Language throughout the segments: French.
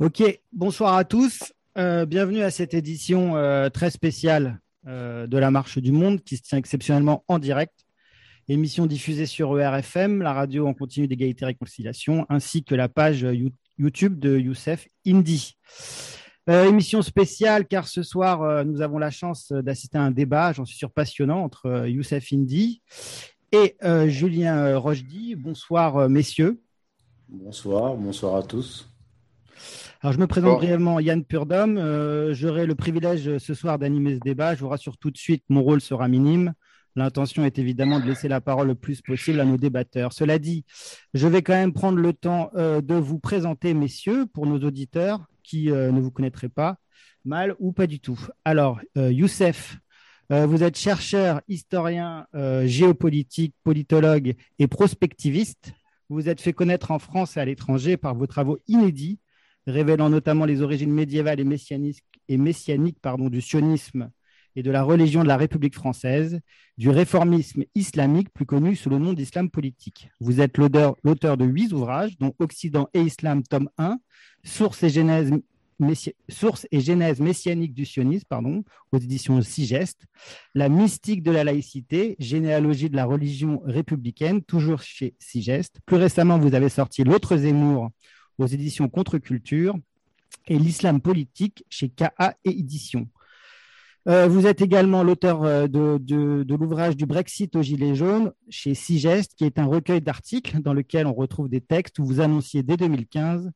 Ok, bonsoir à tous. Euh, bienvenue à cette édition euh, très spéciale euh, de la Marche du Monde qui se tient exceptionnellement en direct. Émission diffusée sur ERFM, la radio en continu d'égalité et réconciliation, ainsi que la page YouTube de Youssef Indy. émission spéciale car ce soir, nous avons la chance d'assister à un débat, j'en suis sûr passionnant, entre Youssef Indy et Julien Rochdy. Bonsoir, messieurs. Bonsoir, bonsoir à tous. Alors, je me présente brièvement Yann Purdom. Euh, j'aurai le privilège ce soir d'animer ce débat. Je vous rassure tout de suite, mon rôle sera minime. L'intention est évidemment de laisser la parole le plus possible à nos débatteurs. Cela dit, je vais quand même prendre le temps euh, de vous présenter, messieurs, pour nos auditeurs qui euh, ne vous connaîtraient pas, mal ou pas du tout. Alors, Youssef, vous êtes chercheur, historien, géopolitique, politologue et prospectiviste. Vous vous êtes fait connaître en France et à l'étranger par vos travaux inédits révélant notamment les origines médiévales et messianiques, du sionisme et de la religion de la République française, du réformisme islamique, plus connu sous le nom d'islam politique. Vous êtes l'auteur de huit ouvrages, dont Occident et Islam, tome 1, Sources et genèse, Source et genèse messianique du sionisme, aux éditions Sigeste, La mystique de la laïcité, généalogie de la religion républicaine, toujours chez Sigeste. Plus récemment, vous avez sorti L'autre Zemmour aux éditions Contre-Culture et L'islam politique chez KA et Éditions. Euh, vous êtes également l'auteur euh, de, l'ouvrage du Brexit aux Gilets jaunes chez Sigest, qui est un recueil d'articles dans lequel on retrouve des textes où vous annonciez dès 2015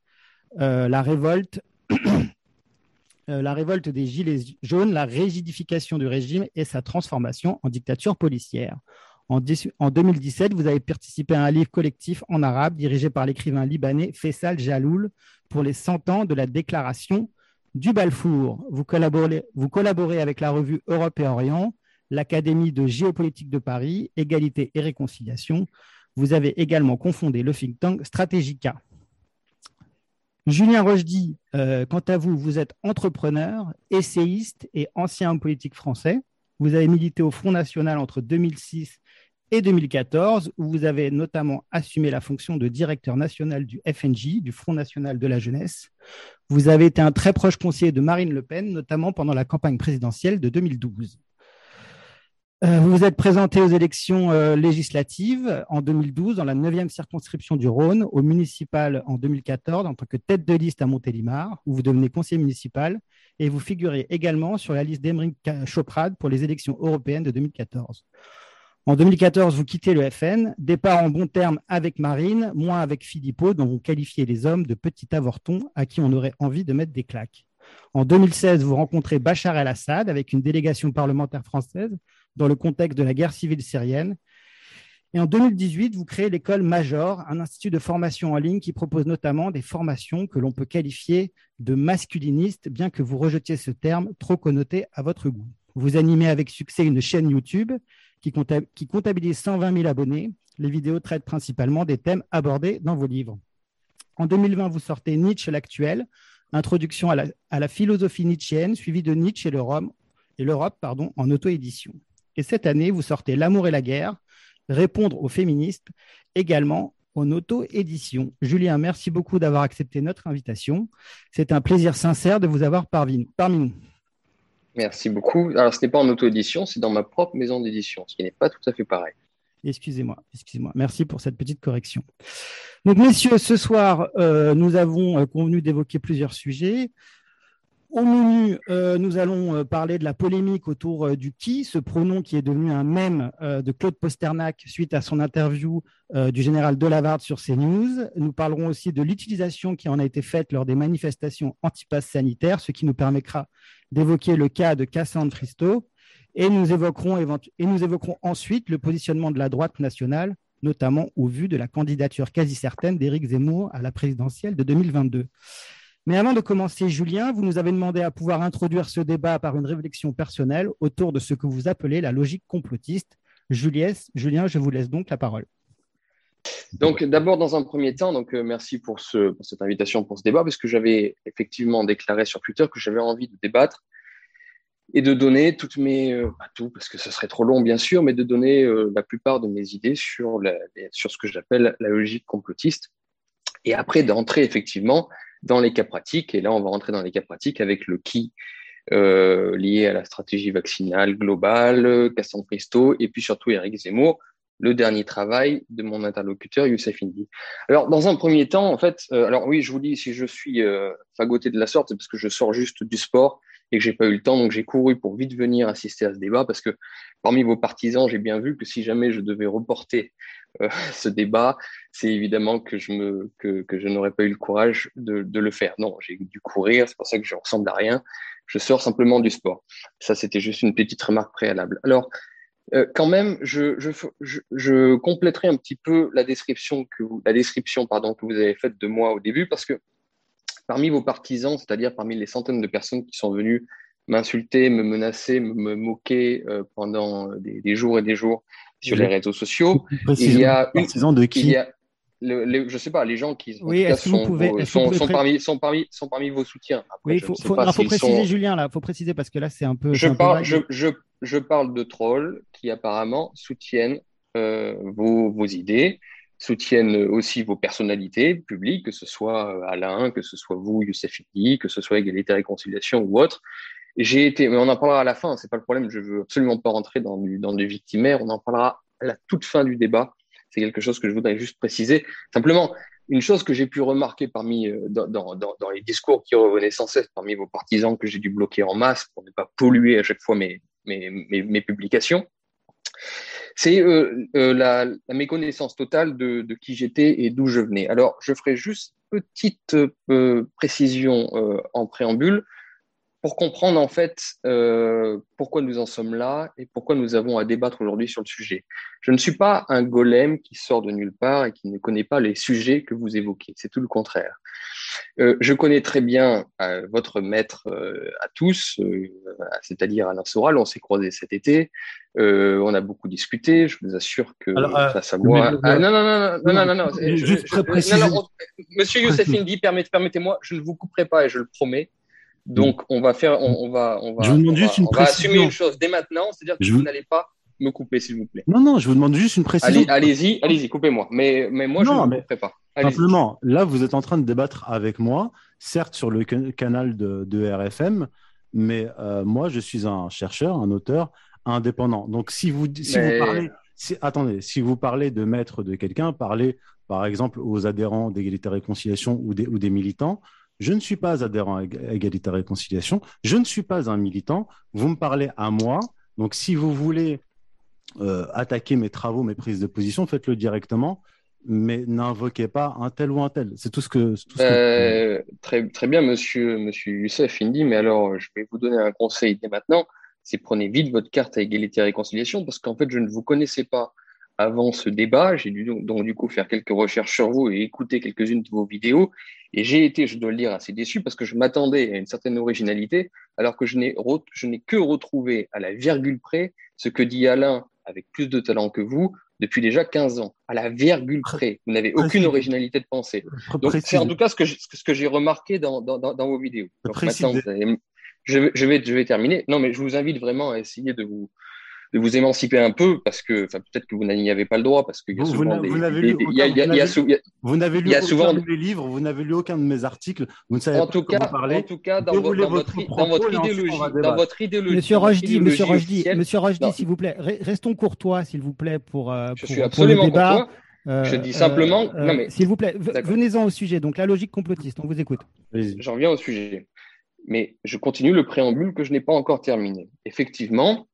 euh, la révolte. la révolte des Gilets jaunes, la rigidification du régime et sa transformation en dictature policière. En, 2017, vous avez participé à un livre collectif en arabe dirigé par l'écrivain libanais Faisal Jaloul pour les 100 ans de la déclaration du Balfour. Vous collaborez, avec la revue Europe et Orient, l'Académie de géopolitique de Paris, Égalité et Réconciliation. Vous avez également confondé le think tank Stratégica. Julien Rochdy, euh, quant à vous, vous êtes entrepreneur, essayiste et ancien homme politique français. Vous avez milité au Front National entre 2006 et 2014, où vous avez notamment assumé la fonction de directeur national du FNJ, du Front National de la Jeunesse. Vous avez été un très proche conseiller de Marine Le Pen, notamment pendant la campagne présidentielle de 2012. Euh, vous vous êtes présenté aux élections euh, législatives en 2012 dans la 9e circonscription du Rhône, au municipal en 2014 en tant que tête de liste à Montélimar, où vous devenez conseiller municipal, et vous figurez également sur la liste d'Emeric Choprade pour les élections européennes de 2014. En 2014, vous quittez le FN, départ en bon terme avec Marine, moins avec Philippot, dont vous qualifiez les hommes de petits avortons à qui on aurait envie de mettre des claques. En 2016, vous rencontrez Bachar el-Assad avec une délégation parlementaire française dans le contexte de la guerre civile syrienne. Et en 2018, vous créez l'école Major, un institut de formation en ligne qui propose notamment des formations que l'on peut qualifier de masculinistes, bien que vous rejetiez ce terme trop connoté à votre goût. Vous animez avec succès une chaîne YouTube qui, comptabilise 120 000 abonnés. Les vidéos traitent principalement des thèmes abordés dans vos livres. En 2020, vous sortez Nietzsche l'actuel, introduction à la, philosophie nietzschéenne, suivie de Nietzsche et l'Europe en auto-édition. Et cette année, vous sortez L'amour et la guerre, répondre aux féministes, également en auto-édition. Julien, merci beaucoup d'avoir accepté notre invitation. C'est un plaisir sincère de vous avoir parmi nous. Merci beaucoup. Alors, ce n'est pas en auto-édition, c'est dans ma propre maison d'édition, ce qui n'est pas tout à fait pareil. Excusez-moi, excusez-moi. Merci pour cette petite correction. Donc, messieurs, ce soir, euh, nous avons euh, convenu d'évoquer plusieurs sujets. Au menu, euh, nous allons parler de la polémique autour du qui, ce pronom qui est devenu un mème de Claude Posternac suite à son interview du général Delavarde sur CNews. Nous parlerons aussi de l'utilisation qui en a été faite lors des manifestations anti-pass sanitaires, ce qui nous permettra d'évoquer le cas de Cassandre Fristo et nous, évoquerons et nous évoquerons ensuite le positionnement de la droite nationale, notamment au vu de la candidature quasi certaine d'Éric Zemmour à la présidentielle de 2022. Mais avant de commencer, Julien, vous nous avez demandé à pouvoir introduire ce débat par une réflexion personnelle autour de ce que vous appelez la logique complotiste. Julien, je vous laisse donc la parole. Donc, d'abord, dans un premier temps, donc, euh, merci pour, ce, cette invitation pour ce débat, parce que j'avais effectivement déclaré sur Twitter que j'avais envie de débattre et de donner toutes mes, euh, pas tout, parce que ce serait trop long, bien sûr, mais de donner euh, la plupart de mes idées sur, sur ce que j'appelle la logique complotiste. Et après, d'entrer effectivement dans les cas pratiques. Et là, on va rentrer dans les cas pratiques avec le qui euh, lié à la stratégie vaccinale globale, Cassandre Pristo, et puis surtout Eric Zemmour, le dernier travail de mon interlocuteur Youssef Indy. Alors, dans un premier temps, en fait, euh, alors oui, je vous dis, si je suis euh, fagoté de la sorte, c'est parce que je sors juste du sport et que j'ai pas eu le temps, donc j'ai couru pour vite venir assister à ce débat, parce que parmi vos partisans, j'ai bien vu que si jamais je devais reporter euh, ce débat, c'est évidemment que je me que, que je n'aurais pas eu le courage de, de le faire. Non, j'ai dû courir, c'est pour ça que je ressemble à rien. Je sors simplement du sport. Ça, c'était juste une petite remarque préalable. Alors, euh, quand même, je, je, je, je, compléterai un petit peu la description que vous, la description pardon que vous avez faite de moi au début, parce que parmi vos partisans, c'est-à-dire parmi les centaines de personnes qui sont venues m'insulter, me menacer, me, moquer euh, pendant des, des, jours et des jours sur les réseaux sociaux, il y a une, de qui il y a, le, les, je sais pas, les gens qui oui, sont, pouvez, sont, sont, parmi, sont, parmi, sont parmi vos soutiens. Après, oui, il faut, faut, faut préciser, Julien, là, faut préciser parce que là, c'est un peu. Je, un parle, peu je, je, je, parle de trolls qui apparemment soutiennent euh, vos, vos idées, soutiennent aussi vos personnalités publiques, que ce soit euh, Alain, que ce soit vous, Youssef Idi, que ce soit Égalité Réconciliation ou autre. J'ai été, mais on en parlera à la fin, c'est pas le problème, je veux absolument pas rentrer dans du, dans du victimaire, on en parlera à la toute fin du débat c'est quelque chose que je voudrais juste préciser. Simplement, une chose que j'ai pu remarquer parmi euh, dans, les discours qui revenaient sans cesse parmi vos partisans que j'ai dû bloquer en masse pour ne pas polluer à chaque fois mes, publications, c'est euh, euh, la, méconnaissance totale de, qui j'étais et d'où je venais. Alors, je ferai juste petite précision en préambule pour comprendre en fait euh, pourquoi nous en sommes là et pourquoi nous avons à débattre aujourd'hui sur le sujet. Je ne suis pas un golem qui sort de nulle part et qui ne connaît pas les sujets que vous évoquez. C'est tout le contraire. Euh, je connais très bien euh, votre maître à tous, c'est-à-dire Alain Soral. On s'est croisés cet été. On a beaucoup discuté. Je vous assure que ça savoir. Ah, non, non, non, non, non, non, juste très préciser. Non, non, Monsieur Youssef Indy, permettez-moi, je ne vous couperai pas et je le promets. Donc, on va faire, on, on va, on va, je vous demande on juste va, une on va assumer une chose dès maintenant, c'est-à-dire que Je vous vous- n'allez pas me couper, s'il vous plaît. Non, non, je vous demande juste une précision. Allez, allez-y, allez-y, coupez-moi. Mais, mais moi, je ne mais vous couperai pas. Allez-y. Simplement, là, vous êtes en train de débattre avec moi, certes sur le can- canal de, de RFM, mais euh, moi, je suis un chercheur, un auteur indépendant. Donc, si vous, si Mais- vous parlez, si- attendez, si vous parlez de maître de quelqu'un, parlez par exemple aux adhérents d'égalité et réconciliation ou des, ou des militants. Je ne suis pas adhérent à Ég- à égalité et réconciliation. Je ne suis pas un militant. Vous me parlez à moi. Donc, si vous voulez euh, attaquer mes travaux, mes prises de position, faites-le directement mais n'invoquez pas un tel ou un tel. C'est tout ce que. Euh, très, très bien, monsieur, monsieur Youssef Indy, mais alors, je vais vous donner un conseil dès maintenant. C'est prenez vite votre carte à égalité et réconciliation, parce qu'en fait, je ne vous connaissais pas avant ce débat. J'ai dû donc, du coup faire quelques recherches sur vous et écouter quelques-unes de vos vidéos. Et j'ai été, je dois le dire, assez déçu parce que je m'attendais à une certaine originalité, alors que je n'ai, re- je n'ai que retrouvé à la virgule près ce que dit Alain avec plus de talent que vous depuis déjà 15 ans. À la virgule près. Vous n'avez aucune originalité de pensée. Donc, c'est en tout cas ce que j'ai remarqué dans, dans, vos vidéos. Donc, maintenant, je, vais, je vais terminer. Non, mais je vous invite vraiment à essayer de vous, de vous émanciper un peu parce que, enfin, peut-être que vous n'y avez pas le droit parce qu'il y a Vous- vous souvent n'a- des. vous n'avez lu aucun- lu souvent- de mes livres, vous n'avez lu aucun de mes articles, vous ne savez En pas tout cas, vous parlez. en tout cas, dans, votre, dans votre votre, propos dans votre et ensuite, idéologie, dans votre idéologie, Monsieur Rochdy, Monsieur Rochdy, Monsieur Rochdy, s'il vous plaît, re- restons courtois, s'il vous plaît, pour, euh, je pour, suis pour absolument le débat. courtois. Euh, Je dis simplement- euh, mais- S'il vous plaît, venez-en au sujet. Donc, la logique complotiste, on vous écoute. J'en viens au sujet. Mais je continue le préambule que je n'ai pas encore terminé. Effectivement,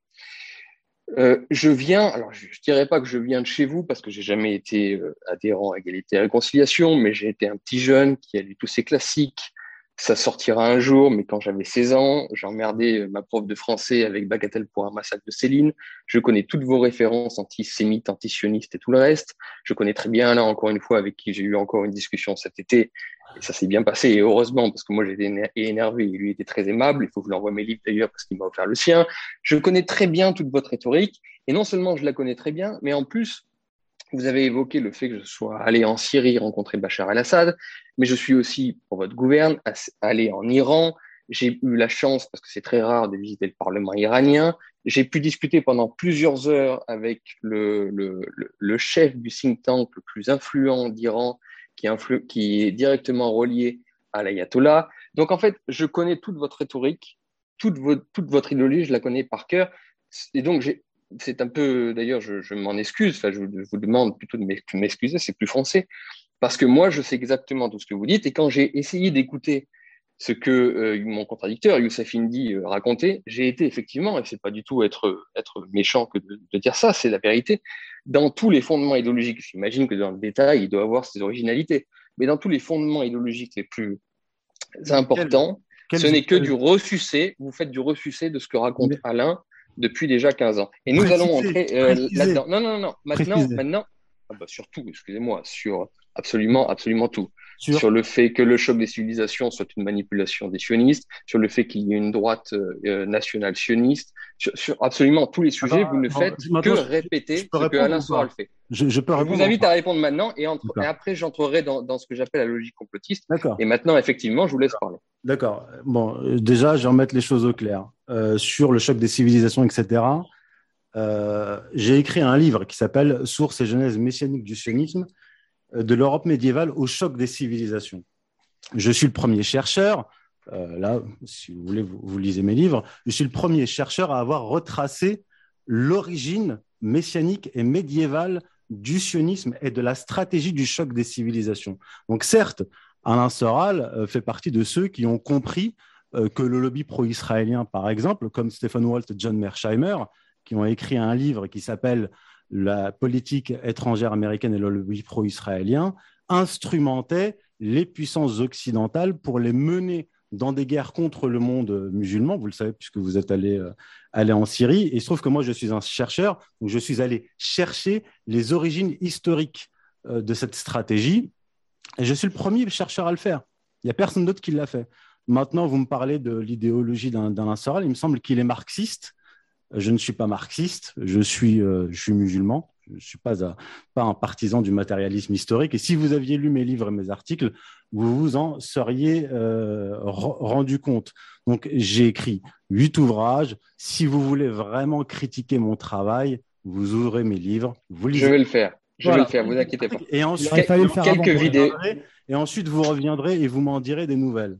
euh, je viens, alors je ne dirais pas que je viens de chez vous parce que j'ai jamais été euh, adhérent à Égalité et Réconciliation, mais j'ai été un petit jeune qui a lu tous ces classiques. Ça sortira un jour, mais quand j'avais 16 ans, j'ai emmerdé euh, ma prof de français avec Bagatelle pour un massacre de Céline. Je connais toutes vos références antisémites, antisionistes et tout le reste. Je connais très bien, là, encore une fois, avec qui j'ai eu encore une discussion cet été. Et ça s'est bien passé, et heureusement, parce que moi j'étais éner- énervé, et lui était très aimable. Il faut que je lui envoie mes livres d'ailleurs, parce qu'il m'a offert le sien. Je connais très bien toute votre rhétorique, et non seulement je la connais très bien, mais en plus, vous avez évoqué le fait que je sois allé en Syrie rencontrer Bachar el-Assad, mais je suis aussi, pour votre gouverne, allé en Iran. J'ai eu la chance, parce que c'est très rare, de visiter le Parlement iranien. J'ai pu discuter pendant plusieurs heures avec le, chef du think tank le plus influent d'Iran, qui, qui est directement relié à l'ayatollah. Donc en fait, je connais toute votre rhétorique, toute toute votre idéologie, je la connais par cœur. Et donc, c'est un peu, d'ailleurs, je, m'en excuse, enfin, je, vous demande plutôt de m'excuser, c'est plus français, parce que moi, je sais exactement tout ce que vous dites. Et quand j'ai essayé d'écouter ce que euh, mon contradicteur, Youssef Indy, euh, racontait, j'ai été effectivement, et c'est pas du tout être, être méchant que de, dire ça, c'est la vérité, dans tous les fondements idéologiques. J'imagine que dans le détail, il doit avoir ses originalités, mais dans tous les fondements idéologiques les plus importants, ce n'est que du ressucé, vous faites du ressucé de ce que raconte Alain depuis déjà 15 ans. Et nous allons entrer euh, là-dedans. Non, non, non, maintenant, maintenant, ah bah surtout, excusez-moi, sur absolument, absolument tout sur... le fait que le choc des civilisations soit une manipulation des sionistes, sur le fait qu'il y ait une droite euh, nationale sioniste, sur, absolument tous les sujets, vous ne faites que répéter ce que Alain Soral fait. Je, je, peux je vous invite à répondre maintenant et, après j'entrerai dans, dans, ce que j'appelle la logique complotiste. Et maintenant, effectivement, je vous laisse parler. D'accord. Bon, euh, déjà, je vais remettre les choses au clair. Euh, sur le choc des civilisations, etc., euh, j'ai écrit un livre qui s'appelle Sources et genèse messianique du sionisme, de l'Europe médiévale au choc des civilisations. Je suis le premier chercheur, euh, là, si vous voulez, vous, lisez mes livres, je suis le premier chercheur à avoir retracé l'origine messianique et médiévale du sionisme et de la stratégie du choc des civilisations. Donc certes, Alain Soral euh, fait partie de ceux qui ont compris euh, que le lobby pro-israélien, par exemple, comme Stephen Walt et John Mersheimer, qui ont écrit un livre qui s'appelle la politique étrangère américaine et le pro-israélien instrumentaient les puissances occidentales pour les mener dans des guerres contre le monde musulman, vous le savez puisque vous êtes allé, euh, allé en Syrie. Et il se trouve que moi, je suis un chercheur, donc je suis allé chercher les origines historiques euh, de cette stratégie. Et je suis le premier chercheur à le faire. Il n'y a personne d'autre qui l'a fait. Maintenant, vous me parlez de l'idéologie d'Alain Soral. Il me semble qu'il est marxiste. Je ne suis pas marxiste, je suis, euh, je suis musulman. Je ne suis pas, pas un partisan du matérialisme historique. Et si vous aviez lu mes livres et mes articles, vous vous en seriez euh, rendu compte. Donc, j'ai écrit huit ouvrages. Si vous voulez vraiment critiquer mon travail, vous ouvrez mes livres. Vous lisez. Je vais le faire. Je vais le faire, vous inquiétez pas. Et ensuite, quelques vidéos. Et ensuite, vous reviendrez et vous m'en direz des nouvelles.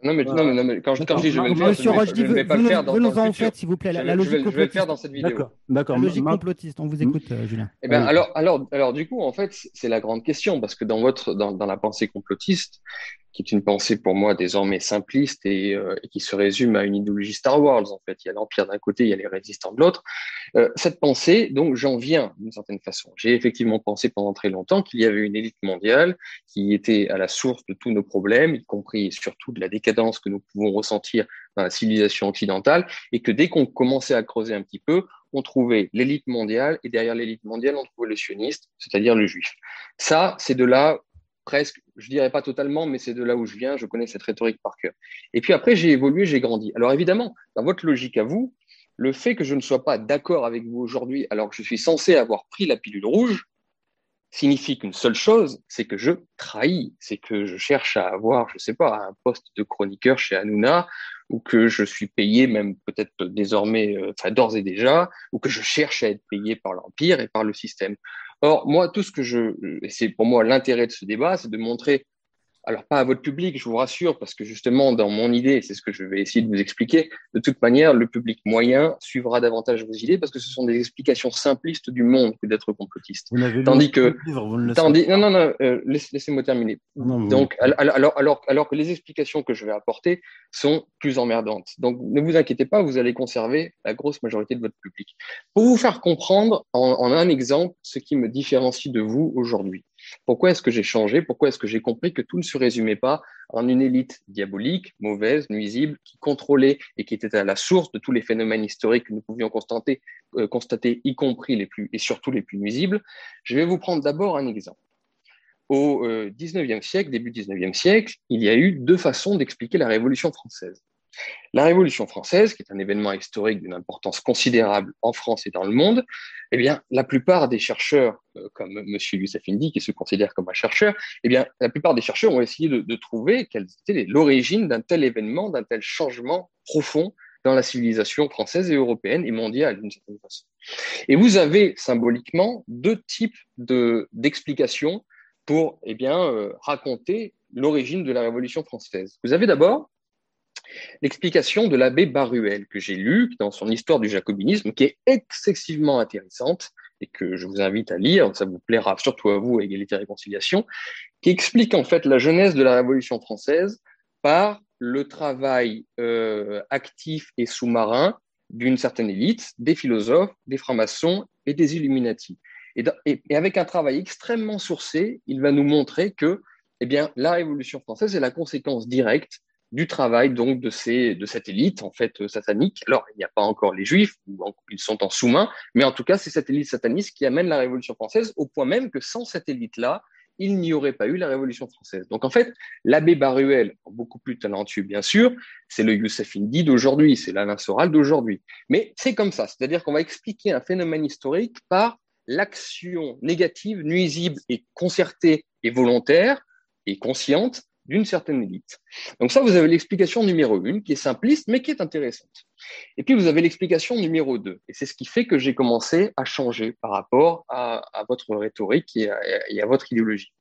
Non mais, non, mais, non, quand, je, quand je dis je vais le faire, Monsieur je ne vais pas le faire dans, dans le futur. s'il vous plaît. La, logique je, vais, le faire dans cette vidéo. D'accord. La logique complotiste, on vous écoute, euh, Julien. Eh ben, alors, alors, alors, du coup, en fait, c'est la grande question, parce que dans, votre, dans, dans la pensée complotiste, qui est une pensée pour moi désormais simpliste et, euh, et, qui se résume à une idéologie Star Wars. En fait, il y a l'Empire d'un côté, il y a les résistants de l'autre. Euh, cette pensée, donc, j'en viens d'une certaine façon. J'ai effectivement pensé pendant très longtemps qu'il y avait une élite mondiale qui était à la source de tous nos problèmes, y compris surtout de la décadence que nous pouvons ressentir dans la civilisation occidentale, et que dès qu'on commençait à creuser un petit peu, on trouvait l'élite mondiale, et derrière l'élite mondiale, on trouvait le sioniste, c'est-à-dire le juif. Ça, c'est de là presque, je dirais pas totalement, mais c'est de là où je viens, je connais cette rhétorique par cœur. Et puis après, j'ai évolué, j'ai grandi. Alors évidemment, dans votre logique à vous, le fait que je ne sois pas d'accord avec vous aujourd'hui, alors que je suis censé avoir pris la pilule rouge, signifie qu'une seule chose, c'est que je trahis, c'est que je cherche à avoir, je ne sais pas, un poste de chroniqueur chez Hanouna, ou que je suis payé même peut-être désormais, euh, enfin d'ores et déjà, ou que je cherche à être payé par l'Empire et par le système. Or, moi, tout ce que je, c'est pour moi l'intérêt de ce débat, c'est de montrer alors pas à votre public, je vous rassure, parce que justement, dans mon idée, c'est ce que je vais essayer de vous expliquer, de toute manière, le public moyen suivra davantage vos idées, parce que ce sont des explications simplistes du monde que d'être complotiste. Tandis que... tandis, non, non, non, euh, laissez-moi terminer. Donc, alors, alors, alors que les explications que je vais apporter sont plus emmerdantes. Donc, ne vous inquiétez pas, vous allez conserver la grosse majorité de votre public. Pour vous faire comprendre en un exemple ce qui me différencie de vous aujourd'hui. Pourquoi est-ce que j'ai changé? Pourquoi est-ce que j'ai compris que tout ne se résumait pas en une élite diabolique, mauvaise, nuisible, qui contrôlait et qui était à la source de tous les phénomènes historiques que nous pouvions constater, euh, y compris les plus et surtout les plus nuisibles? Je vais vous prendre d'abord un exemple. Au euh, siècle, début XIXe siècle, il y a eu deux façons d'expliquer la Révolution française. La Révolution française, qui est un événement historique d'une importance considérable en France et dans le monde, eh bien, la plupart des chercheurs, euh, comme M. Youssef Indy, qui se considère comme un chercheur, eh bien, la plupart des chercheurs ont essayé de, trouver quelle était l'origine d'un tel événement, d'un tel changement profond dans la civilisation française et européenne et mondiale d'une certaine façon. Et vous avez symboliquement deux types d'explications pour eh bien, euh, raconter l'origine de la Révolution française. Vous avez d'abord l'explication de l'abbé Baruel que j'ai lu dans son Histoire du jacobinisme, qui est excessivement intéressante et que je vous invite à lire, ça vous plaira surtout à vous, Égalité et Réconciliation, qui explique en fait la genèse de la Révolution française par le travail euh, actif et sous-marin d'une certaine élite, des philosophes, des francs-maçons et des Illuminati. Et, et, avec un travail extrêmement sourcé, il va nous montrer que eh bien, la Révolution française est la conséquence directe du travail donc de, ces, de cette élite en fait satanique. Alors il n'y a pas encore les juifs, ils sont en sous-main, mais en tout cas c'est cette élite sataniste qui amène la Révolution française au point même que sans cette élite-là, il n'y aurait pas eu la Révolution française. Donc en fait, l'abbé Baruel, beaucoup plus talentueux bien sûr, c'est le Youssef Indy d'aujourd'hui, c'est l'Alain Soral d'aujourd'hui. Mais c'est comme ça, c'est-à-dire qu'on va expliquer un phénomène historique par l'action négative, nuisible et concertée et volontaire et consciente d'une certaine élite. Donc ça, vous avez l'explication numéro une, qui est simpliste, mais qui est intéressante. Et puis, vous avez l'explication numéro deux, et c'est ce qui fait que j'ai commencé à changer par rapport à, votre rhétorique et à, votre idéologie.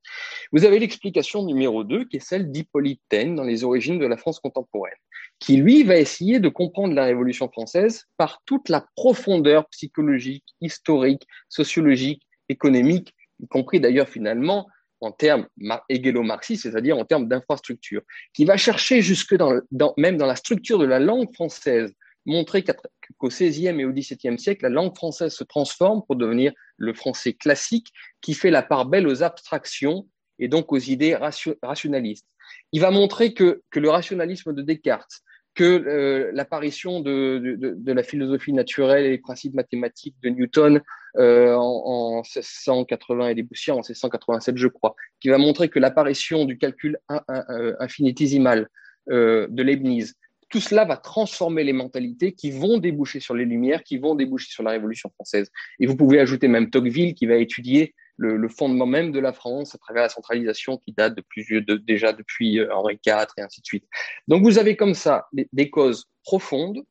Vous avez l'explication numéro deux, qui est celle d'Hippolyte Taine dans les origines de la France contemporaine, qui, lui, va essayer de comprendre la Révolution française par toute la profondeur psychologique, historique, sociologique, économique, y compris d'ailleurs finalement en termes égélo-marxistes, c'est-à-dire en termes d'infrastructure, qui va chercher jusque dans, même dans la structure de la langue française, montrer qu'au XVIe et au XVIIe siècle, la langue française se transforme pour devenir le français classique qui fait la part belle aux abstractions et donc aux idées rationalistes. Il va montrer que le rationalisme de Descartes, que euh, l'apparition de, la philosophie naturelle et les principes mathématiques de Newton euh, en, 1680 et des poussières en 1687, je crois, qui va montrer que l'apparition du calcul euh, infinitésimal de Leibniz, tout cela va transformer les mentalités qui vont déboucher sur les Lumières, qui vont déboucher sur la Révolution française. Et vous pouvez ajouter même Tocqueville qui va étudier le, fondement même de la France à travers la centralisation qui date déjà depuis euh, Henri IV et ainsi de suite. Donc vous avez comme ça des, causes profondes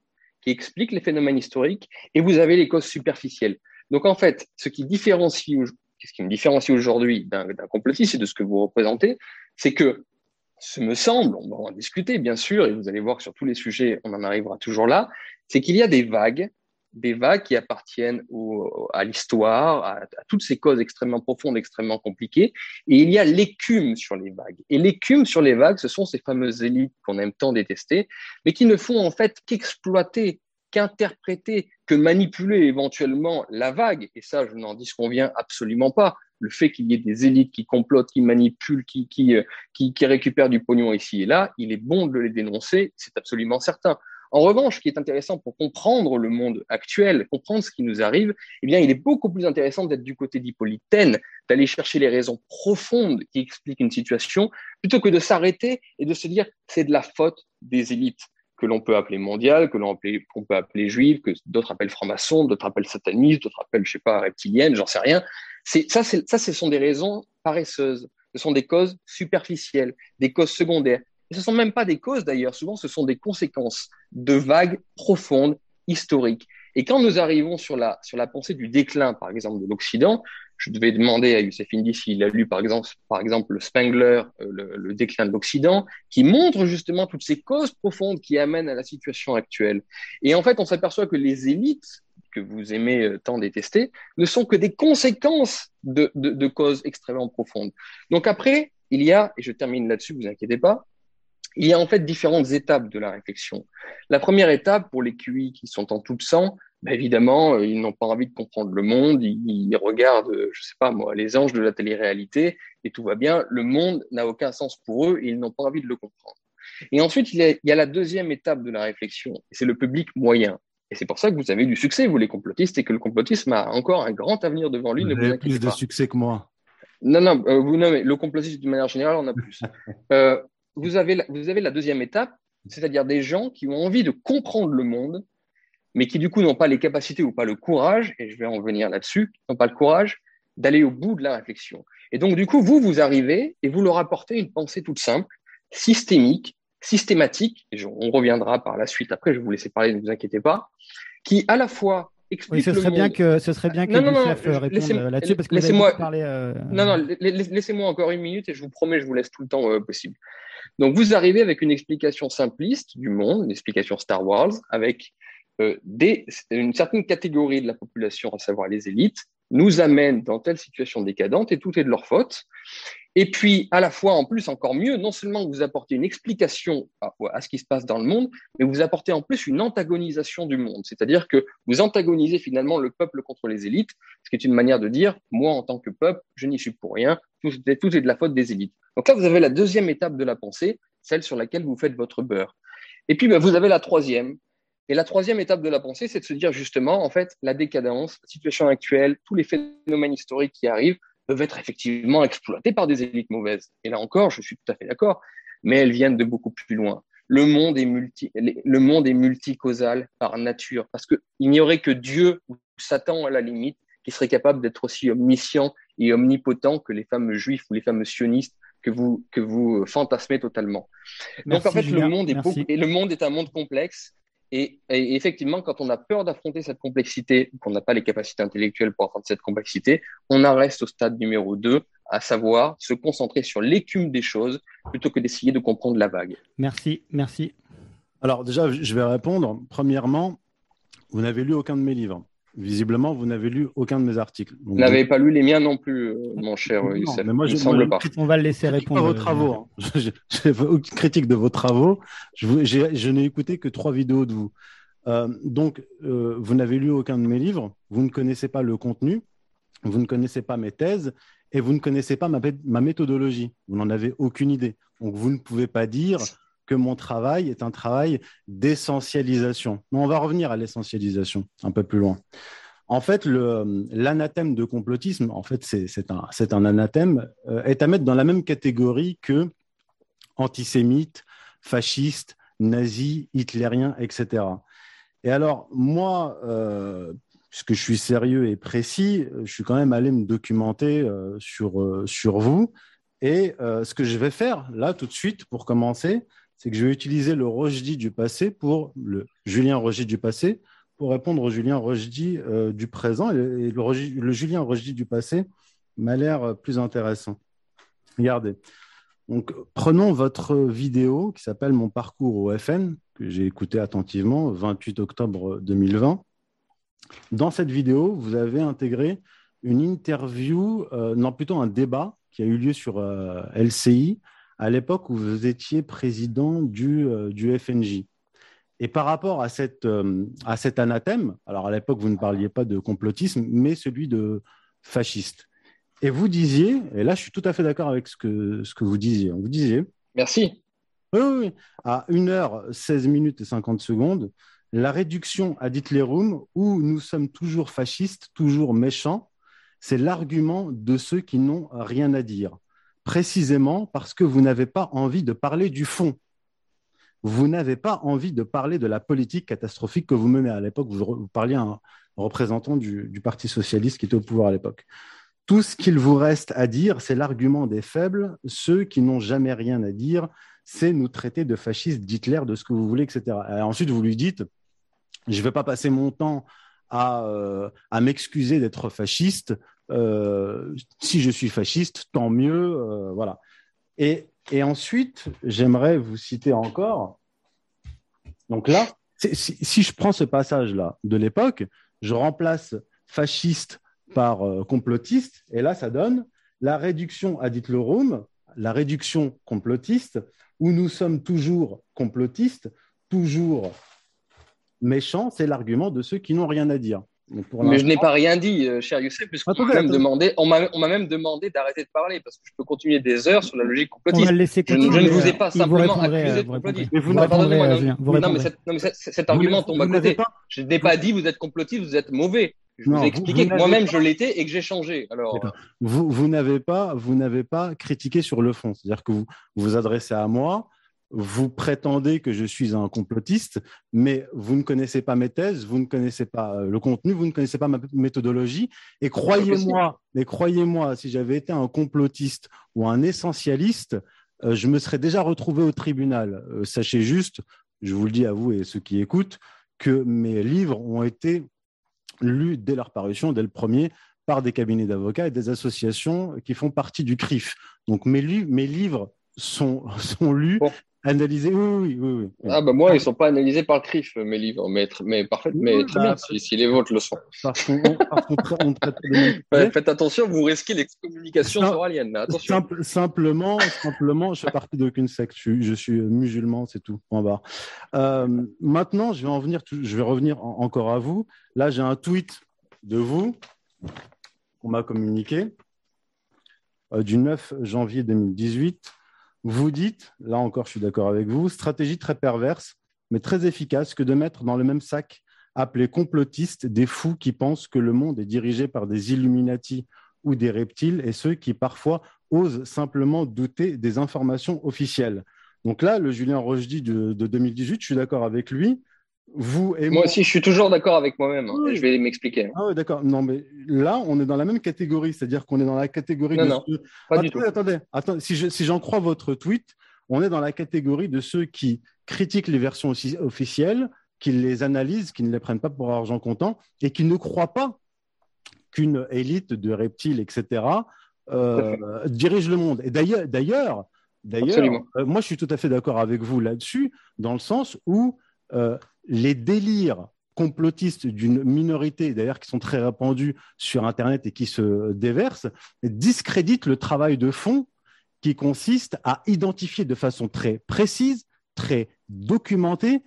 qui expliquent les phénomènes historiques et vous avez les causes superficielles. Donc en fait, ce qui ce qui me différencie aujourd'hui d'un complotiste et de ce que vous représentez, c'est que ce me semble, on va en discuter bien sûr, et vous allez voir que sur tous les sujets, on en arrivera toujours là, c'est qu'il y a des vagues des vagues qui appartiennent à l'histoire, à, toutes ces causes extrêmement profondes, extrêmement compliquées. Et il y a l'écume sur les vagues. Et l'écume sur les vagues, ce sont ces fameuses élites qu'on aime tant détester, mais qui ne font en fait qu'exploiter, qu'interpréter, que manipuler éventuellement la vague. Et ça, je n'en disconviens absolument pas. Le fait qu'il y ait des élites qui complotent, qui manipulent, euh, qui, qui récupèrent du pognon ici et là, il est bon de les dénoncer, c'est absolument certain. En revanche, ce qui est intéressant pour comprendre le monde actuel, comprendre ce qui nous arrive, eh bien, il est beaucoup plus intéressant d'être du côté d'Hippolytaine, d'aller chercher les raisons profondes qui expliquent une situation, plutôt que de s'arrêter et de se dire c'est de la faute des élites que l'on peut appeler mondiales, que l'on peut appeler juives, que d'autres appellent francs-maçons, d'autres appellent satanistes, d'autres appellent, je sais pas, reptiliennes, j'en sais rien. Ça, ça, ce sont des raisons paresseuses. Ce sont des causes superficielles, des causes secondaires et ce ne sont même pas des causes d'ailleurs, souvent ce sont des conséquences de vagues profondes, historiques. Et quand nous arrivons sur la, sur la pensée du déclin, par exemple, de l'Occident, je devais demander à Youssef Indy s'il a lu, par exemple, par exemple le Spengler, euh, le, déclin de l'Occident, qui montre justement toutes ces causes profondes qui amènent à la situation actuelle. Et en fait, on s'aperçoit que les élites que vous aimez euh, tant détester ne sont que des conséquences de, de, de causes extrêmement profondes. Donc après, il y a, et je termine là-dessus, vous inquiétez pas, il y a en fait différentes étapes de la réflexion. La première étape, pour les QI qui sont en tout sang, bah évidemment, euh, ils n'ont pas envie de comprendre le monde, ils, regardent, euh, je sais pas moi, les anges de la télé-réalité, et tout va bien. Le monde n'a aucun sens pour eux, et ils n'ont pas envie de le comprendre. Et ensuite, il y a, il y a la deuxième étape de la réflexion, et c'est le public moyen. Et c'est pour ça que vous avez du succès, vous les complotistes, et que le complotisme a encore un grand avenir devant lui. Vous ne avez plus de succès que moi. Non, non, euh, vous, non mais le complotisme, d'une manière générale, on a plus. euh, vous avez, la, vous avez la deuxième étape, c'est-à-dire des gens qui ont envie de comprendre le monde, mais qui du coup n'ont pas les capacités ou pas le courage, et je vais en venir là-dessus, n'ont pas le courage d'aller au bout de la réflexion. Et donc du coup, vous, vous arrivez et vous leur apportez une pensée toute simple, systémique, systématique, et on reviendra par la suite après, je vais vous laisser parler, ne vous inquiétez pas, qui à la fois explique ce serait bien que ce serait bien que non, réponde là-dessus parce que laissez-moi parler. Non, non, laissez-moi encore une minute et je vous promets, je vous laisse tout le temps possible. Donc, vous arrivez avec une explication simpliste du monde, une explication Star Wars, avec des, une certaine catégorie de la population, à savoir les élites, nous amène dans telle situation décadente et tout est de leur faute. Et puis, à la fois, en plus, encore mieux, non seulement vous apportez une explication à, ce qui se passe dans le monde, mais vous apportez en plus une antagonisation du monde. C'est-à-dire que vous antagonisez finalement le peuple contre les élites, ce qui est une manière de dire, moi, en tant que peuple, je n'y suis pour rien, tout, est de la faute des élites. Donc là, vous avez la deuxième étape de la pensée, celle sur laquelle vous faites votre beurre. Et puis, ben, vous avez la troisième, et la troisième étape de la pensée, c'est de se dire justement, en fait, la décadence, la situation actuelle, tous les phénomènes historiques qui arrivent peuvent être effectivement exploités par des élites mauvaises. Et là encore, je suis tout à fait d'accord, mais elles viennent de beaucoup plus loin. Le monde est, multi, le monde est multicausal par nature, parce qu'il n'y aurait que Dieu ou Satan à la limite qui serait capable d'être aussi omniscient et omnipotent que les fameux juifs ou les fameux sionistes que vous, que vous fantasmez totalement. Donc en fait, le monde, est et le monde est un monde complexe et, effectivement, quand on a peur d'affronter cette complexité, qu'on n'a pas les capacités intellectuelles pour affronter cette complexité, on en reste au stade numéro 2, à savoir se concentrer sur l'écume des choses plutôt que d'essayer de comprendre la vague. Merci, merci. Alors déjà, je vais répondre. Premièrement, vous n'avez lu aucun de mes livres. Visiblement, vous n'avez lu aucun de mes articles. vous n'avez pas lu les miens non plus, euh, mon cher Youssef. Mais moi, je, semble pas. On va le laisser répondre. Pas vos travaux. Hein. Je n'ai aucune critique de vos travaux. Je, je n'ai écouté que trois vidéos de vous. Euh, donc, euh, vous n'avez lu aucun de mes livres. Vous ne connaissez pas le contenu. Vous ne connaissez pas mes thèses. Et vous ne connaissez pas ma, ma méthodologie. Vous n'en avez aucune idée. Donc, vous ne pouvez pas dire que mon travail est un travail d'essentialisation. On va revenir à l'essentialisation un peu plus loin. En fait, l'anathème de complotisme, en fait, c'est un, anathème, euh, est à mettre dans la même catégorie que antisémite, fasciste, nazi, hitlérien, etc. Et alors, moi, euh, puisque je suis sérieux et précis, je suis quand même allé me documenter euh, sur, sur vous. Et ce que je vais faire, là, tout de suite, pour commencer, c'est que je vais utiliser le Rojdi du passé pour le Julien Rojdi du passé pour répondre au Julien Rojdi euh, du présent. Et, le, Julien Rojdi du passé m'a l'air plus intéressant. Regardez. Donc, prenons votre vidéo qui s'appelle Mon parcours au FN, que j'ai écouté attentivement, 28 octobre 2020. Dans cette vidéo, vous avez intégré une interview, euh, non plutôt un débat qui a eu lieu sur euh, LCI à l'époque où vous étiez président du, euh, du FNJ. Et par rapport à, cette, euh, à cet anathème, alors à l'époque, vous ne parliez pas de complotisme, mais celui de fasciste. Et vous disiez, et là je suis tout à fait d'accord avec ce que, ce que vous disiez, vous disiez. Merci. Oui, oui, à 1h, 16 minutes et 50 secondes, la réduction à Hitlerum, où nous sommes toujours fascistes, toujours méchants, c'est l'argument de ceux qui n'ont rien à dire précisément parce que vous n'avez pas envie de parler du fond. Vous n'avez pas envie de parler de la politique catastrophique que vous menez. À l'époque, vous, parliez à un représentant du, Parti socialiste qui était au pouvoir à l'époque. Tout ce qu'il vous reste à dire, c'est l'argument des faibles, ceux qui n'ont jamais rien à dire, c'est nous traiter de fascistes, d'Hitler, de ce que vous voulez, etc. ensuite, vous lui dites, je ne vais pas passer mon temps à, euh, m'excuser d'être fasciste, si je suis fasciste, tant mieux. Euh, voilà. Et, ensuite, j'aimerais vous citer encore. Donc là, si, je prends ce passage-là de l'époque, je remplace fasciste par euh, complotiste, et là, ça donne la réduction à Hitlerum, la réduction complotiste, où nous sommes toujours complotistes, toujours méchants, c'est l'argument de ceux qui n'ont rien à dire. Mais je n'ai pas rien dit, euh, cher Youssef, puisqu'on m'a même demandé, on m'a même demandé d'arrêter de parler parce que je peux continuer des heures sur la logique complotiste. Je, je, ne vous ai pas simplement accusé de complotiste. Mais vous non, non, mais, cet argument tombe à côté. Je n'ai pas dit vous êtes complotiste, vous êtes mauvais. Je vous ai expliqué que moi-même je l'étais et que j'ai changé. Alors, vous, vous n'avez pas, vous n'avez pas critiqué sur le fond, c'est-à-dire que vous vous adressez à moi vous prétendez que je suis un complotiste, mais vous ne connaissez pas mes thèses, vous ne connaissez pas euh, le contenu, vous ne connaissez pas ma méthodologie. Et croyez-moi, mais croyez-moi, si j'avais été un complotiste ou un essentialiste, euh, je me serais déjà retrouvé au tribunal. Euh, sachez juste, je vous le dis à vous et ceux qui écoutent, que mes livres ont été lus dès leur parution, dès le premier, par des cabinets d'avocats et des associations qui font partie du CRIF. Donc mes, mes livres sont, sont lus Analysés, oui, oui, oui, Ah, bah moi, ils ne sont pas analysés par le CRIF, mes livres, mais, mais, parfait, mais très bien, si, les vôtres le sont. Parce qu'on Faites attention, vous risquez l'excommunication sur Alien. Attention. simplement, simplement, je fais partie d'aucune secte, je, suis musulman, c'est tout. Euh, maintenant, je vais, en venir, je vais revenir encore à vous. Là, j'ai un tweet de vous qu'on m'a communiqué euh, du 9 janvier 2018 vous dites, là encore je suis d'accord avec vous, stratégie très perverse, mais très efficace que de mettre dans le même sac appelés complotistes des fous qui pensent que le monde est dirigé par des Illuminati ou des reptiles et ceux qui parfois osent simplement douter des informations officielles. Donc là, le Julien Rochdy de, de 2018, je suis d'accord avec lui, vous et moi, aussi, je suis toujours d'accord avec moi-même. Hein, je vais m'expliquer. Ah d'accord. Non, mais là, on est dans la même catégorie, c'est-à-dire qu'on est dans la catégorie non, de non, pas du tout. Attendez, attendez. Si, je, si j'en crois votre tweet, on est dans la catégorie de ceux qui critiquent les versions officielles, qui les analysent, qui ne les prennent pas pour argent comptant et qui ne croient pas qu'une élite de reptiles, etc., euh, dirige le monde. Et d'ailleurs, d'ailleurs, d'ailleurs, euh, moi, je suis tout à fait d'accord avec vous là-dessus, dans le sens où euh, les délires complotistes d'une minorité, d'ailleurs qui sont très répandus sur Internet et qui se déversent, discréditent le travail de fond qui consiste à identifier de façon très précise, très documentée,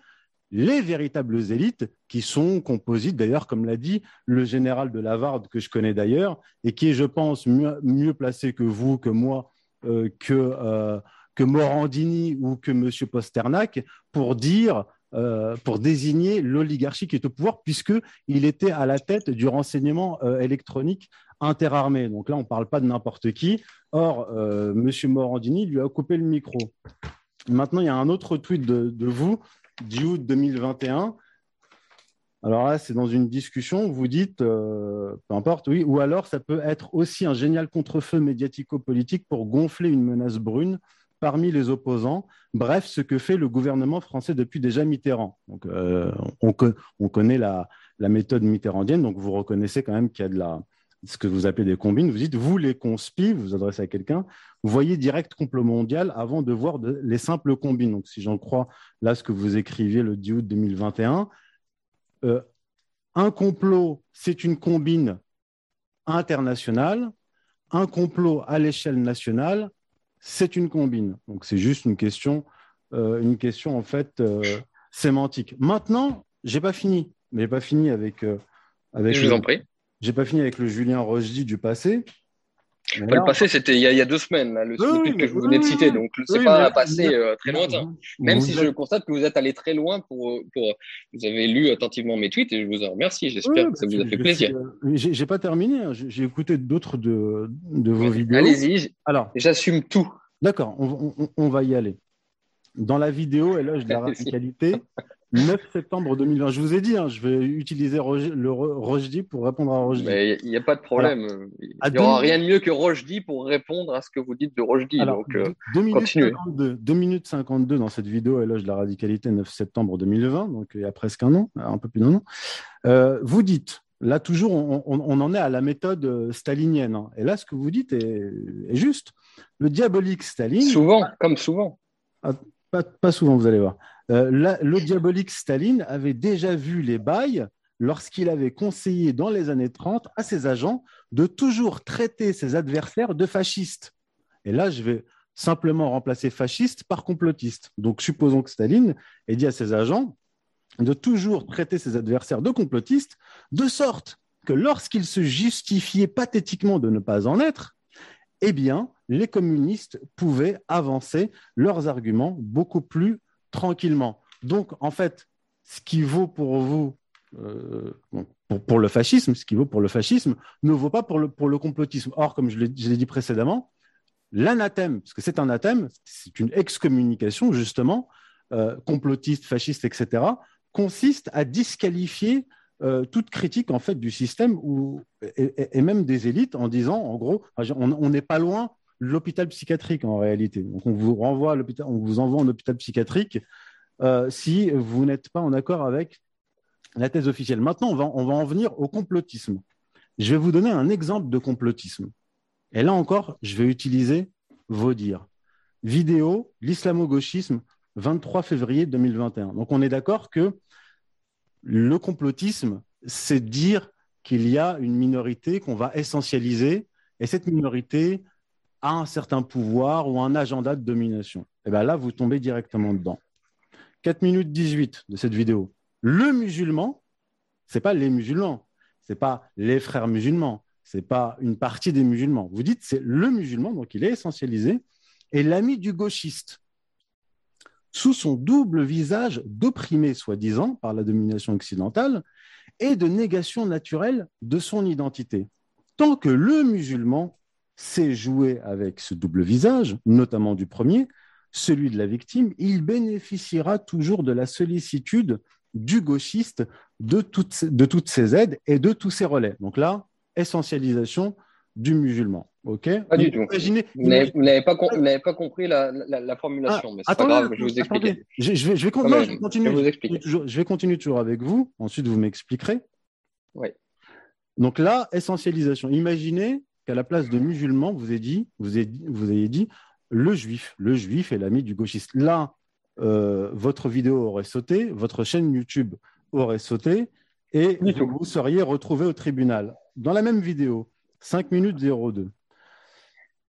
les véritables élites qui sont composites, d'ailleurs, comme l'a dit le général de Lavarde, que je connais d'ailleurs, et qui est, je pense, mieux, placé que vous, que moi, euh, que, euh, que Morandini ou que M. Posternak, pour dire euh, pour désigner l'oligarchie qui est au pouvoir, puisqu'il était à la tête du renseignement euh, électronique interarmé. Donc là, on ne parle pas de n'importe qui. Or, euh, M. Morandini lui a coupé le micro. Maintenant, il y a un autre tweet de, vous, du août 2021. Alors là, c'est dans une discussion, vous dites, peu importe, oui, ou alors ça peut être aussi un génial contre-feu médiatico-politique pour gonfler une menace brune parmi les opposants. Bref, ce que fait le gouvernement français depuis déjà Mitterrand. Donc, euh, on, connaît la, méthode mitterrandienne, donc vous reconnaissez quand même qu'il y a de la, ce que vous appelez des combines. Vous dites, vous les conspis, vous vous adressez à quelqu'un, vous voyez direct complot mondial avant de voir les simples combines. Donc, si j'en crois là ce que vous écriviez le 10 août 2021, euh, un complot, c'est une combine internationale. Un complot à l'échelle nationale, c'est une combine. Donc c'est juste une question, euh, une question en fait euh, sémantique. Maintenant, j'ai pas fini, mais j'ai pas fini avec. Euh, avec Je vous en prie. J'ai pas fini avec le Julien Rochdy du passé. Le passé, c'était il, y a deux semaines, le oui, que vous venez de citer. Donc, ce n'est pas un passé très lointain. Même si je constate que vous êtes allé très loin pour, pour, Vous avez lu attentivement mes tweets et je vous en remercie. J'espère que ça vous a fait plaisir. J'ai pas terminé. Hein. J'ai écouté d'autres de, de vos vidéos. Allez-y. Alors, j'assume tout. D'accord, on, va y aller. Dans la vidéo, éloge de la radicalité, 9 septembre 2020. Je vous ai dit, hein, je vais utiliser le Rojdi pour répondre à Rojdi. Il n'y a, pas de problème. Il n'y aura rien de mieux que Rojdi pour répondre à ce que vous dites de Rojdi. donc, 2, euh, minutes 52, 2 minutes 52 dans cette vidéo, éloge de la radicalité, 9 septembre 2020, donc il y a presque un an, un peu plus d'un an. Euh, vous dites, là toujours, on, en est à la méthode euh, stalinienne. Hein. Et là, ce que vous dites est juste le diabolique Staline. Souvent, comme souvent. Ah, pas, souvent, vous allez voir. Euh, le diabolique Staline avait déjà vu les bails lorsqu'il avait conseillé dans les années 30 à ses agents de toujours traiter ses adversaires de fascistes. Et là, je vais simplement remplacer fasciste par complotiste. Donc, supposons que Staline ait dit à ses agents de toujours traiter ses adversaires de complotistes, de sorte que lorsqu'il se justifiait pathétiquement de ne pas en être, eh bien, les communistes pouvaient avancer leurs arguments beaucoup plus tranquillement. Donc, en fait, ce qui vaut pour vous, euh, pour, le fascisme, ce qui vaut pour le fascisme, ne vaut pas pour le, pour le complotisme. Or, comme je l'ai dit précédemment, l'anathème, parce que c'est un anathème, c'est une excommunication, justement, euh, complotiste, fasciste, etc., consiste à disqualifier euh, toute critique en fait du système ou, et, même des élites en disant en gros on n'est pas loin l'hôpital psychiatrique en réalité. Donc on vous renvoie à l'hôpital, on vous envoie en hôpital psychiatrique euh, si vous n'êtes pas en accord avec la thèse officielle. Maintenant, on va, on va en venir au complotisme. Je vais vous donner un exemple de complotisme. Et là encore, je vais utiliser vos dires. Vidéo, l'islamo-gauchisme, 23 février 2021. Donc on est d'accord que le complotisme, c'est dire qu'il y a une minorité qu'on va essentialiser, et cette minorité un certain pouvoir ou un agenda de domination. Et bien là, vous tombez directement dedans. 4 minutes 18 de cette vidéo. Le musulman, c'est pas les musulmans, c'est pas les frères musulmans, c'est pas une partie des musulmans. Vous dites c'est le musulman, donc il est essentialisé, et l'ami du gauchiste. Sous son double visage d'opprimé, soi-disant, par la domination occidentale, et de négation naturelle de son identité. Tant que le musulman sait jouer avec ce double visage, notamment du premier, celui de la victime, il bénéficiera toujours de la sollicitude du gauchiste de toutes, de toutes ses aides et de tous ses relais. Donc là, essentialisation du musulman. Ok? Pas du tout. vous n'avez pas, pas, compris la, la, formulation, ah, mais c'est pas grave, je vais vous expliquer. Je, vais, je, vais, continuer, je, vais continuer toujours avec vous, ensuite vous m'expliquerez. Oui. Donc là, essentialisation. Imaginez qu'à la place de musulman, vous avez dit, vous avez, vous avez dit le juif. Le juif est l'ami du gauchiste. Là, euh, votre vidéo aurait sauté, votre chaîne YouTube aurait sauté, et vous, vous seriez retrouvé au tribunal. Dans la même vidéo, 5 minutes 02.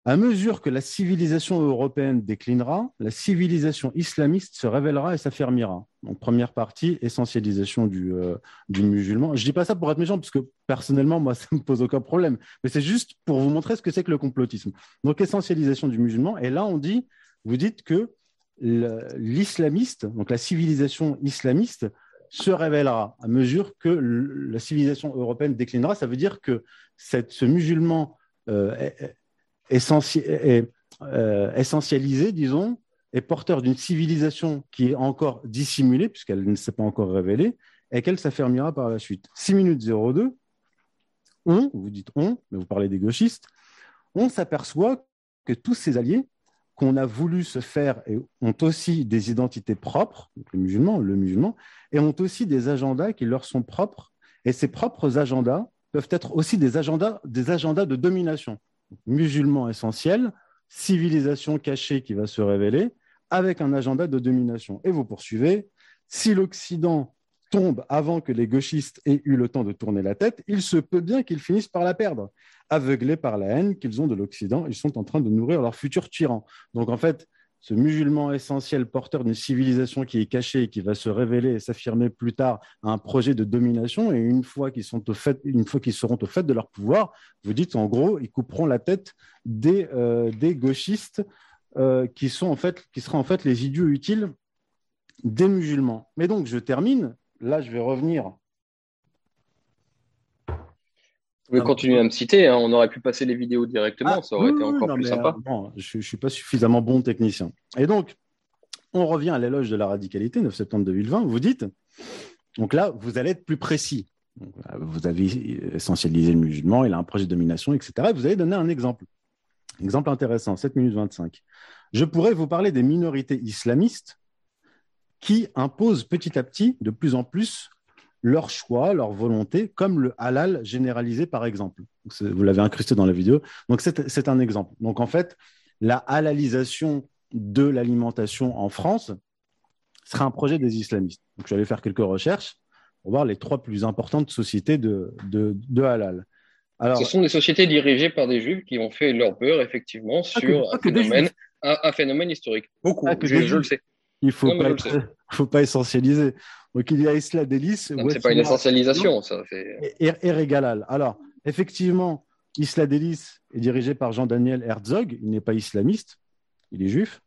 À mesure que la civilisation européenne déclinera, la civilisation islamiste se révélera et s'affermira. Donc, première partie, essentialisation du, euh, musulman. Je ne dis pas ça pour être méchant, parce que personnellement, moi, ça ne me pose aucun problème. Mais c'est juste pour vous montrer ce que c'est que le complotisme. Donc, essentialisation du musulman. Et là, on dit, vous dites que l'islamiste, donc la civilisation islamiste, se révélera à mesure que la civilisation européenne déclinera. Ça veut dire que cette, ce musulman euh, euh, essentialisé, disons, est porteur d'une civilisation qui est encore dissimulée, puisqu'elle ne s'est pas encore révélée, et qu'elle s'affermira par la suite. 6 minutes 02, on, vous dites on, mais vous parlez des gauchistes, on s'aperçoit que tous ces alliés qu'on a voulu se faire ont aussi des identités propres, les musulmans, le musulman, et ont aussi des agendas qui leur sont propres. Et ces propres agendas peuvent être aussi des agendas, des agendas de domination. Musulman essentiel, civilisation cachée qui va se révéler, avec un agenda de domination. Et vous poursuivez, si l'Occident tombe avant que les gauchistes aient eu le temps de tourner la tête, il se peut bien qu'ils finissent par la perdre. Aveuglés par la haine qu'ils ont de l'Occident, ils sont en train de nourrir leur futur tyran. Donc en fait, ce musulman essentiel porteur d'une civilisation qui est cachée et qui va se révéler et s'affirmer plus tard à un projet de domination. Et une fois qu'ils seront au fait de leur pouvoir, vous dites en gros, ils couperont la tête des, euh, gauchistes euh, qui sont qui seront en fait les idiots utiles des musulmans. Mais donc je termine là, je vais revenir. Pouvez continuer à me citer, hein. on aurait pu passer les vidéos directement, ça aurait été encore plus sympa. Euh, je ne suis pas suffisamment bon technicien. Et donc, on revient à l'éloge de la radicalité, 9 septembre 2020. Vous dites, donc là, vous allez être plus précis. Vous avez essentialisé le musulman, il a un projet de domination, etc. vous allez donner un exemple. Exemple intéressant, 7 minutes 25. Je pourrais vous parler des minorités islamistes qui imposent petit à petit de plus en plus leur choix, leur volonté, comme le halal généralisé par exemple. Vous l'avez incrusté dans la vidéo. Donc c'est un exemple. Donc en fait, la halalisation de l'alimentation en France sera un projet des islamistes. Donc je vais aller faire quelques recherches pour voir les trois plus importantes sociétés de, de, halal. Alors, Ce sont des sociétés dirigées par des juifs qui ont fait leur peur effectivement sur un, phénomène, un, phénomène, historique. Beaucoup, je le sais. Il ne faut, pas, faut pas essentialiser. Donc, il y a Isla Delis. Ce n'est pas une essentialisation, ça. Et, et Régalal. Alors, effectivement, Isla Delis est dirigé par Jean-Daniel Herzog. Il n'est pas islamiste, il est juif.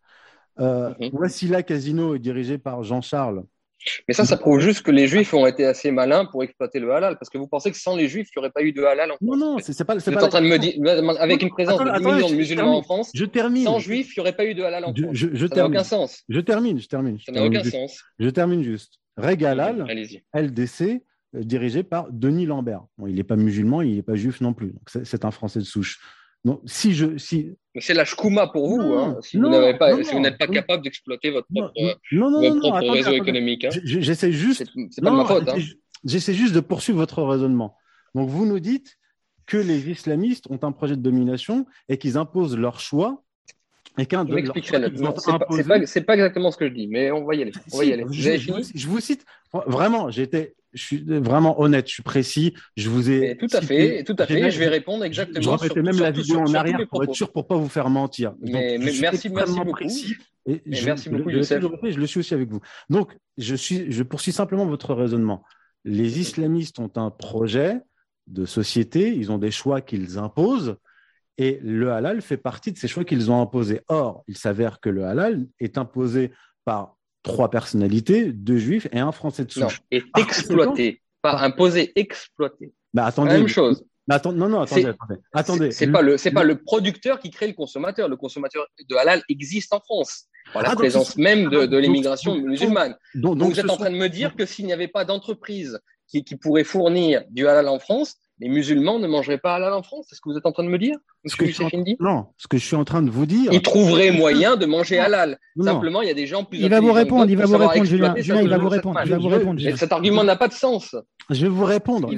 Euh. Wassila Casino est dirigé par Jean-Charles mais ça, ça prouve juste que les Juifs ont été assez malins pour exploiter le halal, parce que vous pensez que sans les Juifs, il n'y aurait pas eu de halal en France. Non, non, c'est pas. Vous êtes en train de me dire, avec une présence de 10 millions de musulmans en France, je termine. sans Juifs, il n'y aurait pas eu de halal en France. Je, ça n'a aucun sens. Je termine, je termine. ça n'a aucun sens. Je termine juste. Régalal, LDC, euh, dirigé par Denis Lambert. Bon, il n'est pas musulman, il n'est pas juif non plus. C'est un Français de souche si je, si... C'est la shkouma pour vous, hein, si, vous n'êtes pas, si vous n'êtes pas capable d'exploiter votre propre, votre propre réseau économique. Hein. J'essaie juste. C'est pas de ma faute. Hein. j'essaie juste de poursuivre votre raisonnement. Donc, vous nous dites que les islamistes ont un projet de domination et qu'ils imposent leur choix et qu'un de C'est pas, exactement ce que je dis, mais on va y aller. On va y aller. Je, vous cite vraiment. J'étais, je suis vraiment honnête, je suis précis. Je vous ai. tout à fait, tout à fait. Je vais répondre exactement. Je répétais même la vidéo en arrière pour être sûr pour pas vous faire mentir. mais, merci, merci beaucoup. et merci beaucoup, Youssef. Je le suis aussi avec vous. Donc, je suis, je poursuis simplement votre raisonnement. Les islamistes ont un projet de société, ils ont des choix qu'ils imposent et le halal fait partie de ces choix qu'ils ont imposés. Or, il s'avère que le halal est imposé par trois personnalités, deux juifs et un français de souche. Non, est exploité, pas imposé, exploité. Bah, attendez, La même chose. non, non, attendez, attendez. C'est pas le, c'est pas le producteur qui crée le consommateur. Le consommateur de halal existe en France. Par la ah, présence même de, de l'immigration musulmane. Donc, vous êtes en train de me dire que s'il n'y avait pas d'entreprise qui, qui pourrait fournir du halal en France, les musulmans ne mangeraient pas halal en France C'est ce que vous êtes en train de me dire? Ce que je Non, ce que je suis en train de vous dire. Ils trouveraient moyen de manger halal. Simplement, il y a des gens plus. Il va vous répondre, il va vous répondre, Julien. Julien, il va vous répondre. Il va vous répondre. Cet argument n'a pas de sens. Je vais vous répondre.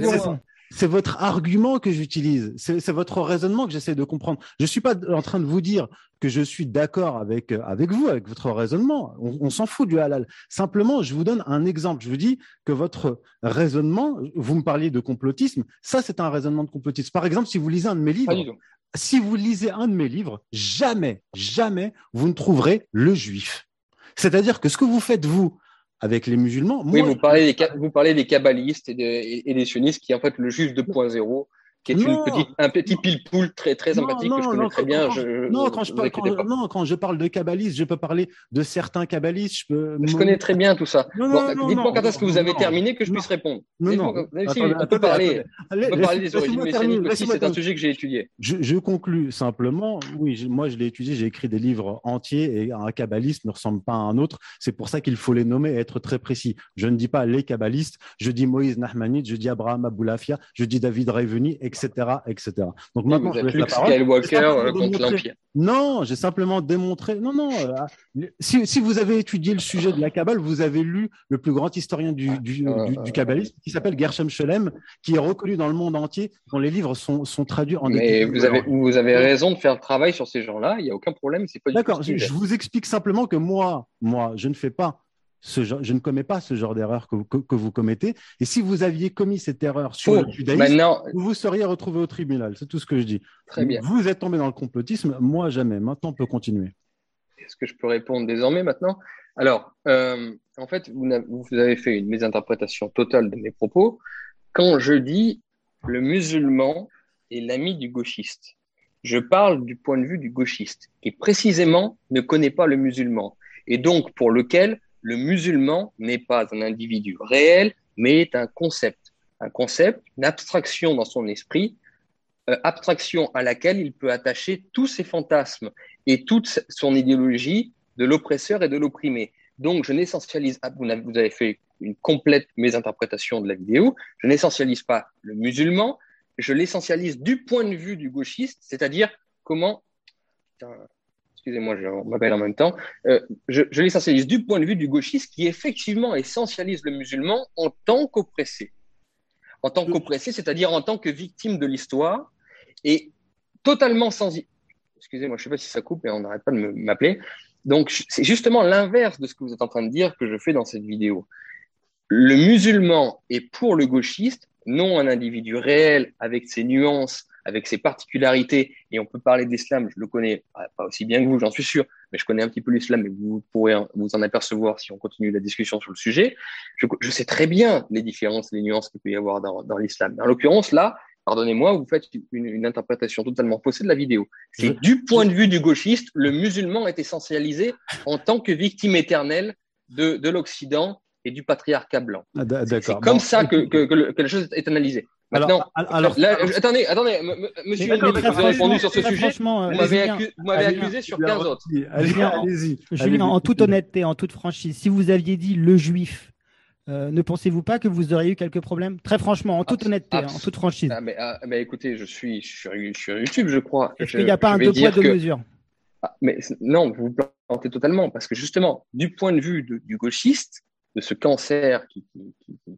C'est votre argument que j'utilise. C'est votre raisonnement que j'essaie de comprendre. Je ne suis pas en train de vous dire que je suis d'accord avec, avec vous, avec votre raisonnement. On, s'en fout du halal. Simplement, je vous donne un exemple. Je vous dis que votre raisonnement, vous me parliez de complotisme, ça c'est un raisonnement de complotisme. Par exemple, si vous lisez un de mes livres, si vous lisez un de mes livres, jamais, jamais vous ne trouverez le juif. C'est-à-dire que ce que vous faites, vous, avec les musulmans. Oui, vous, parlez des, vous parlez des kabbalistes et, des sionistes qui, en fait, le juge 2.0 qui est une petite, un petit pile-poule très, très sympathique que je connais très bien. non, quand je, parle, non, quand je parle de kabbalistes, je peux parler de certains kabbalistes. Je, peux... je connais très bien tout ça. Dites-moi quand est-ce que vous avez terminé que je puisse répondre. Non, non. on peut parler, on peut parler des origines messianiques aussi, c'est un sujet que j'ai étudié. Je, je conclus simplement. Oui, moi, je l'ai étudié, j'ai écrit des livres entiers et un kabbaliste ne ressemble pas à un autre. C'est pour ça qu'il faut les nommer et être très précis. Je ne dis pas les kabbalistes, je dis Moïse Nahmanid, je dis Abraham Aboulafia, je dis David Reveni, etc., etc. Donc maintenant, vous je Skywalker euh, contre l'Empire. Non, j'ai simplement démontré. Non, non. Euh, si, si, vous avez étudié le sujet de la Kabbale, vous avez lu le plus grand historien du, du, du, kabbalisme, qui s'appelle Gershom Scholem, qui est reconnu dans le monde entier, dont les livres sont, sont traduits en. Mais vous avez, vous avez raison de faire le travail sur ces gens-là. Il n'y a aucun problème. C'est pas. D'accord. Je, je vous explique simplement que moi, moi, je ne fais pas je ne commets pas ce genre d'erreur que, vous commettez. Et si vous aviez commis cette erreur sur le judaïsme, vous vous seriez retrouvé au tribunal. C'est tout ce que je dis. Très bien. Vous êtes tombé dans le complotisme, moi jamais. Maintenant, on peut continuer. Est-ce que je peux répondre désormais maintenant? Alors, euh, en fait, vous, avez fait une mésinterprétation totale de mes propos. Quand je dis le musulman est l'ami du gauchiste, je parle du point de vue du gauchiste, qui précisément ne connaît pas le musulman, et donc pour lequel le musulman n'est pas un individu réel, mais est un concept. Un concept, une abstraction dans son esprit, euh, abstraction à laquelle il peut attacher tous ses fantasmes et toute son idéologie de l'oppresseur et de l'opprimé. Donc, je n'essentialise, vous avez fait une complète mésinterprétation de la vidéo, je n'essentialise pas le musulman, je l'essentialise du point de vue du gauchiste, c'est-à-dire comment, excusez-moi, je m'appelle en même temps, euh, je, l'essentialise du point de vue du gauchiste qui effectivement essentialise le musulman en tant qu'oppressé. En tant qu'oppressé, c'est-à-dire en tant que victime de l'histoire et totalement sans. Excusez-moi, je ne sais pas si ça coupe et on n'arrête pas de m'appeler. Donc, c'est justement l'inverse de ce que vous êtes en train de dire que je fais dans cette vidéo. Le musulman est pour le gauchiste, non un individu réel avec ses nuances, avec ses particularités, et on peut parler d'islam, je le connais ah, pas aussi bien que vous, j'en suis sûr, mais je connais un petit peu l'islam, et vous pourrez vous en apercevoir si on continue la discussion sur le sujet. Je, sais très bien les différences, les nuances qu'il peut y avoir dans, l'islam. En l'occurrence, là, pardonnez-moi, vous faites une, interprétation totalement faussée de la vidéo. C'est du point de vue du gauchiste, le musulman est essentialisé en tant que victime éternelle de, de l'Occident et du patriarcat blanc. Ah, c'est comme ça que, que, que, la chose est analysée. Maintenant, alors, attendez, attendez, monsieur, vous avez répondu sur ce sujet. Vous m'avez accusé sur 15 autres. Allez-y. Julien, en toute honnêteté, en toute franchise, si vous aviez dit le juif, euh, ne pensez-vous pas que vous auriez eu quelques problèmes? Très franchement, en toute honnêteté, hein, en toute franchise. Ah, mais, ah, mais, écoutez, je suis sur, YouTube, je crois. Est-ce qu'il n'y a pas un deux poids, deux mesures? Ah, mais non, vous vous plantez totalement, parce que justement, du point de vue du gauchiste, de ce cancer qui,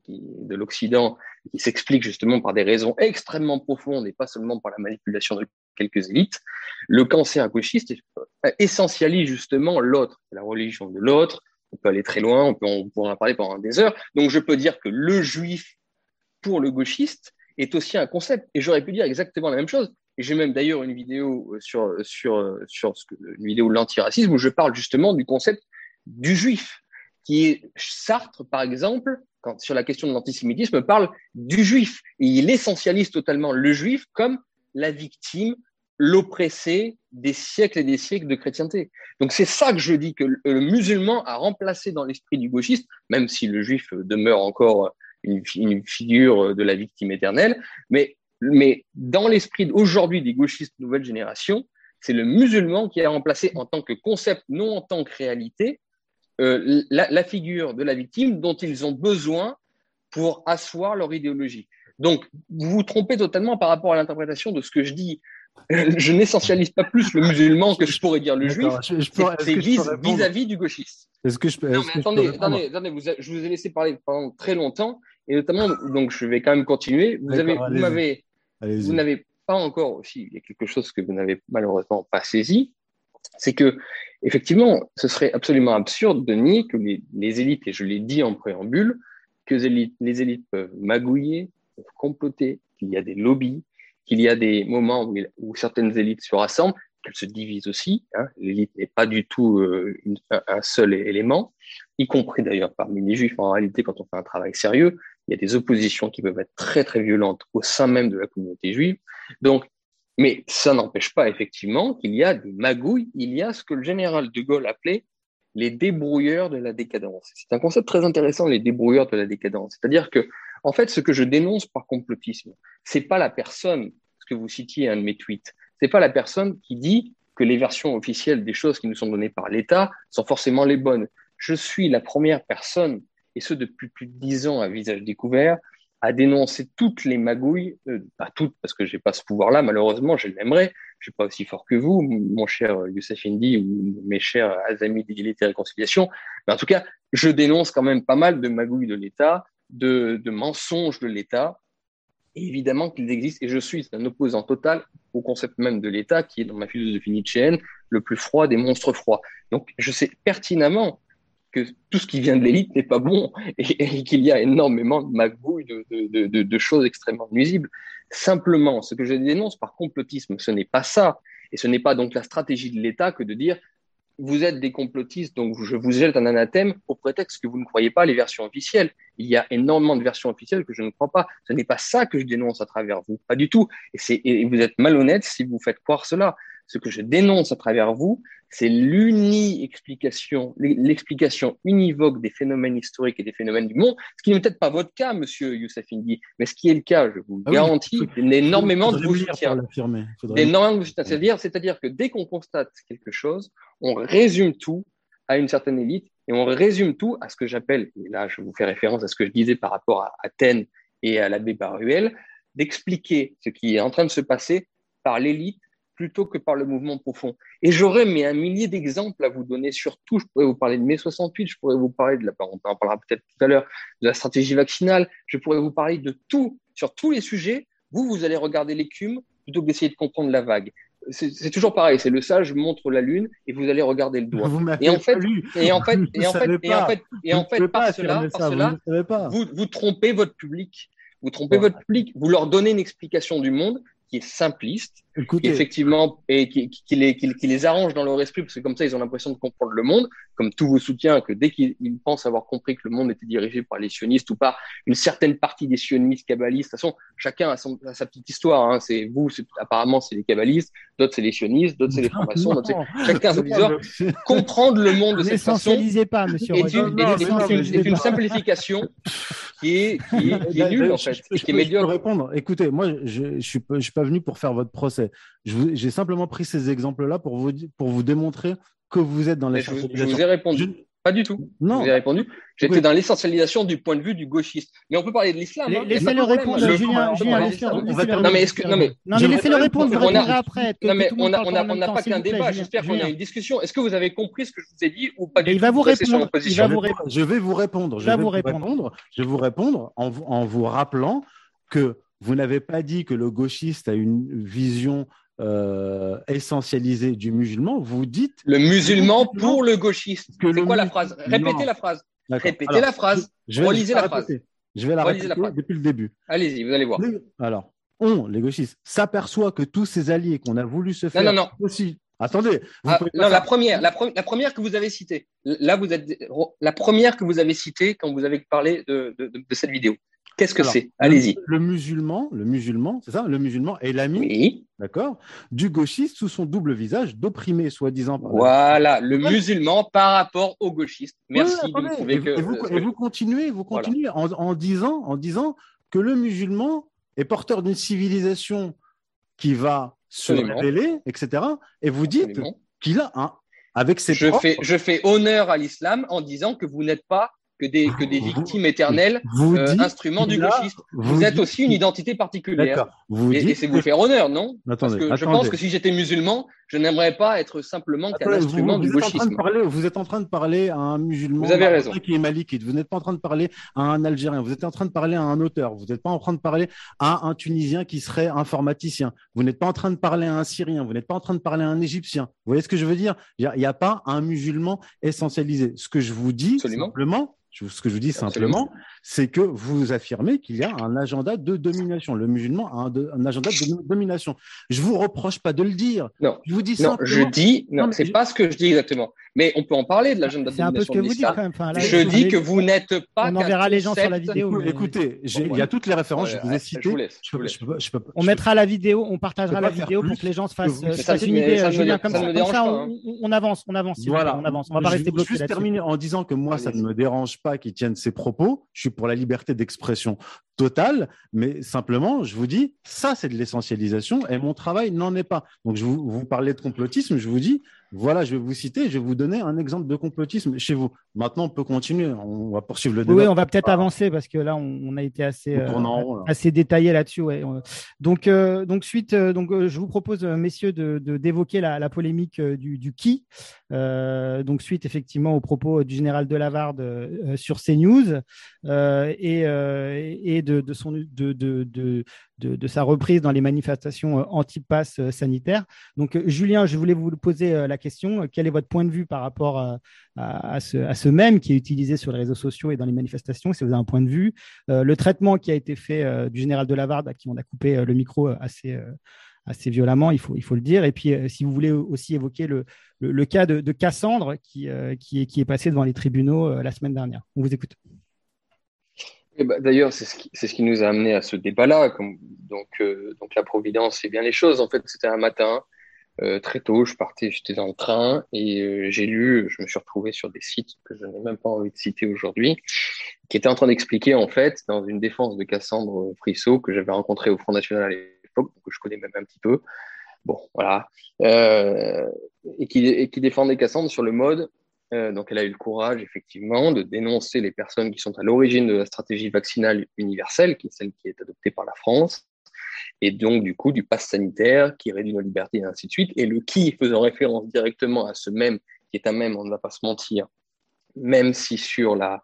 de l'Occident, qui s'explique justement par des raisons extrêmement profondes et pas seulement par la manipulation de quelques élites, le cancer gauchiste essentialise justement l'autre, la religion de l'autre. On peut aller très loin, on peut pourra en parler pendant des heures. Donc je peux dire que le juif pour le gauchiste est aussi un concept. Et j'aurais pu dire exactement la même chose. J'ai même d'ailleurs une vidéo sur, sur, sur une vidéo de l'antiracisme où je parle justement du concept du juif qui est Sartre, par exemple, quand, sur la question de l'antisémitisme, parle du juif. Et il essentialise totalement le juif comme la victime, l'oppressé des siècles et des siècles de chrétienté. Donc c'est ça que je dis que le musulman a remplacé dans l'esprit du gauchiste, même si le juif demeure encore une, figure de la victime éternelle, mais, dans l'esprit aujourd'hui des gauchistes nouvelle génération, c'est le musulman qui a remplacé en tant que concept, non en tant que réalité, euh, la, figure de la victime dont ils ont besoin pour asseoir leur idéologie. Donc, vous vous trompez totalement par rapport à l'interprétation de ce que je dis. Je n'essentialise pas plus le musulman que je pourrais dire le juif. C'est vis-à-vis du gauchiste. Est-ce que je peux Non, mais attendez, attendez, je vous ai laissé parler pendant très longtemps, et notamment, donc je vais quand même continuer. Vous avez, vous m'avez, vous n'avez pas encore aussi, il y a quelque chose que vous n'avez malheureusement pas saisi, c'est que effectivement, ce serait absolument absurde de nier que les, élites, et je l'ai dit en préambule, que les élites, peuvent magouiller, peuvent comploter, qu'il y a des lobbies, qu'il y a des moments où, certaines élites se rassemblent, qu'elles se divisent aussi. Hein. L'élite n'est pas du tout euh, un seul élément, y compris d'ailleurs parmi les juifs. En réalité, quand on fait un travail sérieux, il y a des oppositions qui peuvent être très très violentes au sein même de la communauté juive. Donc, mais ça n'empêche pas effectivement qu'il y a des magouilles, il y a ce que le général de Gaulle appelait les débrouilleurs de la décadence. C'est un concept très intéressant, les débrouilleurs de la décadence. C'est-à-dire que, en fait, ce que je dénonce par complotisme, c'est pas la personne, ce que vous citiez un de mes tweets, c'est pas la personne qui dit que les versions officielles des choses qui nous sont données par l'État sont forcément les bonnes. Je suis la première personne, et ce depuis plus de dix ans à visage découvert, à dénoncer toutes les magouilles, euh, pas toutes parce que j'ai pas ce pouvoir-là, malheureusement, je l'aimerais, je suis pas aussi fort que vous, mon cher Youssef Indy ou mes chers amis d'égalité et réconciliation, mais en tout cas, je dénonce quand même pas mal de magouilles de l'État, de, de mensonges de l'État, et évidemment qu'ils existent, et je suis un opposant total au concept même de l'État, qui est dans ma philosophie nietzschéenne le plus froid des monstres froids. Donc je sais pertinemment que tout ce qui vient de l'élite n'est pas bon et, qu'il y a énormément de magouilles, de, choses extrêmement nuisibles. Simplement, ce que je dénonce par complotisme, ce n'est pas ça. Et ce n'est pas donc la stratégie de l'État que de dire vous êtes des complotistes, donc je vous jette un anathème au prétexte que vous ne croyez pas les versions officielles. Il y a énormément de versions officielles que je ne crois pas. Ce n'est pas ça que je dénonce à travers vous, pas du tout. Et, et vous êtes malhonnête si vous faites croire cela. Ce que je dénonce à travers vous, c'est l'uni-explication, l'explication univoque des phénomènes historiques et des phénomènes du monde, ce qui n'est peut-être pas votre cas, monsieur Youssef Indy, mais ce qui est le cas, je vous ah garantis, énormément de vous soutien. Énormément de C'est-à-dire, c'est-à-dire que dès qu'on constate quelque chose, on résume tout à une certaine élite et on résume tout à ce que j'appelle, et là je vous fais référence à ce que je disais par rapport à Athènes et à l'abbé Baruel, d'expliquer ce qui est en train de se passer par l'élite plutôt que par le mouvement profond. Et j'aurais mais un millier d'exemples à vous donner sur tout. Je pourrais vous parler de mai 68, je pourrais vous parler de la, on en parlera peut-être tout à l'heure, de la stratégie vaccinale, je pourrais vous parler de tout, sur tous les sujets. Vous, vous allez regarder l'écume plutôt que d'essayer de comprendre la vague. C'est toujours pareil, c'est le sage montre la lune et vous allez regarder le doigt. et en, fait, et en fait, et en fait, et en fait, et en fait, par cela, par cela, vous, vous trompez votre public. Vous trompez votre public, vous leur donnez une explication du monde qui est simpliste, effectivement, et qui, qui, les, qui, les, arrange dans leur esprit, parce que comme ça, ils ont l'impression de comprendre le monde, comme tous vos soutiens, que dès qu'ils pensent avoir compris que le monde était dirigé par les sionistes ou par une certaine partie des sionistes kabbalistes, de toute façon, chacun a, son, sa petite histoire. Hein. C'est vous, apparemment, c'est les kabbalistes, d'autres c'est les sionistes, d'autres c'est les francs-maçons, chacun a son histoire. Comprendre le monde de cette façon pas, monsieur est, une, une, simplification qui est, qui est, qui est nulle, en fait, qui est médiocre. Je peux répondre. Écoutez, moi, je, je suis, je suis pas venu pour faire votre procès. J'ai simplement pris ces exemples-là pour vous, pour vous démontrer que vous êtes dans la je, je vous ai répondu. Pas du tout. Non. Vous avez répondu. J'étais dans l'essentialisation du point de vue du gauchiste. Mais on peut parler de l'islam. Hein. Laissez-le répondre, Julien. Non, mais non, mais, laissez-le répondre. Vous répondrez après. Non, mais on n'a pas qu'un débat. J'espère qu'on a une discussion. Est-ce que vous avez compris ce que je vous ai dit ou pas du tout Il va vous répondre. Je vais vous répondre. Je vais vous répondre. Je vais vous répondre en vous rappelant que vous n'avez pas dit que le gauchiste a une vision euh, essentialisée du musulman, vous dites... Le musulman pour le gauchiste. C'est quoi la phrase Répétez la phrase. Répétez la phrase. Je vais Relisez la, phrase. Je vais la répéter depuis le début. Allez-y, vous allez voir. Alors, on, les gauchistes, s'aperçoit que tous ces alliés qu'on a voulu se faire non, non, non. aussi... Attendez. Ah, non, la première, la, la, première que vous avez citée. Là, vous êtes la première que vous avez citée quand vous avez parlé de, de, de cette vidéo. Qu'est-ce que c'est? Allez-y. Le, musulman, le musulman, c'est ça? Le musulman est l'ami, d'accord, du gauchiste sous son double visage d'opprimé, soi-disant. Voilà, le musulman par rapport au gauchiste. Merci de me et, que. Et vous, continuez, vous continuez en, disant, en disant que le musulman est porteur d'une civilisation qui va se révéler, etc. Et vous dites qu'il a un. Avec ses je, fais, je fais honneur à l'islam en disant que vous n'êtes pas que des, que des victimes éternelles, euh, instruments du gauchisme. Vous, êtes aussi une identité particulière. Vous et, c'est vous faire honneur, non? Parce que je pense que si j'étais musulman, je n'aimerais pas être simplement qu'un instrument du gauchisme. vous êtes en train de parler à un musulman vous avez raison. qui est malikite. Vous n'êtes pas en train de parler à un Algérien. Vous êtes en train de parler à un auteur. Vous n'êtes pas en train de parler à un Tunisien qui serait informaticien. Vous n'êtes pas en train de parler à un Syrien. Vous n'êtes pas en train de parler à un Égyptien. Vous voyez ce que je veux dire? Il n'y a, pas un musulman essentialisé. Ce que je vous dis, simplement, ce que je vous dis simplement, c'est que vous affirmez qu'il y a un agenda de domination. Le musulman a un, agenda de domination. Je vous reproche pas de le dire. Non, je vous dis non, je dis non, c'est pas ce que je dis exactement. Mais on peut en parler de l'agenda de. C'est un peu ce que vous dites quand même. je dis que vous n'êtes pas. On enverra les gens sur la vidéo. Écoutez, il y a toutes les références. je vous ai citées. on mettra la vidéo, on partagera la vidéo pour que les gens se fassent une idée. Comme ça, on avance, on avance. Voilà, on avance. On va pas rester bloqué. Juste terminer en disant que moi, ça ne me dérange pas qu'ils tiennent ces propos. Je suis pour la liberté d'expression totale, mais simplement, je vous dis, ça, c'est de l'essentialisation et mon travail n'en est pas. Donc, je vous, vous parlez de complotisme, je vous dis, voilà, je vais vous citer, je vais vous donner un exemple de complotisme chez vous. Maintenant, on peut continuer, on va poursuivre le débat. Oui, on va peut-être avancer parce que là, on, a été assez, euh, assez détaillé là-dessus. Donc, euh, donc, suite, euh, donc, je vous propose, messieurs, de, d'évoquer la, polémique du, du qui. donc, suite effectivement aux propos du général de Lavarde sur CNews et, et de, de, son, de, de, sa reprise dans les manifestations anti-pass sanitaire. Donc, Julien, je voulais vous poser la question. Quel est votre point de vue par rapport à, ce, même qui est utilisé sur les réseaux sociaux et dans les manifestations Si vous avez un point de vue, euh, le traitement qui a été fait euh, du général de Lavarde, à qui on a coupé euh, le micro assez violemment, il faut, le dire. Et puis, si vous voulez aussi évoquer le, cas de, Cassandre qui est passé devant les tribunaux la semaine dernière. On vous écoute. Ben, d'ailleurs, c'est ce, qui, nous a amené à ce débat-là. Donc, donc, la Providence, c'est bien les choses. En fait, c'était un matin euh, très tôt, je partais, j'étais dans le train et euh, j'ai lu, je me suis retrouvé sur des sites que je n'ai même pas envie de citer aujourd'hui, qui étaient en train d'expliquer en fait dans une défense de Cassandre Frissot que j'avais rencontré au Front National à l'époque, que je connais même un petit peu. Bon, voilà, euh, et qui défendait Cassandre sur le mode. Donc, elle a eu le courage, effectivement, de dénoncer les personnes qui sont à l'origine de la stratégie vaccinale universelle, qui est celle qui est adoptée par la France, et donc du coup du pass sanitaire qui réduit nos libertés et ainsi de suite, et le qui faisant référence directement à ce même, qui est un même, on ne va pas se mentir, même si sur la,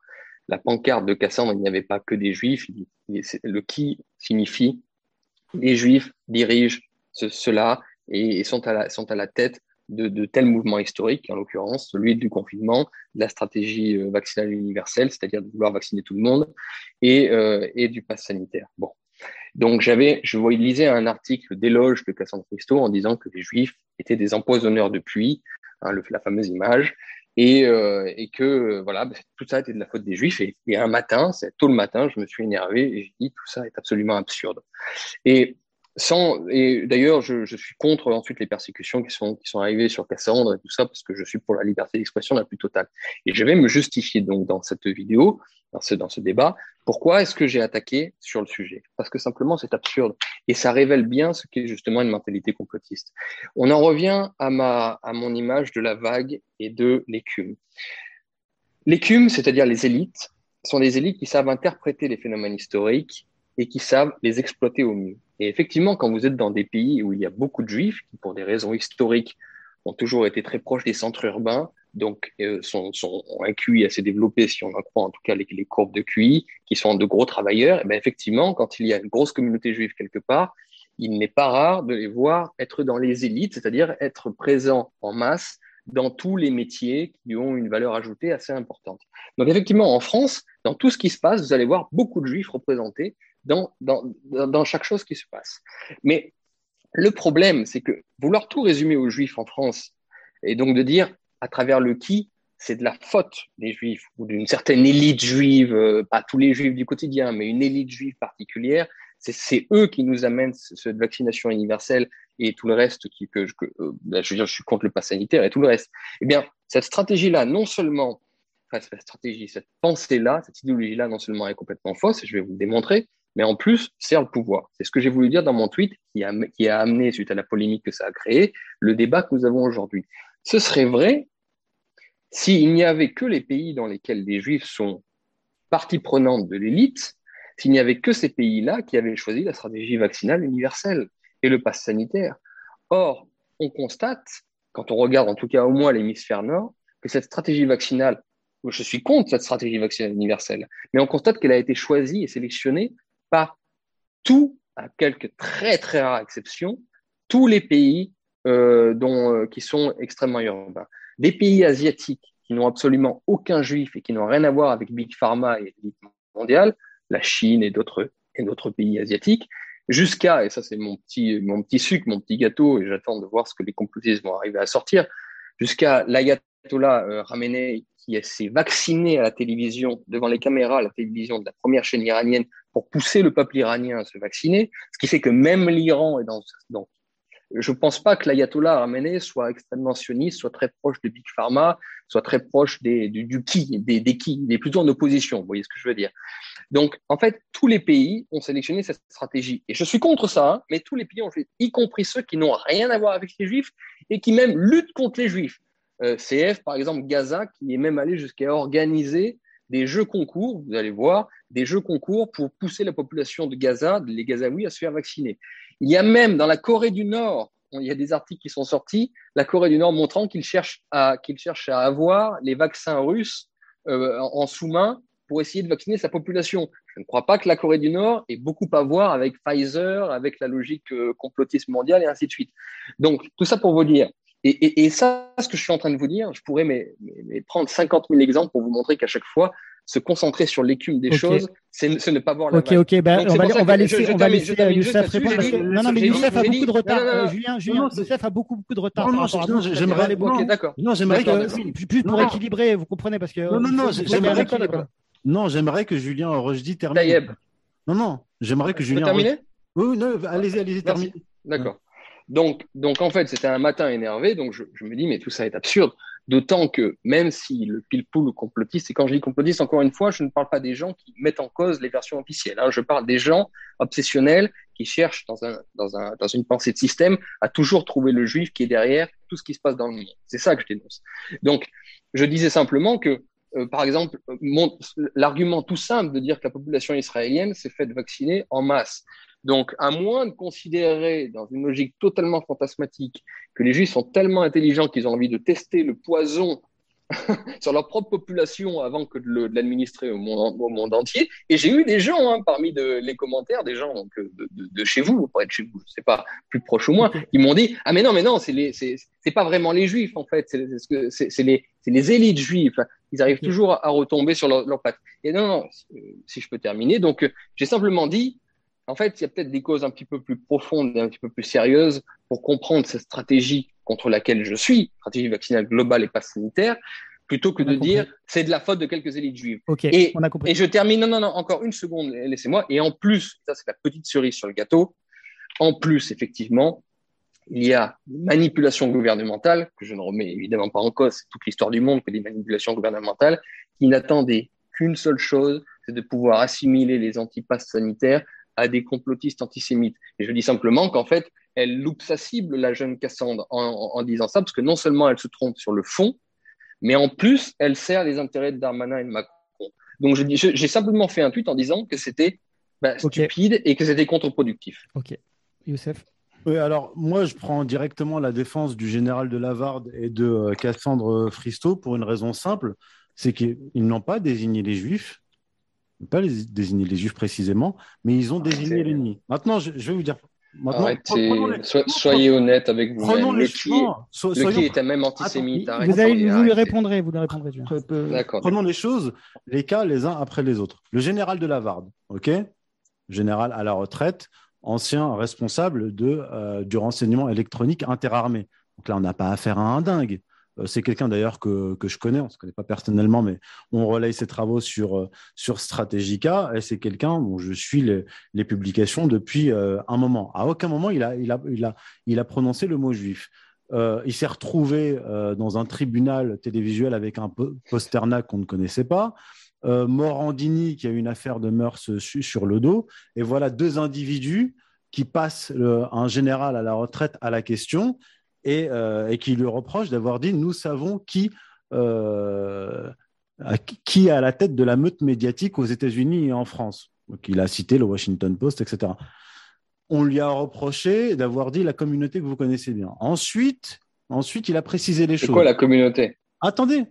pancarte de Cassandre, il n'y avait pas que des juifs, le qui signifie les juifs dirigent cela et, sont à la tête de, de tels mouvements historiques, en l'occurrence celui du confinement, de la stratégie euh, vaccinale universelle, c'est-à-dire de vouloir vacciner tout le monde, et, euh, et du pass sanitaire. Bon, donc j'avais, je lisais un article d'éloge de Cassandre Christo en disant que les Juifs étaient des empoisonneurs de puits, hein, la fameuse image, et, euh, et que voilà, bah, tout ça était de la faute des Juifs. Et, et un matin, c'est tôt le matin, je me suis énervé et j'ai dit tout ça est absolument absurde. Et sans, et d'ailleurs, je, je, suis contre ensuite les persécutions qui sont, qui sont arrivées sur Cassandre et tout ça, parce que je suis pour la liberté d'expression la plus totale. Et je vais me justifier donc dans cette vidéo dans ce, dans ce débat. Pourquoi est-ce que j'ai attaqué sur le sujet? Parce que simplement c'est absurde et ça révèle bien ce qu'est justement une mentalité complotiste. On en revient à, ma, à mon image de la vague et de l'écume. L'écume, c'est-à-dire les élites, sont des élites qui savent interpréter les phénomènes historiques et qui savent les exploiter au mieux. Et effectivement, quand vous êtes dans des pays où il y a beaucoup de juifs, qui pour des raisons historiques ont toujours été très proches des centres urbains, donc euh, sont, sont, ont un QI assez développé, si on en croit en tout cas les, les courbes de QI, qui sont de gros travailleurs, et bien effectivement, quand il y a une grosse communauté juive quelque part, il n'est pas rare de les voir être dans les élites, c'est-à-dire être présents en masse dans tous les métiers qui ont une valeur ajoutée assez importante. Donc effectivement, en France, dans tout ce qui se passe, vous allez voir beaucoup de juifs représentés dans, dans, dans chaque chose qui se passe. Mais le problème, c'est que vouloir tout résumer aux juifs en France, et donc de dire à travers le qui, c'est de la faute des juifs ou d'une certaine élite juive, euh, pas tous les juifs du quotidien, mais une élite juive particulière, c'est eux qui nous amènent cette vaccination universelle et tout le reste que, euh, ben, je veux dire, je suis contre le pass sanitaire et tout le reste. Eh bien, cette stratégie-là, non seulement, enfin, cette stratégie, cette pensée-là, cette idéologie-là, non seulement est complètement fausse, et je vais vous le démontrer, mais en plus sert le pouvoir. C'est ce que j'ai voulu dire dans mon tweet qui a, amené, suite à la polémique que ça a créé, le débat que nous avons aujourd'hui. Ce serait vrai s'il n'y avait que les pays dans lesquels les juifs sont partie prenante de l'élite, s'il n'y avait que ces pays-là qui avaient choisi la stratégie vaccinale universelle et le pass sanitaire. Or, on constate, quand on regarde en tout cas au moins l'hémisphère nord, que cette stratégie vaccinale, je suis contre cette stratégie vaccinale universelle, mais on constate qu'elle a été choisie et sélectionnée par tous, à quelques très très rares exceptions, tous les pays euh, dont, euh, qui sont extrêmement urbains. Des pays asiatiques qui n'ont absolument aucun juif et qui n'ont rien à voir avec Big Pharma et l'élite mondiale, la Chine et d'autres et d'autres pays asiatiques, jusqu'à, et ça c'est mon petit, mon petit sucre, mon petit gâteau, et j'attends de voir ce que les complotistes vont arriver à sortir, jusqu'à l'ayatollah euh, Ramenei qui s'est vacciné à la télévision, devant les caméras à la télévision de la première chaîne iranienne pour pousser le peuple iranien à se vacciner, ce qui fait que même l'Iran est dans, je ne pense pas que l'ayatollah Ramenei soit extrêmement sioniste, soit très proche de Big Pharma, soit très proche du, qui, des, des qui. Il est plutôt en opposition, vous voyez ce que je veux dire. Donc, en fait, tous les pays ont sélectionné cette stratégie. Et je suis contre ça, hein, mais tous les pays ont fait, y compris ceux qui n'ont rien à voir avec les juifs et qui même luttent contre les juifs. Euh, CF, par exemple, Gaza, qui est même allé jusqu'à organiser des jeux concours, vous allez voir, des jeux concours pour pousser la population de Gaza, les Gazaouis, à se faire vacciner. Il y a même dans la Corée du Nord, il y a des articles qui sont sortis, la Corée du Nord montrant qu'ils cherchent à, à avoir les vaccins russes euh, en sous-main pour essayer de vacciner sa population. Je ne crois pas que la Corée du Nord ait beaucoup à voir avec Pfizer, avec la logique euh, complotiste mondiale et ainsi de suite. Donc, tout ça pour vous dire. Et, et, ça, ce que je suis en train de vous dire, je pourrais mais, mais prendre 50 000 exemples pour vous montrer qu'à chaque fois, se concentrer sur l'écume des choses, c'est ne pas voir la Ok, ok, ben, on, va, on va laisser, on va laisser Youssef répondre. non, non, mais Youssef a beaucoup de retard. Julien, Julien, Youssef a beaucoup, beaucoup de retard. Non, non, j'aimerais d'accord. Non, j'aimerais que, plus pour équilibrer, vous comprenez, parce que. Non, non, non, j'aimerais que, non, j'aimerais que Julien Rochdy termine. Non, non, j'aimerais que Julien. terminer Oui, non, allez-y, allez-y, terminez. D'accord. Donc, donc, en fait, c'était un matin énervé, donc je, je, me dis, mais tout ça est absurde. D'autant que même si le pile-poule ou complotiste, et quand je dis complotiste, encore une fois, je ne parle pas des gens qui mettent en cause les versions officielles. Hein. Je parle des gens obsessionnels qui cherchent dans, un, dans, un, dans une pensée de système à toujours trouver le juif qui est derrière tout ce qui se passe dans le monde. C'est ça que je dénonce. Donc, je disais simplement que, euh, par exemple, l'argument tout simple de dire que la population israélienne s'est faite vacciner en masse. Donc, à moins de considérer, dans une logique totalement fantasmatique, que les Juifs sont tellement intelligents qu'ils ont envie de tester le poison sur leur propre population avant que de l'administrer au monde, au monde, entier. Et j'ai eu des gens, hein, parmi de, les commentaires, des gens donc, de, de, de, chez vous, pour être chez vous, je sais pas, plus proche ou moins, qui m'ont dit Ah, mais non, mais non, c'est pas vraiment les juifs, en fait, c'est les, les élites juives. Ils arrivent toujours à, retomber sur leur, leur patte. Et non, non, si je peux terminer. Donc, j'ai simplement dit en fait, il y a peut-être des causes un petit peu plus profondes et un petit peu plus sérieuses pour comprendre cette stratégie contre laquelle je suis, stratégie vaccinale globale et pas sanitaire, plutôt que de dire c'est de la faute de quelques élites juives. et, on a compris. et je termine, non, non, non, encore une seconde, laissez-moi. Et en plus, ça c'est la petite cerise sur le gâteau, en plus, effectivement, il y a une manipulation gouvernementale, que je ne remets évidemment pas en cause, c'est toute l'histoire du monde que des manipulations gouvernementales, qui n'attendaient qu'une seule chose, c'est de pouvoir assimiler les antipasses sanitaires à des complotistes antisémites. Et je dis simplement qu'en fait, elle loupe sa cible, la jeune Cassandre, en, en, disant ça, parce que non seulement elle se trompe sur le fond, mais en plus, elle sert les intérêts de Darmanin et de Macron. Donc, j'ai simplement fait un tweet en disant que c'était bah, stupide et que c'était contre-productif. Ok. Youssef? Oui, alors moi, je prends directement la défense du général de Lavarde et de euh, Cassandre Fristo pour une raison simple, c'est qu'ils n'ont pas désigné les Juifs, pas les, désigné les Juifs précisément, mais ils ont désigné l'ennemi. Maintenant, je, vais vous dire. Soyez honnête avec vous-même. Le, qui, le qui était même antisémite. vous, vous lui répondrez, vous lui répondrez. Prenons les choses, les cas les uns après les autres. Le général de Lavarde, ok, général à la retraite, ancien responsable de, euh, du renseignement électronique interarmé. Donc là, on n'a pas affaire à un dingue. Euh, c'est quelqu'un d'ailleurs que, je connais, on ne se connaît pas personnellement, mais on relaye ses travaux sur, euh, sur Strategica et c'est quelqu'un dont je suis les, publications depuis un moment. À aucun moment, il a, il a, il a, il a prononcé le mot juif. il s'est retrouvé dans un tribunal télévisuel avec un posternac qu'on ne connaissait pas. Euh, Morandini qui a une affaire de mœurs sur le dos. Et voilà deux individus qui passent un général à la retraite à la question et, euh, qui lui reprochent d'avoir dit Nous savons qui, euh, qui est à la tête de la meute médiatique aux États-Unis et en France. Donc, il a cité le Washington Post, etc. On lui a reproché d'avoir dit la communauté que vous connaissez bien. Ensuite, ensuite il a précisé les choses. C'est quoi la communauté? Attendez,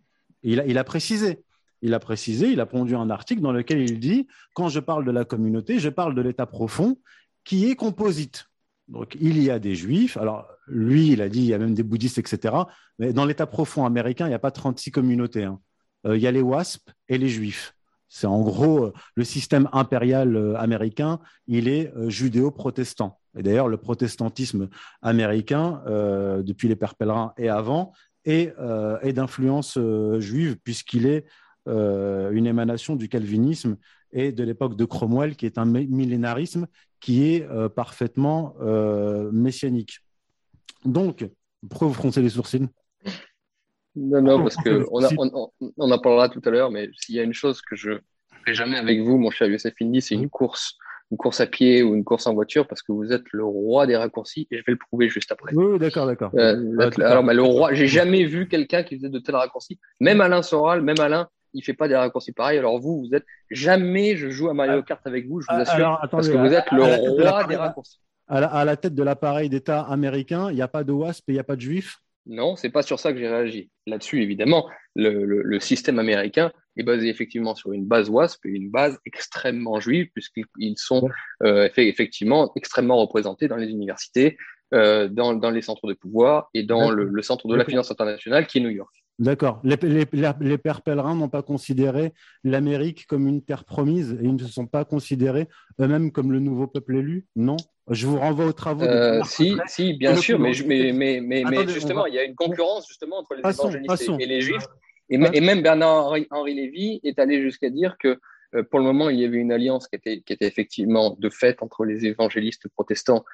il a, il a précisé il a précisé, il a pondu un article dans lequel il dit quand je parle de la communauté, je parle de l'état profond qui est composite. Donc il y a des juifs, alors lui il a dit il y a même des bouddhistes, etc. Mais dans l'état profond américain, il n'y a pas 36 communautés. Hein. Euh, il y a les WASP et les juifs. C'est en gros euh, le système impérial euh, américain, il est judéo-protestant. Et d'ailleurs, le protestantisme américain, depuis les Pères pèlerins et avant, est, d'influence juive, puisqu'il est une émanation du calvinisme et de l'époque de Cromwell, qui est un millénarisme qui est euh, parfaitement euh, messianique. Donc, pourquoi vous froncez les sourcils? Non, non, parce qu'on on, on, en parlera tout à l'heure, mais s'il y a une chose que je ne ferai jamais avec vous, mon cher Youssef Indy, c'est une course une course à pied ou une course en voiture parce que vous êtes le roi des raccourcis et je vais le prouver juste après. Oui, d'accord, d'accord. alors, mais le roi, j'ai jamais vu quelqu'un qui faisait de tels raccourcis. Même Alain Soral, même Alain, il fait pas des raccourcis pareils. Alors vous, vous êtes jamais je joue à Mario Kart avec vous, je vous assure, parce que vous êtes le roi des raccourcis. À la, tête de l'appareil d'État américain, il n'y a pas de WASP et il n'y a pas de juifs Non, c'est pas sur ça que j'ai réagi. Là-dessus, évidemment, le, système américain est basé effectivement sur une base WASP et une base extrêmement juive, puisqu'ils sont euh, effectivement extrêmement représentés dans les universités, euh, dans, les centres de pouvoir et dans le centre de la finance internationale qui est New York. D'accord. Les, les, pères pèlerins n'ont pas considéré l'Amérique comme une terre promise et ils ne se sont pas considérés eux-mêmes comme le nouveau peuple élu? Non Je vous renvoie aux travaux. Euh, si, si, bien sûr, mais, mais, mais, mais, justement, il y a une concurrence justement entre les évangélistes et, les juifs. Et, et, même Bernard-Henri Lévy est allé jusqu'à dire que euh, pour le moment, il y avait une alliance qui était, qui était effectivement de fait entre les évangélistes protestants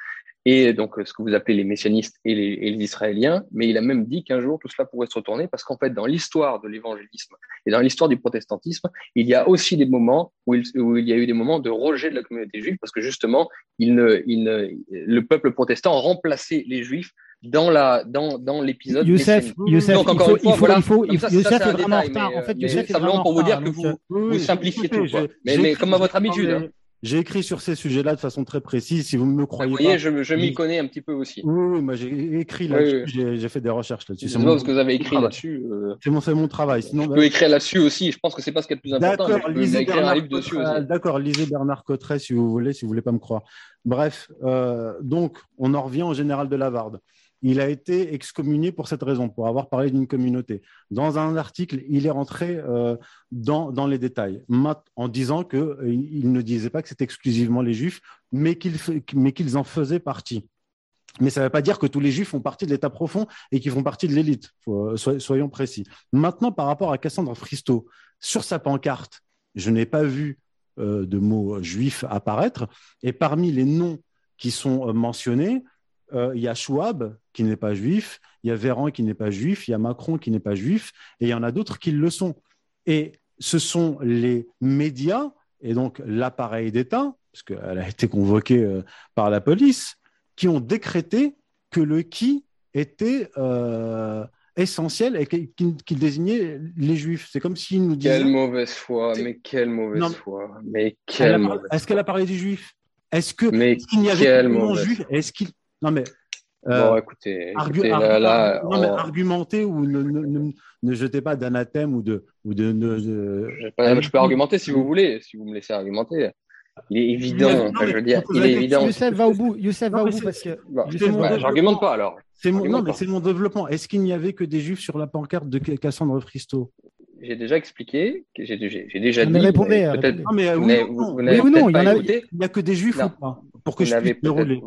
et donc ce que vous appelez les messianistes et les, les Israéliens, mais il a même dit qu'un jour tout cela pourrait se retourner parce qu'en fait dans l'histoire de l'évangélisme et dans l'histoire du protestantisme, il y a aussi des moments où il, où il, y a eu des moments de rejet de la communauté juive parce que justement il ne, il ne, le peuple protestant remplaçait les juifs dans la dans dans l'épisode Youssef, Youssef donc encore il faut, une fois, il faut, voilà, il faut, ça, Youssef ça, est, vraiment en retard. En fait Youssef est simplement pour vous dire que vous, euh, vous simplifiez tout quoi. mais, mais comme à votre habitude hein. J'ai écrit sur ces sujets-là de façon très précise. Si vous me croyez vous voyez, je, je m'y connais un petit peu aussi. Oui, moi j'ai écrit là-dessus. J'ai fait des recherches là-dessus. C'est mon... ce que vous avez écrit là-dessus. Euh... C'est mon, mon travail. Sinon, je bah... peux écrire là-dessus aussi. Je pense que c'est pas ce qui est le plus important. D'accord, lisez Bernard Cotteret. D'accord, lisez Bernard Cotteret si vous voulez, si vous voulez pas me croire. Bref, euh, donc on en revient au général de Lavarde il a été excommunié pour cette raison, pour avoir parlé d'une communauté. Dans un article, il est rentré euh, dans, les détails, en disant qu'il euh, ne disait pas que c'était exclusivement les juifs, mais qu'ils en faisaient partie. Mais ça ne veut pas dire que tous les juifs font partie de l'État profond et qu'ils font partie de l'élite, euh, soyons précis. Maintenant, par rapport à Cassandre Fristo, sur sa pancarte, je n'ai pas vu de mots juifs apparaître, et parmi les noms qui sont mentionnés, euh, il y a Schwab qui n'est pas juif, il y a Véran qui n'est pas juif, il y a Macron qui n'est pas juif, et il y en a d'autres qui le sont. Et ce sont les médias, et donc l'appareil d'État, parce qu'elle a été convoquée euh, par la police, qui ont décrété que le qui était, euh, essentiel et qu'il désignait les juifs. C'est comme s'il nous disait. Quelle mauvaise foi, mais quelle mauvaise foi. Mais quelle Est-ce qu'elle a parlé des juifs? Est-ce que qu'il n'y avait non juifs Est-ce qu'il non mais euh, bon, écoutez, là, non, mais argumenter ou ne, ne, ne, jetez pas d'anathème ou de. Ou de, je peux argumenter si vous voulez, si vous me laissez argumenter. Il est évident, je veux dire, il est évident. Youssef va au bout, Youssef va au bout parce que. J'argumente pas alors. Mon, non, mais c'est mon développement. Est-ce qu'il n'y avait que des juifs sur la pancarte de Cassandre Fristo J'ai déjà expliqué, j'ai déjà dit. Répondez, non, mais oui, ou non, il n'y a, que des juifs ou pas Pour que je puisse dérouler.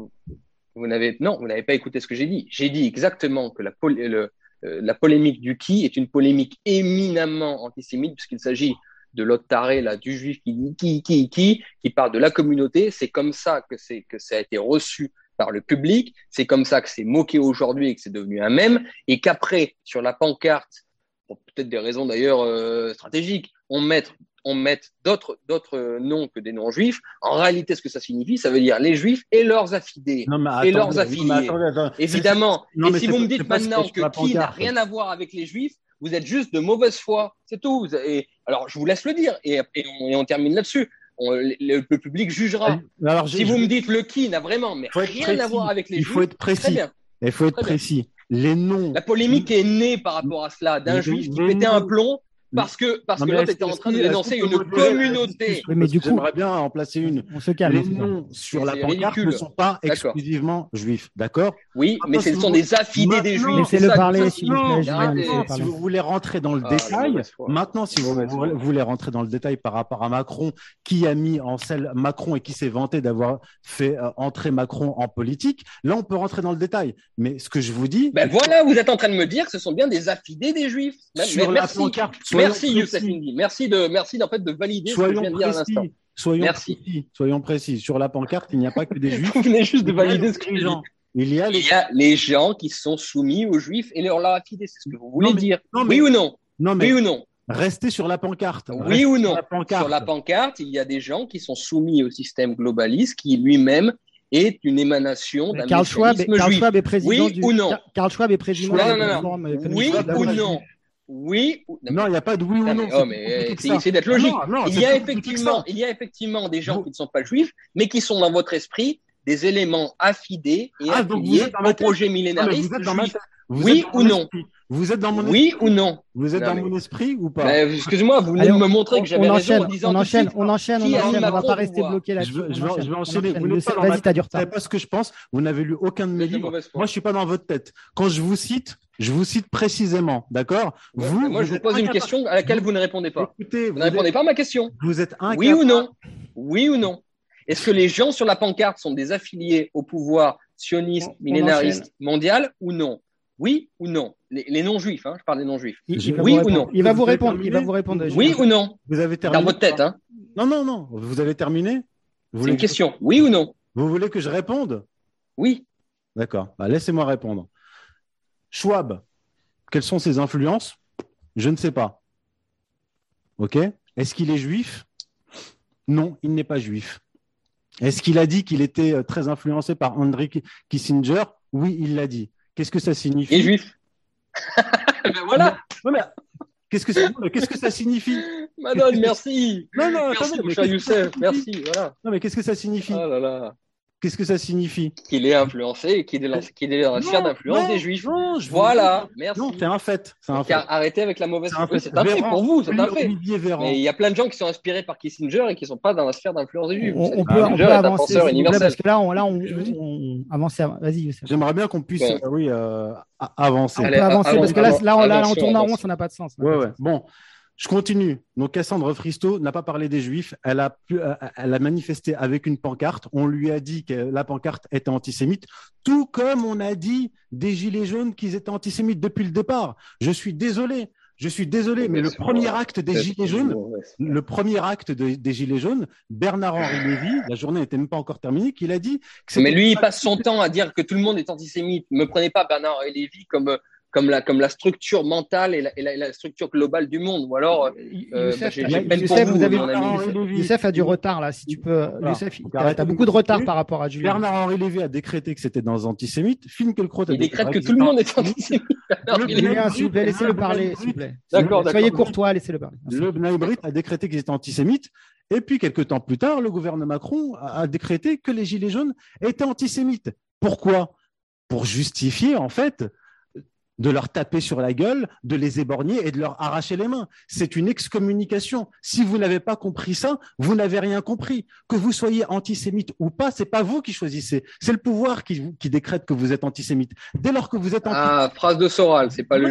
Vous n'avez non, vous n'avez pas écouté ce que j'ai dit. J'ai dit exactement que euh, la polémique du qui est une polémique éminemment antisémite puisqu'il s'agit de l'autre taré là du juif qui dit qui qui qui qui parle de la communauté. C'est comme ça que ça a été reçu par le public. C'est comme ça que c'est moqué aujourd'hui et que c'est devenu un mème. Et qu'après sur la pancarte, pour peut-être des raisons d'ailleurs euh, stratégiques, on met on mette d'autres, d'autres noms que des noms juifs. En réalité, ce que ça signifie, ça veut dire les juifs et leurs affidés. et leurs affiliés. Évidemment. et si vous me dites maintenant que, qui n'a rien à voir avec les juifs, vous êtes juste de mauvaise foi. C'est tout. Et, alors, je vous laisse le dire et, on, termine là-dessus. le, public jugera. Alors, si vous me dites le qui n'a vraiment mais rien à voir avec les juifs, il faut être précis. Il faut être précis. Les noms. La polémique est née par rapport à cela d'un juif qui pétait un plomb parce que, parce que l'autre était en train de dénoncer une communauté. mais du coup, j'aimerais bien en placer une. On se calme. Les noms sur la pancarte ne sont pas exclusivement juifs, d'accord Oui, mais ce sont des affidés des juifs. Laissez-le parler, Si vous voulez rentrer dans le ah, détail, maintenant, si vous voulez rentrer dans le détail par rapport à Macron, qui a mis en selle Macron et qui s'est vanté d'avoir fait euh, entrer Macron en politique, là, on peut rentrer dans le détail. Mais ce que je vous dis. Ben voilà, vous êtes en train de me dire que ce sont bien des affidés des juifs. Sur la pancarte, Merci Youssef Indy. Merci de, merci en fait de valider ce que je viens de dire à l'instant. Soyons merci. précis. Soyons précis. Sur la pancarte, il n'y a pas que des juifs. Vous venez juste de valider ce que je dis. Il y, a les... il y a les gens qui sont soumis aux juifs et leur affidés. C'est ce que vous voulez dire. Oui ou non, non mais... Oui ou non? Restez sur la pancarte. Oui ou non? sur la, pancarte, il y a des gens qui sont soumis au système globaliste qui lui-même est une émanation d'un Karl Schwab, Karl Schwab est président oui du... ou non? Karl Schwab est président non, non, non, Oui ou non? Oui Non, il n'y a pas de oui ou non. Oh, mais c'est d'être logique. il, y a effectivement, il y a effectivement des gens qui ne sont pas juifs, mais qui sont dans votre esprit des éléments affidés et ah, affiliés au projet millénariste. oui ou non vous êtes dans mon oui ou non Vous êtes dans mon esprit ou pas? Excusez-moi, vous venez me montrer que j'avais raison en disant on enchaîne, on enchaîne, on enchaîne, on va pas rester bloqué là. Je vais, enchaîner. Vous du retard. pas ce que je pense? Vous n'avez lu aucun de mes livres. Moi, je suis pas dans votre tête. Quand je vous cite, je vous cite précisément, d'accord? Vous. Moi, je vous pose une question à laquelle vous ne répondez pas. Écoutez, vous ne répondez pas à ma question. Vous êtes incapable. Oui ou non? Oui ou non? Est-ce que les gens sur la pancarte sont des affiliés au pouvoir sioniste, millénariste, mondial ou non? Oui ou non? Les, non-juifs, hein, je parle des non-juifs. Oui ou non? Il va vous répondre. Il va vous répondre. Oui ou non? Vous avez terminé. Dans votre tête, hein Non, non, non. Vous avez terminé C'est une question. Oui ou non? Vous voulez que je réponde? Oui. D'accord. Bah, laissez-moi répondre. Schwab, quelles sont ses influences? Je ne sais pas. Ok? Est-ce qu'il est juif? Non, il n'est pas juif. Est-ce qu'il a dit qu'il était euh, très influencé par Henry Kissinger? Oui, il l'a dit. Qu'est-ce que ça signifie? Et juif. ben voilà. Qu'est-ce que, ça, qu'est-ce que ça signifie? Madone, merci. Non, non, merci, mon cher Youssef, merci. Voilà. Non, mais qu'est-ce que ça signifie? Oh là là. Qu'est-ce que ça signifie? Qu'il est influencé et qu'il est, dans, est dans la sphère d'influence des juifs. Non, je voilà, merci. Non, c'est un fait. C'est un fait. Arrêtez avec la mauvaise C'est un, fait. pour vous, c'est un fait. Mais il y a plein de gens qui sont inspirés par Kissinger et qui ne sont pas dans la sphère d'influence des juifs. On, peut, on peut avancer, parce que là, on, là, on, on avance. Vas-y, J'aimerais bien qu'on puisse, euh, oui, euh, avancer. On peut avancer parce que là, là, on tourne en rond, ça n'a pas de sens. Ouais, ouais. Bon. Je continue. Donc Cassandre Fristo n'a pas parlé des Juifs. Elle a, euh, elle a manifesté avec une pancarte. On lui a dit que la pancarte était antisémite, tout comme on a dit des Gilets jaunes qu'ils étaient antisémites depuis le départ. Je suis désolé. Je suis désolé, mais le premier acte des Gilets jaunes, le premier acte des Gilets jaunes, Bernard-Henri Lévy, la journée n'était même pas encore terminée, qu'il a dit. mais lui, il passe son temps à dire que tout le monde est antisémite. Ne me prenez pas Bernard-Henri Lévy comme comme la, comme la structure mentale et la, la, structure globale du monde. Ou alors, euh, Youssef, Youssef a du retard là, si tu peux. Youssef, tu as beaucoup de retard par rapport à Julien. Bernard-Henri Lévy a décrété que c'était dans antisémite. Film Kelkraut a Il décrète que tout le monde est antisémite. Julien, s'il vous plaît, laissez-le parler, s'il vous plaît. D'accord, Soyez courtois, laissez-le parler. Le Bnaïbrit a décrété qu'ils étaient antisémites. Et puis, quelques temps plus tard, le gouvernement Macron a décrété que les Gilets jaunes étaient antisémites. Pourquoi? Pour justifier, en fait, de leur taper sur la gueule, de les éborgner et de leur arracher les mains. C'est une excommunication. Si vous n'avez pas compris ça, vous n'avez rien compris. Que vous soyez antisémite ou pas, c'est pas vous qui choisissez. C'est le pouvoir qui, décrète que vous êtes antisémite. Dès lors que vous êtes antisémite. Ah, phrase de Soral. C'est pas le,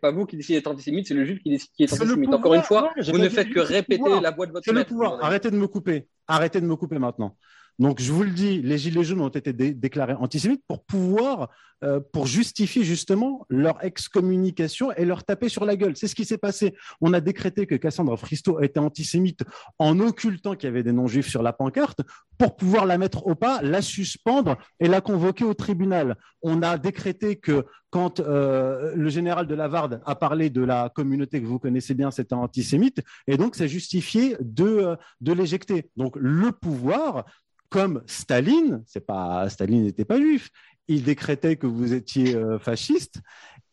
pas, vous qui décidez d'être antisémite, c'est le juge qui, décide, qui est antisémite. Encore une fois, vous ne faites que répéter la voix de votre C'est le pouvoir. Arrêtez de me couper. Arrêtez de me couper maintenant. Donc, je vous le dis, les Gilets jaunes ont été déclarés antisémites pour pouvoir, euh, pour justifier justement leur excommunication et leur taper sur la gueule. C'est ce qui s'est passé. On a décrété que Cassandra Fristo était antisémite en occultant qu'il y avait des non-juifs sur la pancarte pour pouvoir la mettre au pas, la suspendre et la convoquer au tribunal. On a décrété que quand euh, le général de Lavarde a parlé de la communauté que vous connaissez bien, c'était antisémite, et donc c'est justifié de, euh, de l'éjecter. Donc le pouvoir comme Staline, c'est pas Staline n'était pas juif, il décrétait que vous étiez euh, fasciste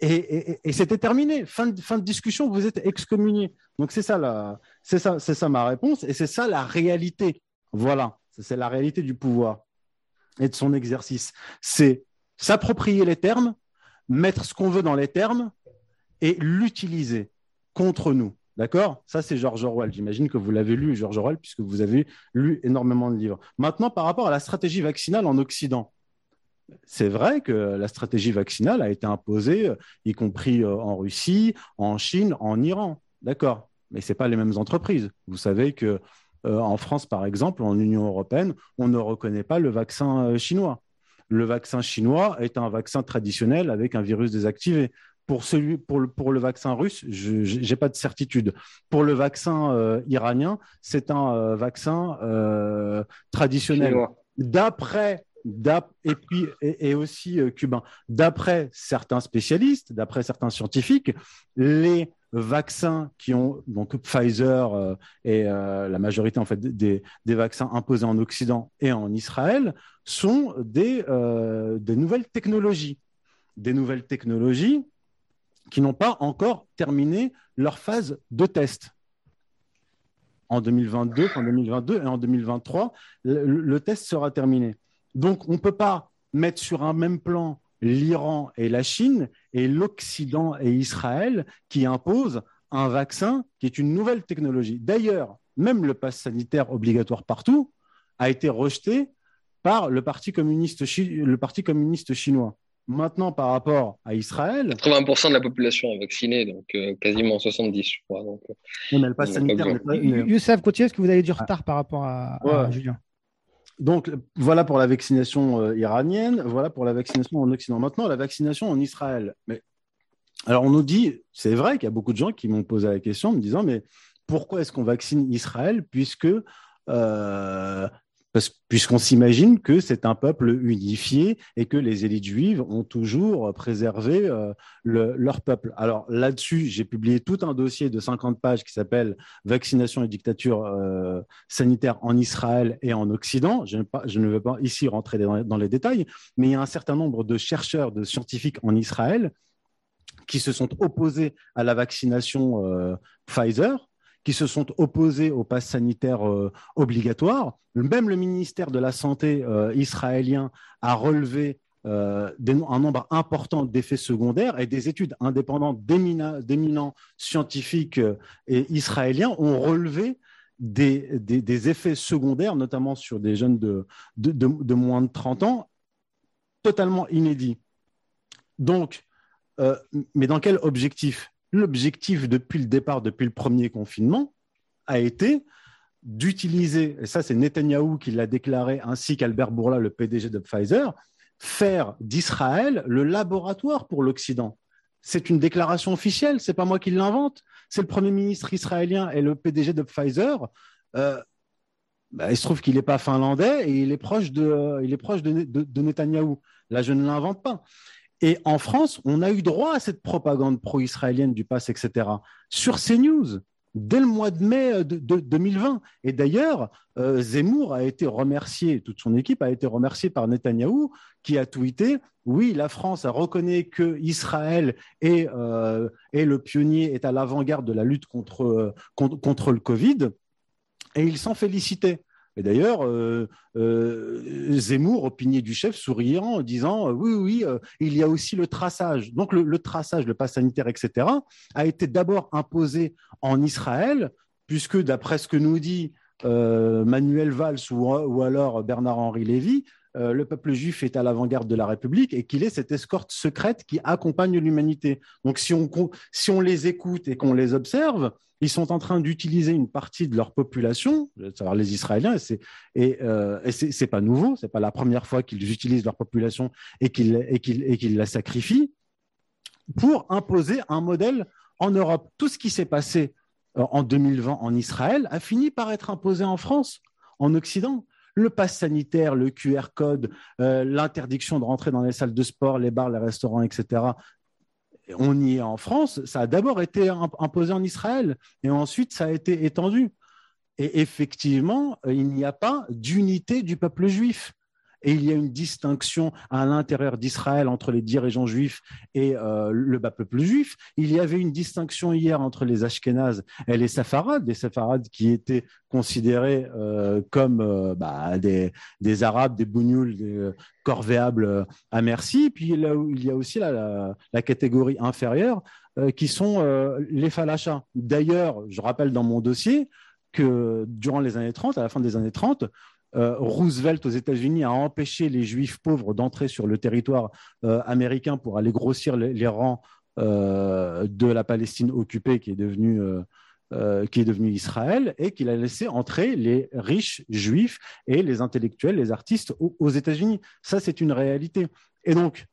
et, c'était terminé. Fin de, discussion, vous êtes excommunié. Donc c'est ça ma réponse et c'est ça la réalité. Voilà, c'est la réalité du pouvoir et de son exercice. C'est s'approprier les termes, mettre ce qu'on veut dans les termes et l'utiliser contre nous. D'accord? Ça, c'est George Orwell. J'imagine que vous l'avez lu, George Orwell, puisque vous avez lu énormément de livres. Maintenant, par rapport à la stratégie vaccinale en Occident, c'est vrai que la stratégie vaccinale a été imposée, euh, y compris euh, en Russie, en Chine, en Iran. D'accord? Mais ce pas les mêmes entreprises. Vous savez que euh, en France, par exemple, en Union européenne, on ne reconnaît pas le vaccin chinois. Le vaccin chinois est un vaccin traditionnel avec un virus désactivé. Pour, celui, pour, le, pour le vaccin russe, je n'ai pas de certitude. Pour le vaccin euh, iranien, c'est un euh, vaccin euh, traditionnel. D'après et puis et, aussi cubain. D'après certains spécialistes, d'après certains scientifiques, les vaccins qui ont donc Pfizer et la majorité en fait des, des, vaccins imposés en Occident et en Israël sont des, des nouvelles technologies. Des nouvelles technologies qui n'ont pas encore terminé leur phase de test. En 2022, en 2022 et en 2023, le, test sera terminé. Donc, on ne peut pas mettre sur un même plan l'Iran et la Chine et l'Occident et Israël qui imposent un vaccin qui est une nouvelle technologie. D'ailleurs, même le pass sanitaire obligatoire partout a été rejeté par le Parti communiste, le Parti communiste chinois. Maintenant, par rapport à Israël. 80% de la population est vaccinée, donc euh, quasiment 70, je crois. Donc, euh, mais le pass sanitaire Youssef, continuez, est-ce que vous avez du retard par rapport à, Julien? Donc voilà pour la vaccination euh, iranienne, voilà pour la vaccination en Occident. Maintenant, la vaccination en Israël. Mais alors on nous dit, c'est vrai qu'il y a beaucoup de gens qui m'ont posé la question en me disant, mais pourquoi est-ce qu'on vaccine Israël puisque puisqu'on s'imagine que c'est un peuple unifié et que les élites juives ont toujours préservé euh, leur peuple. Alors là-dessus, j'ai publié tout un dossier de 50 pages qui s'appelle Vaccination et dictature euh, sanitaire en Israël et en Occident. Je ne, veux pas ici rentrer dans, les détails, mais il y a un certain nombre de chercheurs, de scientifiques en Israël qui se sont opposés à la vaccination euh, Pfizer qui se sont opposés au pass sanitaire euh, obligatoire. Même le ministère de la Santé euh, israélien a relevé euh, un nombre important d'effets secondaires et des études indépendantes d'éminents scientifiques et israéliens ont relevé des, effets secondaires, notamment sur des jeunes de, de, de, moins de 30 ans, totalement inédits. Donc, mais dans quel objectif? L'objectif depuis le départ, depuis le premier confinement, a été d'utiliser, et ça c'est Netanyahou qui l'a déclaré, ainsi qu'Albert Bourla, le PDG de Pfizer, faire d'Israël le laboratoire pour l'Occident. C'est une déclaration officielle, c'est pas moi qui l'invente, c'est le Premier ministre israélien et le PDG de Pfizer. Euh, bah, il se trouve qu'il n'est pas finlandais et il est proche de, il est proche de, de, de Netanyahou. Là, je ne l'invente pas. Et en France, on a eu droit à cette propagande pro-israélienne du pass, etc. Sur CNews, dès le mois de mai de, 2020. Et d'ailleurs, euh, Zemmour a été remercié, toute son équipe a été remerciée par Netanyahou, qui a tweeté oui, la France a reconnu que Israël est, euh, le pionnier, est à l'avant-garde de la lutte contre le Covid, et il s'en félicitait. Et d'ailleurs, euh, euh, Zemmour opinier du chef, souriant, disant euh, oui, oui, il y a aussi le traçage. Donc le, traçage, le pass sanitaire, etc., a été d'abord imposé en Israël, puisque d'après ce que nous dit Manuel Valls ou, alors Bernard-Henri Lévy, le peuple juif est à l'avant-garde de la République et qu'il est cette escorte secrète qui accompagne l'humanité. Donc si on, si on les écoute et qu'on les observe, ils sont en train d'utiliser une partie de leur population, c'est-à-dire les Israéliens, et euh, ce n'est pas nouveau, ce n'est pas la première fois qu'ils utilisent leur population et qu'ils la sacrifient, pour imposer un modèle en Europe. Tout ce qui s'est passé euh, en 2020 en Israël a fini par être imposé en France, en Occident le pass sanitaire, le QR code, euh, l'interdiction de rentrer dans les salles de sport, les bars, les restaurants, etc on y est en France, ça a d'abord été imposé en Israël et ensuite ça a été étendu. Et effectivement, il n'y a pas d'unité du peuple juif et il y a une distinction à l'intérieur d'Israël entre les dirigeants juifs et euh, le bas peuple juif. Il y avait une distinction hier entre les Ashkénazes et les Safarades, des Safarades qui étaient considérés euh, comme euh, bah, des, Arabes, des bougnoules, des corvéables à merci. Puis il y a aussi la, catégorie inférieure qui sont les falachas. D'ailleurs, je rappelle dans mon dossier que durant les années 30, à la fin des années 30, euh, Roosevelt aux États-Unis a empêché les Juifs pauvres d'entrer sur le territoire euh, américain pour aller grossir les, rangs euh, de la Palestine occupée qui est devenue qui est Israël et qu'il a laissé entrer les riches juifs et les intellectuels, les artistes aux, États-Unis. Ça, c'est une réalité. Et donc,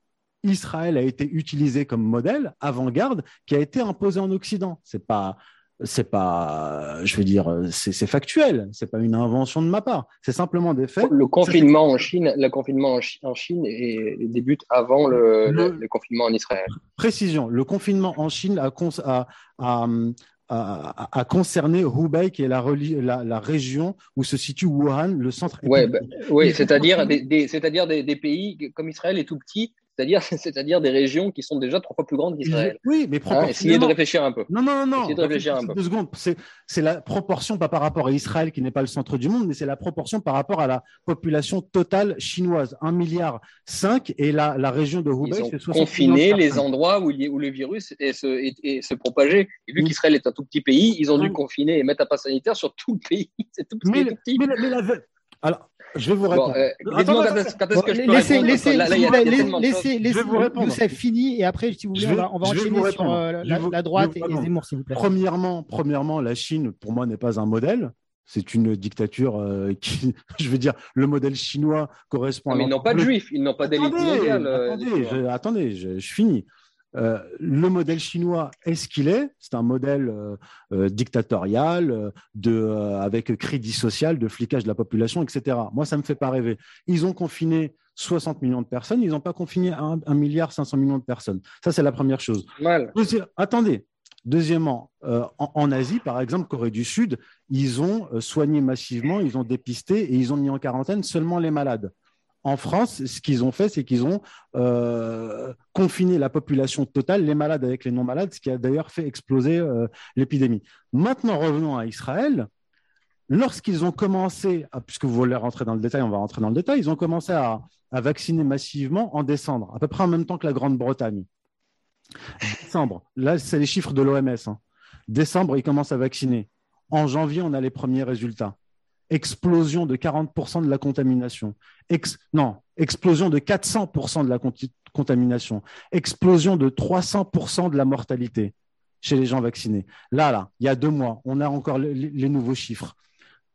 Israël a été utilisé comme modèle avant-garde qui a été imposé en Occident. C'est pas c'est pas, je veux dire, c'est factuel, c'est pas une invention de ma part, c'est simplement des faits. Le confinement en Chine, le confinement en Chine débute avant le, confinement en Israël. Précision, le confinement en Chine a, a, concerné Hubei, qui est la, la, région où se situe Wuhan, le centre. Ouais, bah, oui, c'est-à-dire des, c'est-à-dire des, pays comme Israël est tout petit, c'est-à-dire, c'est-à-dire des régions qui sont déjà trois fois plus grandes qu'Israël. Oui, mais hein, proportionnellement. essayez de réfléchir un peu. Non, non, non, Essayez de réfléchir un peu. Deux secondes. C'est la proportion, pas par rapport à Israël, qui n'est pas le centre du monde, mais c'est la proportion par rapport à la population totale chinoise. 1 milliard 5 et la, la région de Hubei, c'est 60 confiné les endroits où, où, le virus est, se, est, se propager. Et vu qu'Israël est un tout petit pays, ils ont dû confiner et mettre un pass sanitaire sur tout le pays. C'est tout, mais, tout petit. Mais, mais la, alors, je vais vous répondre. laissez, laissez, laissez, vous répondre. Youssef fini et après, si vous voulez, on va, enchaîner sur euh, la, droite et Zemmour, s'il vous plaît. Premièrement, premièrement, la Chine, pour moi, n'est pas un modèle. C'est une dictature euh, qui, je veux dire, le modèle chinois correspond. à mais ils n'ont pas de juifs, ils n'ont pas d'élite mondiale. Euh, attendez, je, finis. Euh, le modèle chinois est ce qu'il est. C'est un modèle euh, euh, dictatorial, de, avec crédit social, de flicage de la population, etc. Moi, ça ne me fait pas rêver. Ils ont confiné 60 millions de personnes, ils n'ont pas confiné 1, milliard 500 millions de personnes. Ça, c'est la première chose. attendez. Deuxièmement, en, Asie, par exemple, Corée du Sud, ils ont soigné massivement, ils ont dépisté et ils ont mis en quarantaine seulement les malades. En France, ce qu'ils ont fait, c'est qu'ils ont euh, confiné la population totale, les malades avec les non-malades, ce qui a d'ailleurs fait exploser euh, l'épidémie. Maintenant, revenons à Israël. Lorsqu'ils ont commencé, puisque vous voulez rentrer dans le détail, on va rentrer dans le détail, ils ont commencé à, vacciner massivement en décembre, à peu près en même temps que la Grande-Bretagne. Décembre, là, c'est les chiffres de l'OMS. Hein. Décembre, ils commencent à vacciner. En janvier, on a les premiers résultats explosion de 40% de la contamination. non, explosion de 400% de la contamination. Explosion de 300% de la mortalité chez les gens vaccinés. Là, là, il y a deux mois, on a encore les, nouveaux chiffres.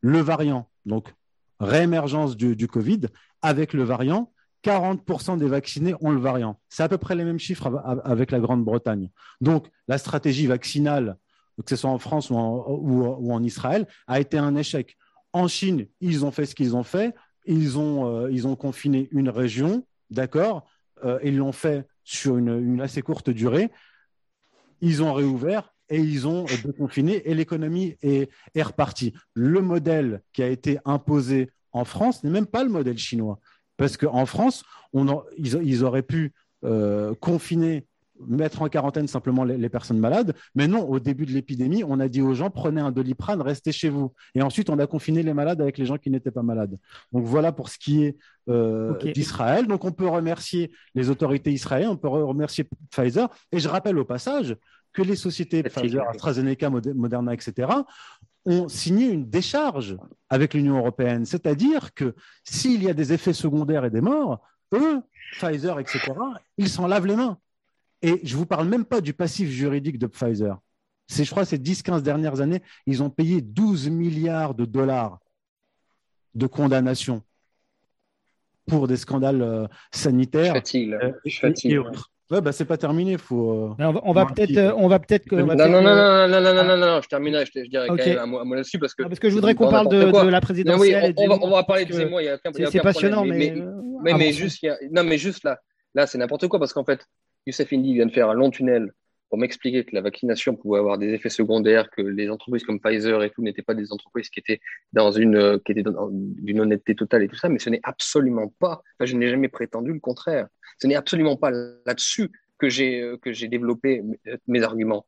Le variant, donc réémergence du, du Covid, avec le variant, 40% des vaccinés ont le variant. C'est à peu près les mêmes chiffres avec la Grande-Bretagne. Donc, la stratégie vaccinale, que ce soit en France ou en Israël, a été un échec. En Chine, ils ont fait ce qu'ils ont fait. Ils ont, euh, confiné une région, d'accord euh, Ils l'ont fait sur une, assez courte durée. Ils ont réouvert et ils ont déconfiné et l'économie est, repartie. Le modèle qui a été imposé en France n'est même pas le modèle chinois. Parce qu'en France, ils, auraient pu euh, confiner mettre en quarantaine simplement les, personnes malades. Mais non, au début de l'épidémie, on a dit aux gens prenez un doliprane, restez chez vous. Et ensuite, on a confiné les malades avec les gens qui n'étaient pas malades. Donc voilà pour ce qui est euh, d'Israël. Donc on peut remercier les autorités israéliennes, on peut remercier Pfizer. Et je rappelle au passage que les sociétés Pfizer, AstraZeneca, Moderna, etc., ont signé une décharge avec l'Union européenne. C'est-à-dire que s'il y a des effets secondaires et des morts, eux, Pfizer, etc., ils s'en lavent les mains. Et je ne vous parle même pas du passif juridique de Pfizer. C'est, je crois, ces 10-15 dernières années, ils ont payé 12 milliards de dollars de condamnation pour des scandales euh, sanitaires. Fatigue, euh, fatigue. Ouais, bah, c'est pas terminé. Faut, euh, on, va, peut-être, on va peut-être. non, non, non, non, non, non, non, non, non, je termine, je, je dirais quand même un mot, là-dessus parce que. parce que je voudrais qu'on parle de, de, la présidentielle. oui, on, on, va, on, va, parler de moi. Il y a aucun, c'est passionnant, mais. Mais, mais, juste, non, mais juste là, là, c'est n'importe quoi parce qu'en fait, Youssef Indy vient de faire un long tunnel pour m'expliquer que la vaccination pouvait avoir des effets secondaires, que les entreprises comme Pfizer et tout n'étaient pas des entreprises qui étaient dans une, euh, qui étaient d'une honnêteté totale et tout ça, mais ce n'est absolument pas, je n'ai jamais prétendu le contraire. Ce n'est absolument pas là-dessus que j'ai, euh, que j'ai développé mes arguments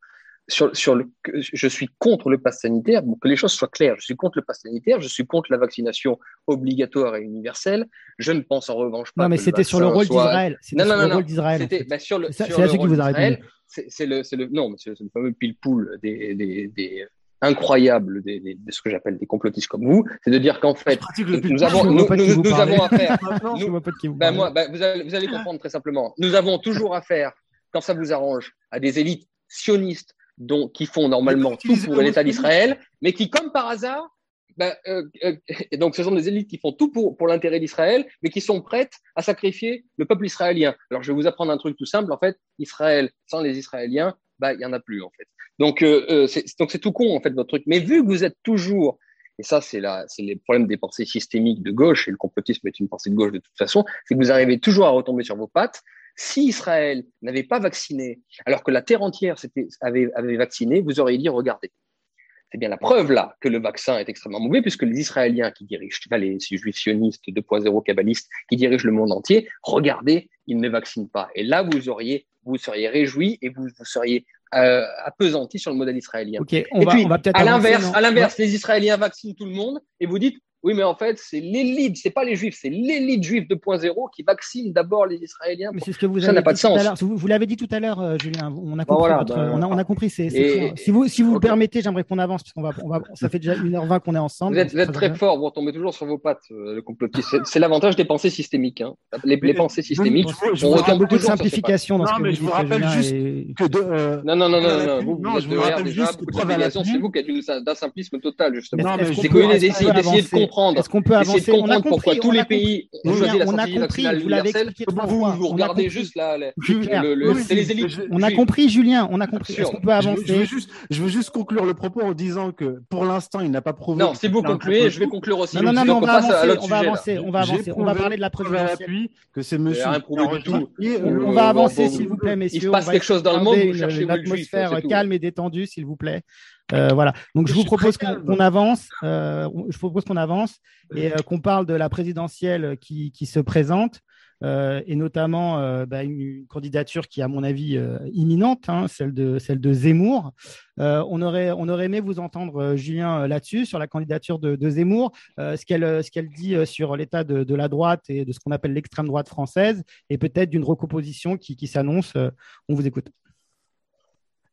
sur, le, je suis contre le pass sanitaire, que les choses soient claires, je suis contre le pass sanitaire, je suis contre la vaccination obligatoire et universelle. Je ne pense en revanche pas. Non, mais c'était sur le rôle d'Israël. Non, non, non, C'est bah, sur le, sur le qui vous a C'est le, le, non, c'est le fameux pile-poule des, des, des incroyables de ce que j'appelle des complotistes comme vous, c'est de dire qu'en fait, nous avons, nous, nous, avons affaire. ben moi, ben vous, allez, vous allez comprendre très simplement. Nous avons toujours affaire, quand ça vous arrange, à des élites sionistes donc, qui font normalement tout pour l'État d'Israël, mais qui, comme par hasard, ben, euh, euh, et donc ce sont des élites qui font tout pour, pour l'intérêt d'Israël, mais qui sont prêtes à sacrifier le peuple israélien. Alors, je vais vous apprendre un truc tout simple. En fait, Israël, sans les Israéliens, ben, il n'y en a plus, en fait. Donc, euh, c'est, donc, c'est tout con, en fait, votre truc. Mais vu que vous êtes toujours, et ça, c'est, la, c'est les problèmes des pensées systémiques de gauche, et le complotisme est une pensée de gauche de toute façon, c'est que vous arrivez toujours à retomber sur vos pattes si Israël n'avait pas vacciné, alors que la terre entière avait, avait vacciné, vous auriez dit, regardez, c'est bien la preuve là que le vaccin est extrêmement mauvais, puisque les Israéliens qui dirigent, les juifs sionistes 2.0 kabbalistes qui dirigent le monde entier, regardez, ils ne vaccinent pas. Et là, vous auriez, vous seriez réjouis et vous, vous seriez euh, appesantis sur le modèle israélien. et puis, à l'inverse, à l'inverse, les Israéliens vaccinent tout le monde et vous dites, oui, mais en fait, c'est l'élite, c'est pas les juifs, c'est l'élite juive 2.0 qui vaccine d'abord les Israéliens. Mais c'est ce que vous ça n'a pas de sens. Vous, l'avez dit tout à l'heure, euh, Julien. On a compris. Ben, on, a, on, a, compris. C'est, si vous, si vous le permettez, j'aimerais qu'on avance, parce qu'on va, on va, ça fait déjà 1h20 qu'on est ensemble. Vous êtes, très, fort, vous tombez toujours sur vos pattes, euh, le complotiste. C'est, l'avantage des pensées systémiques. Hein. Les, pensées systémiques, je, on retombe beaucoup de simplification dans ce que mais je vous rappelle juste que euh, Non, non, non, non, vous, je vous rappelle juste c'est vous qui êtes d'un simplisme total, justement. C'est que d'essayer de comprendre. Est-ce qu'on peut avancer. on a pourquoi tous les pays ont choisi la stratégie vaccinale universelle. Vous, vous regardez juste là, c'est les élites. On a compris, Julien, on a compris. Est-ce qu'on peut avancer Je veux juste conclure le propos en disant que pour l'instant, il n'a pas prouvé. Non, si vous concluez, je vais conclure aussi. Non, non, non, on va avancer, on va avancer, on va parler de la présidentielle. Que c'est monsieur. On va avancer, s'il vous plaît, messieurs. Il se passe quelque chose dans le monde, vous cherchez l'atmosphère calme et détendue, s'il vous plaît. Euh, voilà. Donc je, vous propose qu'on avance. Euh, je propose qu'on avance et euh, qu'on parle de la présidentielle qui, qui se présente. et notamment bah, une, candidature qui à mon avis imminente, hein, celle, de, celle de Zemmour. on, aurait, on aurait aimé vous entendre, Julien, là-dessus, sur la candidature de, de Zemmour, ce qu'elle ce qu'elle dit sur l'état de, de, la droite et de ce qu'on appelle l'extrême droite française, et peut-être d'une recomposition qui, qui s'annonce. on vous écoute.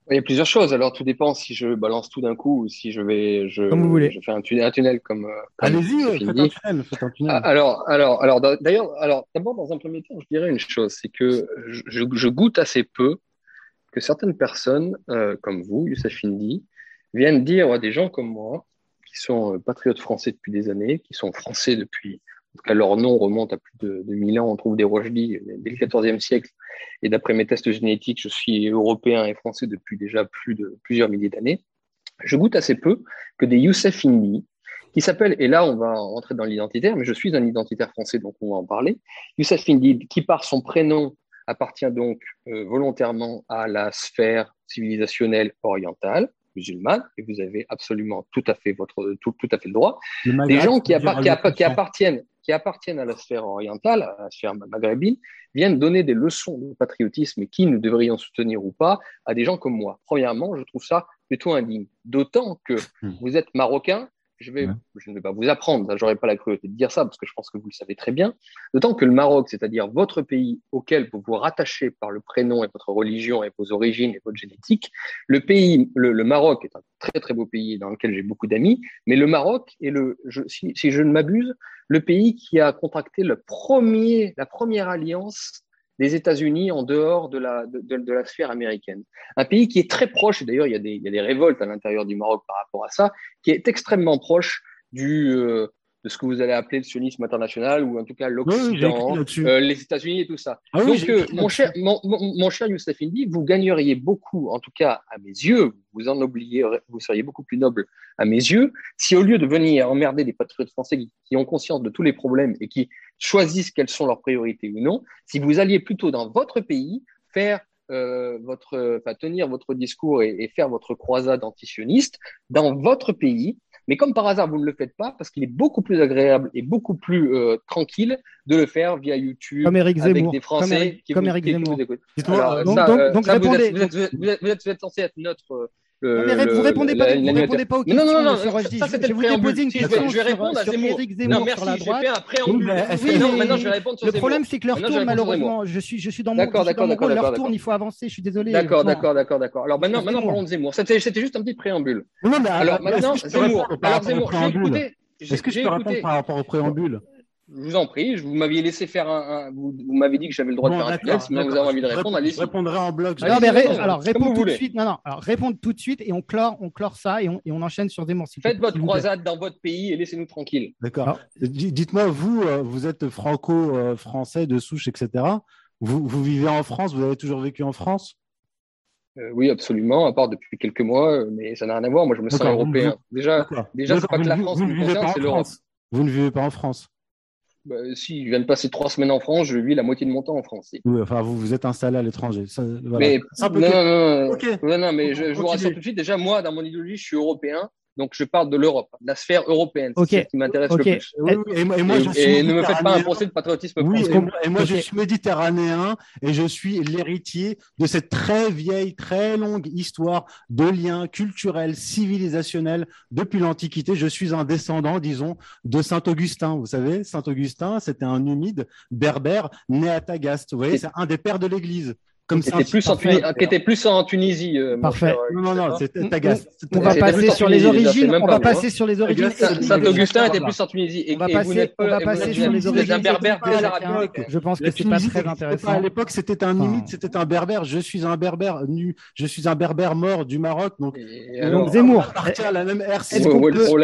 Il y a plusieurs choses. Alors, tout dépend si je balance tout d'un coup ou si je vais, je, comme vous voulez. je fais un tunnel, un tunnel comme. Euh, Allez-y, faites un tunnel, faites un tunnel. Ah, alors, alors, alors, d'ailleurs, alors, d'abord, dans un premier temps, je dirais une chose, c'est que je, je, goûte assez peu que certaines personnes, euh, comme vous, Youssef Indy, viennent dire à des gens comme moi, qui sont euh, patriotes français depuis des années, qui sont français depuis en tout cas, leur nom remonte à plus de, de 1000 ans. On trouve des Rochely dès le XIVe siècle. Et d'après mes tests génétiques, je suis européen et français depuis déjà plus de plusieurs milliers d'années. Je goûte assez peu que des Youssef Indy, qui s'appellent, et là on va entrer dans l'identitaire, mais je suis un identitaire français, donc on va en parler. Youssef Indy, qui par son prénom appartient donc euh, volontairement à la sphère civilisationnelle orientale musulmane, et vous avez absolument tout à fait votre tout, tout à fait le droit. Les gens qui, qui, appartiennent qui appartiennent à la sphère orientale, à la sphère maghrébine, viennent donner des leçons de patriotisme et qui nous devrions soutenir ou pas à des gens comme moi. Premièrement, je trouve ça plutôt indigne. D'autant que hmm. vous êtes marocain, je, vais, je ne vais pas vous apprendre, je n'aurai pas la cruauté de dire ça parce que je pense que vous le savez très bien. D'autant que le Maroc, c'est-à-dire votre pays auquel vous vous rattachez par le prénom et votre religion et vos origines et votre génétique, le pays, le, Maroc est un très très beau pays dans lequel j'ai beaucoup d'amis, mais le Maroc est le, si, si, je ne m'abuse, le pays qui a contracté le premier, la première alliance des États-Unis en dehors de la, de, la sphère américaine. Un pays qui est très proche, d'ailleurs il, il, y a des révoltes à l'intérieur du Maroc par rapport à ça, qui est extrêmement proche du, euh, de ce que vous allez appeler le sionisme international ou en tout cas l'Occident, euh, les États-Unis et tout ça. Ah Donc, euh, mon, cher, mon, mon, cher Youssef Indy, vous gagneriez beaucoup, en tout cas à mes yeux, vous en oubliez, vous seriez beaucoup plus noble à mes yeux, si au lieu de venir emmerder des patriotes français qui, ont conscience de tous les problèmes et qui choisissent quelles sont leurs priorités ou non, si vous alliez plutôt dans votre pays faire euh, votre, enfin, tenir votre discours et, et, faire votre croisade antisioniste dans votre pays mais comme par hasard, vous ne le faites pas parce qu'il est beaucoup plus agréable et beaucoup plus euh, tranquille de le faire via YouTube comme Eric Zemmour. avec des Français qui, comme Eric Zemmour. donc, donc, répondez. Vous êtes, vous, êtes, vous, êtes, vous, êtes, censé être notre le, mais vous répondez pas, vous répondez pas aux questions. Non, non, non, ça, ça c'était le préambule. Une question je vais répondre à Zemmour. Non, merci, je vais faire un préambule. Oui, non, maintenant je vais répondre sur Le problème, c'est que leur tourne, malheureusement. Je suis, je suis dans mon, d'accord, d'accord, d'accord, leur tourne, il faut avancer. Je suis désolé. D'accord, d'accord, d'accord, d'accord. Alors maintenant, maintenant parlons de Zemmour. C'était, c'était juste un petit préambule. Non, mais alors maintenant, Zemmour. Alors Zemmour, j'ai écouté. Est-ce que je peux répondre par rapport au préambule je vous en prie, vous m'aviez laissé faire un. vous, m'avez dit que j'avais le droit de faire un tunnel, si vous avez envie de répondre, allez-y. Je répondrai en bloc. Alors, mais alors réponds tout de suite. Non, non, alors répondre tout de suite et on clore, on clore ça et on, et on enchaîne sur Zemmour. Faites votre croisade dans votre pays et laissez-nous tranquilles. D'accord. Dites-moi, vous, euh, vous êtes franco-français de souche, etc. Vous, vous vivez en France? Vous avez toujours vécu en France? Euh, oui, absolument, à part depuis quelques mois, euh, mais ça n'a rien à voir. Moi, je me sens européen. Déjà, déjà c'est pas que la France me concerne, c'est l'Europe. Vous ne vivez pas en France bah, si je viens de passer trois semaines en France, je vis la moitié de mon temps en France. Oui, enfin, vous vous êtes installé à l'étranger. Mais, non, non, non, non, mais je, je vous rassure tout de suite. Déjà, moi, dans mon idéologie, je suis européen. Donc, je parle de l'Europe, de la sphère européenne. C'est ce qui m'intéresse le plus. et, moi, je suis ne me faites pas un procès de patriotisme oui, et, moi, je suis méditerranéen et je suis l'héritier de cette très vieille, très longue histoire de liens culturels, civilisationnels depuis l'Antiquité. Je suis un descendant, disons, de Saint-Augustin. Vous savez, Saint-Augustin, c'était un humide berbère né à Tagaste. Vous voyez, c'est un des pères de l'Église comme qui, était plus, en Tunisie, qui était plus en Tunisie. Euh, Parfait. non, non, non, c'était Tagas. On va passer sur les origines. On va passer sur les origines. Saint-Augustin était plus en Tunisie. On va passer, on va passer sur les origines. Un berbère Je pense que c'est pas très intéressant. À l'époque, c'était un humide, c'était un berbère. Je suis un berbère nu. Je suis un berbère mort du Maroc. Donc, donc Zemmour. à la même.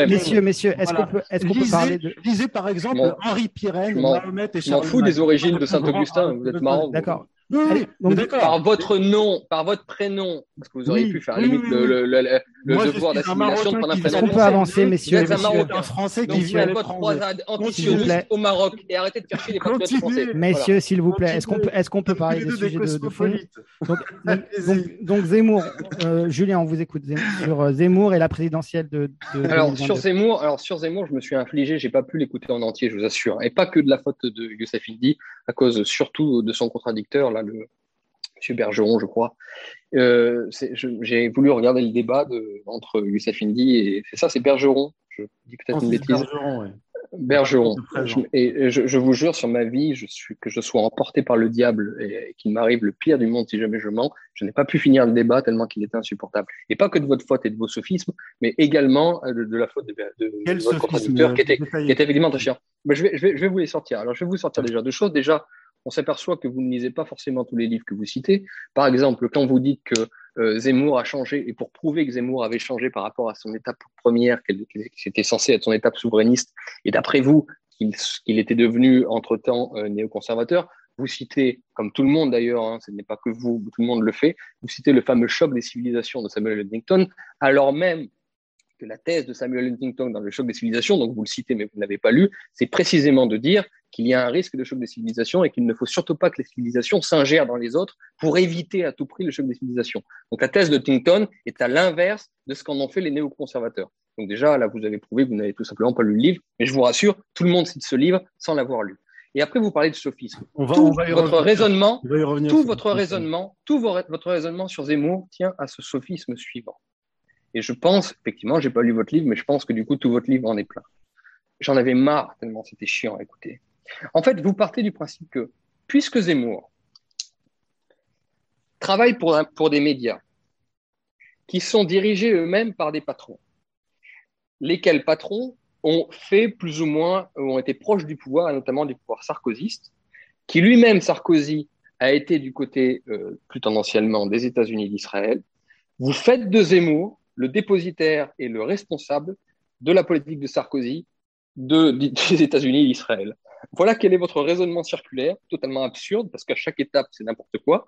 Messieurs, messieurs, est-ce qu'on peut, est-ce qu'on peut parler de Lisez par exemple Henri Pirenne, Mahomet et Charles. Je m'en fous des origines de Saint-Augustin. Vous êtes marrant. D'accord par votre nom, par votre prénom, parce que vous auriez pu faire limite le, le, le, devoir d'assimilation de prendre un prénom. On peut avancer, messieurs. Vous êtes un Marocain français qui vit à croisade antisioniste au Maroc et arrêtez de faire chier les patriotes français. Messieurs, s'il vous plaît, est-ce qu'on peut, est-ce qu'on peut parler des sujets de, de fond donc, Zemmour, euh, Julien, on vous écoute. Sur euh, Zemmour et la présidentielle de. alors sur Zemmour, alors sur Zemmour, je me suis infligé, j'ai pas pu l'écouter en entier, je vous assure, et pas que de la faute de Youssef Indy, à cause surtout de son contradicteur là, le M. Bergeron, je crois. Euh, j'ai voulu regarder le débat de, entre Youssef Indy et c'est ça, c'est Bergeron. Je dis peut-être une bêtise. Bergeron, Bergeron. et je, vous jure sur ma vie, je suis, que je sois emporté par le diable et, qu'il m'arrive le pire du monde si jamais je mens. Je n'ai pas pu finir le débat tellement qu'il était insupportable. Et pas que de votre faute et de vos sophismes, mais également euh, de, la faute de, votre contradicteur qui était, qui était évidemment très chiant. je, vais, je, vais, je vais vous les sortir. Alors, je vais vous sortir déjà deux choses. Déjà, on s'aperçoit que vous ne lisez pas forcément tous les livres que vous citez. Par exemple, quand vous dites que euh, Zemmour a changé, et pour prouver que Zemmour avait changé par rapport à son étape première, qui était censé être son étape souverainiste, et d'après vous, qu'il était devenu entre-temps euh, néoconservateur, vous citez, comme tout le monde d'ailleurs, hein, ce n'est pas que vous, tout le monde le fait, vous citez le fameux choc des civilisations de Samuel Huntington, alors même que la thèse de Samuel Huntington dans le choc des civilisations, donc vous le citez mais vous ne l'avez pas lu, c'est précisément de dire qu'il y a un risque de choc des civilisations et qu'il ne faut surtout pas que les civilisations s'ingèrent dans les autres pour éviter à tout prix le choc des civilisations. Donc la thèse de Tington est à l'inverse de ce qu'en ont fait les néoconservateurs. Donc déjà, là, vous avez prouvé que vous n'avez tout simplement pas lu le livre, mais je vous rassure, tout le monde cite ce livre sans l'avoir lu. Et après, vous parlez de sophisme. On va, tout on va y votre revenir. raisonnement, va tout votre raisonnement, tout vo- votre raisonnement sur Zemmour tient à ce sophisme suivant. Et je pense, effectivement, j'ai pas lu votre livre, mais je pense que du coup, tout votre livre en est plein. J'en avais marre tellement c'était chiant à écouter. En fait, vous partez du principe que, puisque Zemmour travaille pour, pour des médias qui sont dirigés eux-mêmes par des patrons, lesquels patrons ont fait plus ou moins, ont été proches du pouvoir, et notamment du pouvoir sarkozyste, qui lui-même, Sarkozy, a été du côté euh, plus tendanciellement des États-Unis d'Israël. Vous faites de Zemmour le dépositaire et le responsable de la politique de Sarkozy de, des États-Unis et d'Israël. Voilà quel est votre raisonnement circulaire, totalement absurde, parce qu'à chaque étape, c'est n'importe quoi.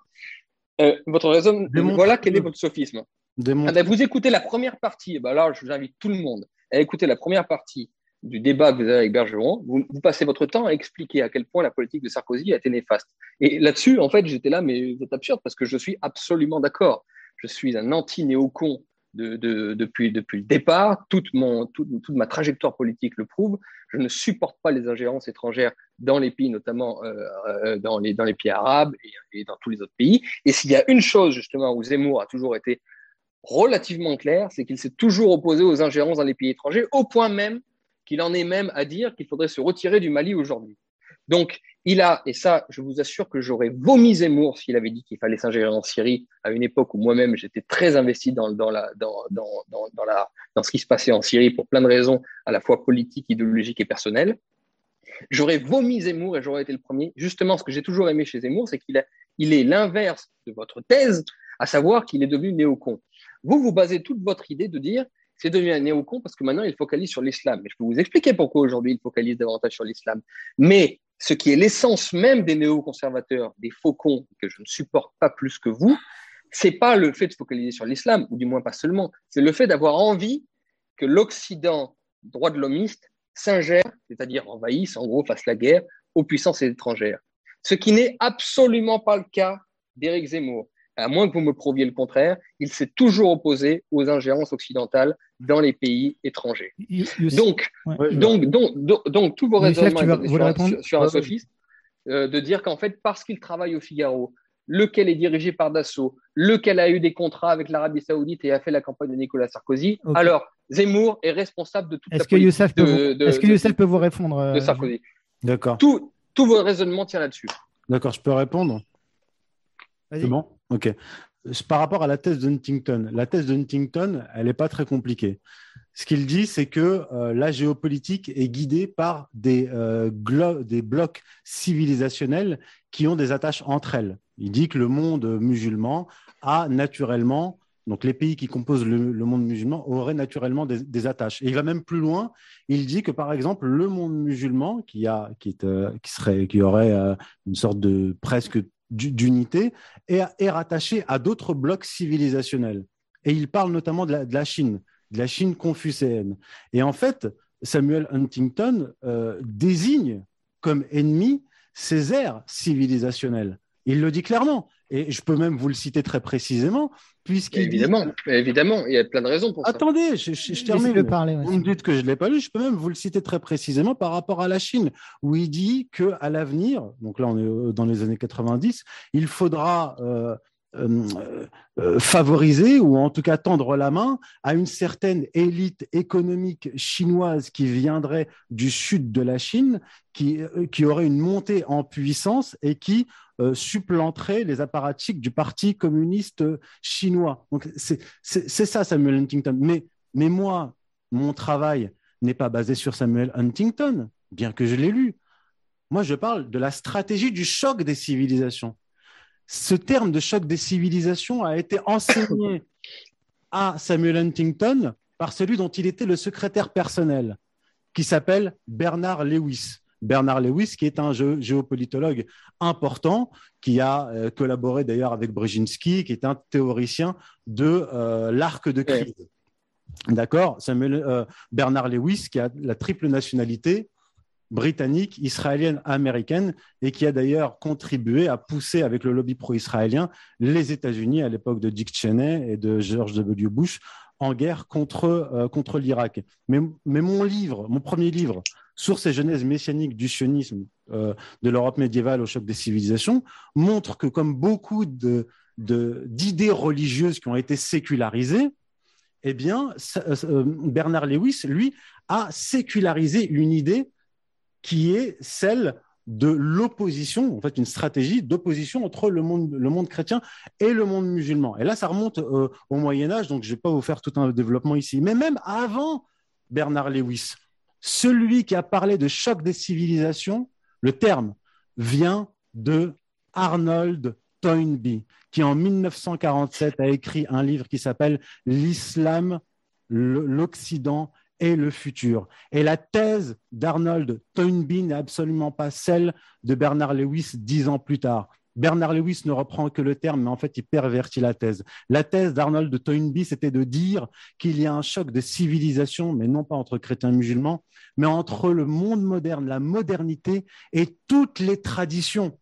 Euh, votre raisonnement, voilà quel est votre sophisme. Ah ben, vous écoutez la première partie, et ben là, je vous invite tout le monde à écouter la première partie du débat que vous avez avec Bergeron. Vous, vous passez votre temps à expliquer à quel point la politique de Sarkozy a été néfaste. Et là-dessus, en fait, j'étais là, mais vous êtes absurde parce que je suis absolument d'accord. Je suis un anti-néocon de, de- depuis, le départ. Toute, ma trajectoire politique le prouve. Je ne supporte pas les ingérences étrangères dans les pays, notamment euh, euh, dans, les, dans les pays arabes et, et dans tous les autres pays. Et s'il y a une chose, justement, où Zemmour a toujours été relativement clair, c'est qu'il s'est toujours opposé aux ingérences dans les pays étrangers, au point même qu'il en est même à dire qu'il faudrait se retirer du Mali aujourd'hui. Donc, il a, et ça, je vous assure que j'aurais vomi Zemmour s'il avait dit qu'il fallait s'ingérer en Syrie à une époque où moi-même j'étais très investi dans, dans, la, dans, la, dans ce qui se passait en Syrie pour plein de raisons, à la fois politiques, idéologiques et personnelles. J'aurais vomi Zemmour et j'aurais été le premier. Justement, ce que j'ai toujours aimé chez Zemmour, c'est qu'il il est l'inverse de votre thèse, à savoir qu'il est devenu néocon. Vous, vous basez toute votre idée de dire c'est devenu un néocon parce que maintenant il focalise sur l'islam. Mais je peux vous expliquer pourquoi aujourd'hui il focalise davantage sur l'islam. Mais ce qui est l'essence même des néoconservateurs, des faucons que je ne supporte pas plus que vous, c'est pas le fait de focaliser sur l'islam, ou du moins pas seulement, c'est le fait d'avoir envie que l'Occident droit de l'homiste s'ingère, c'est-à-dire envahisse, en gros, fasse la guerre aux puissances étrangères. Ce qui n'est absolument pas le cas d'Éric Zemmour. À moins que vous me prouviez le contraire, il s'est toujours opposé aux ingérences occidentales dans les pays étrangers. Donc, Ouais. donc, donc, donc, donc, tous vos raisonnements vas- voulez sur, sur- sur un sophisme, euh, de dire qu'en fait, parce qu'il travaille au Figaro, lequel est dirigé par Dassault, lequel a eu des contrats avec l'Arabie Saoudite et a fait la campagne de Nicolas Sarkozy, alors Zemmour est responsable de toute la Est-ce que politique peut, de, vous... de- est-ce que Youssef peut vous répondre euh, de Sarkozy. D'accord. Tout, tout votre raisonnement tient là-dessus. D'accord, je peux répondre? C'est bon Ok. Par rapport à la thèse de Huntington, la thèse de Huntington, elle n'est pas très compliquée. Ce qu'il dit, c'est que euh, la géopolitique est guidée par des, euh, des blocs civilisationnels qui ont des attaches entre elles. Il dit que le monde musulman a naturellement, donc les pays qui composent le, monde musulman auraient naturellement des, attaches. Et il va même plus loin. Il dit que par exemple, le monde musulman, qui, a, qui, euh, serait, qui aurait une sorte de presque d'unité, est, est rattaché à d'autres blocs civilisationnels. Et il parle notamment de la, Chine, de la Chine confucéenne. Et en fait, Samuel Huntington euh, désigne comme ennemi ces aires civilisationnelles. Il le dit clairement. Et je peux même vous le citer très précisément, puisqu'il dit- Évidemment, il y a plein de raisons pour ça. Attendez, je, je- je termine. Laissez-le parler. ouais, Vous s'il me dites que je ne l'ai pas lu, je peux même vous le citer très précisément par rapport à la Chine, où il dit qu'à l'avenir, donc là on est euh, dans les années 90, il faudra euh, euh, euh, favoriser ou en tout cas tendre la main à une certaine élite économique chinoise qui viendrait du sud de la Chine, qui, qui aurait une montée en puissance et qui supplanterait les apparatchiks du Parti communiste chinois. Donc c'est ça Samuel Huntington. Mais, mais moi, mon travail n'est pas basé sur Samuel Huntington, bien que je l'ai lu. Moi, je parle de la stratégie du choc des civilisations. Ce terme de choc des civilisations a été enseigné à Samuel Huntington par celui dont il était le secrétaire personnel, qui s'appelle Bernard Lewis. Bernard Lewis, qui est un gé- géopolitologue important, qui a euh, collaboré d'ailleurs avec Brzezinski, qui est un théoricien de euh, l'arc de crise. D'accord? Samuel euh, Bernard Lewis, qui a la triple nationalité britannique, israélienne, américaine, et qui a d'ailleurs contribué à pousser avec le lobby pro-israélien les États-Unis à l'époque de Dick Cheney et de George W. Bush en guerre contre, euh, contre l'Irak. Mais, mais, mon livre, mon premier livre, Sources et genèse messianique du sionisme euh, de l'Europe médiévale au choc des civilisations, montre que comme beaucoup d'idées religieuses qui ont été sécularisées, eh bien, euh, Bernard Lewis, lui, a sécularisé une idée qui est celle de l'opposition, en fait, une stratégie d'opposition entre le monde, chrétien et le monde musulman. Et là, ça remonte euh, au Moyen Âge, donc je ne vais pas vous faire tout un développement ici. Mais même avant Bernard Lewis, celui qui a parlé de choc des civilisations, le terme vient de Arnold Toynbee, qui en 1947 a écrit un livre qui s'appelle L'islam, l'Occident et le futur. Et la thèse d'Arnold Toynbee n'est absolument pas celle de Bernard Lewis dix ans plus tard. Bernard Lewis ne reprend que le terme, mais en fait, il pervertit la thèse. La thèse d'Arnold Toynbee, c'était de dire qu'il y a un choc de civilisation, mais non pas entre chrétiens et musulmans, mais entre le monde moderne, la modernité et toutes les traditions,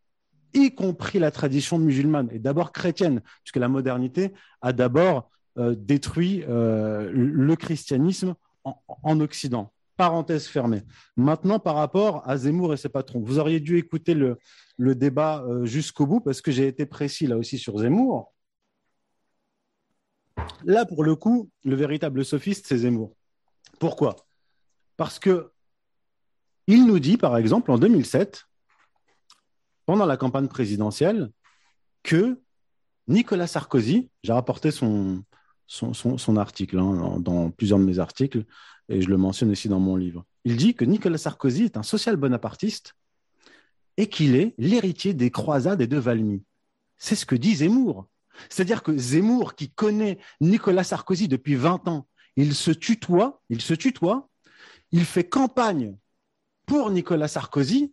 y compris la tradition musulmane, et d'abord chrétienne, puisque la modernité a d'abord euh, détruit euh, le christianisme en, Occident. Parenthèse fermée. Maintenant, par rapport à Zemmour et ses patrons, vous auriez dû écouter le, débat euh, jusqu'au bout parce que j'ai été précis là aussi sur Zemmour. Là, pour le coup, le véritable sophiste, c'est Zemmour. Pourquoi? Parce que il nous dit, par exemple, en 2007, pendant la campagne présidentielle, que Nicolas Sarkozy, j'ai rapporté son, son, article, hein, dans plusieurs de mes articles, et je le mentionne aussi dans mon livre. Il dit que Nicolas Sarkozy est un social bonapartiste et qu'il est l'héritier des croisades et de Valmy. C'est ce que dit Zemmour. C'est-à-dire que Zemmour, qui connaît Nicolas Sarkozy depuis 20 ans, il se tutoie, il se tutoie, il fait campagne pour Nicolas Sarkozy,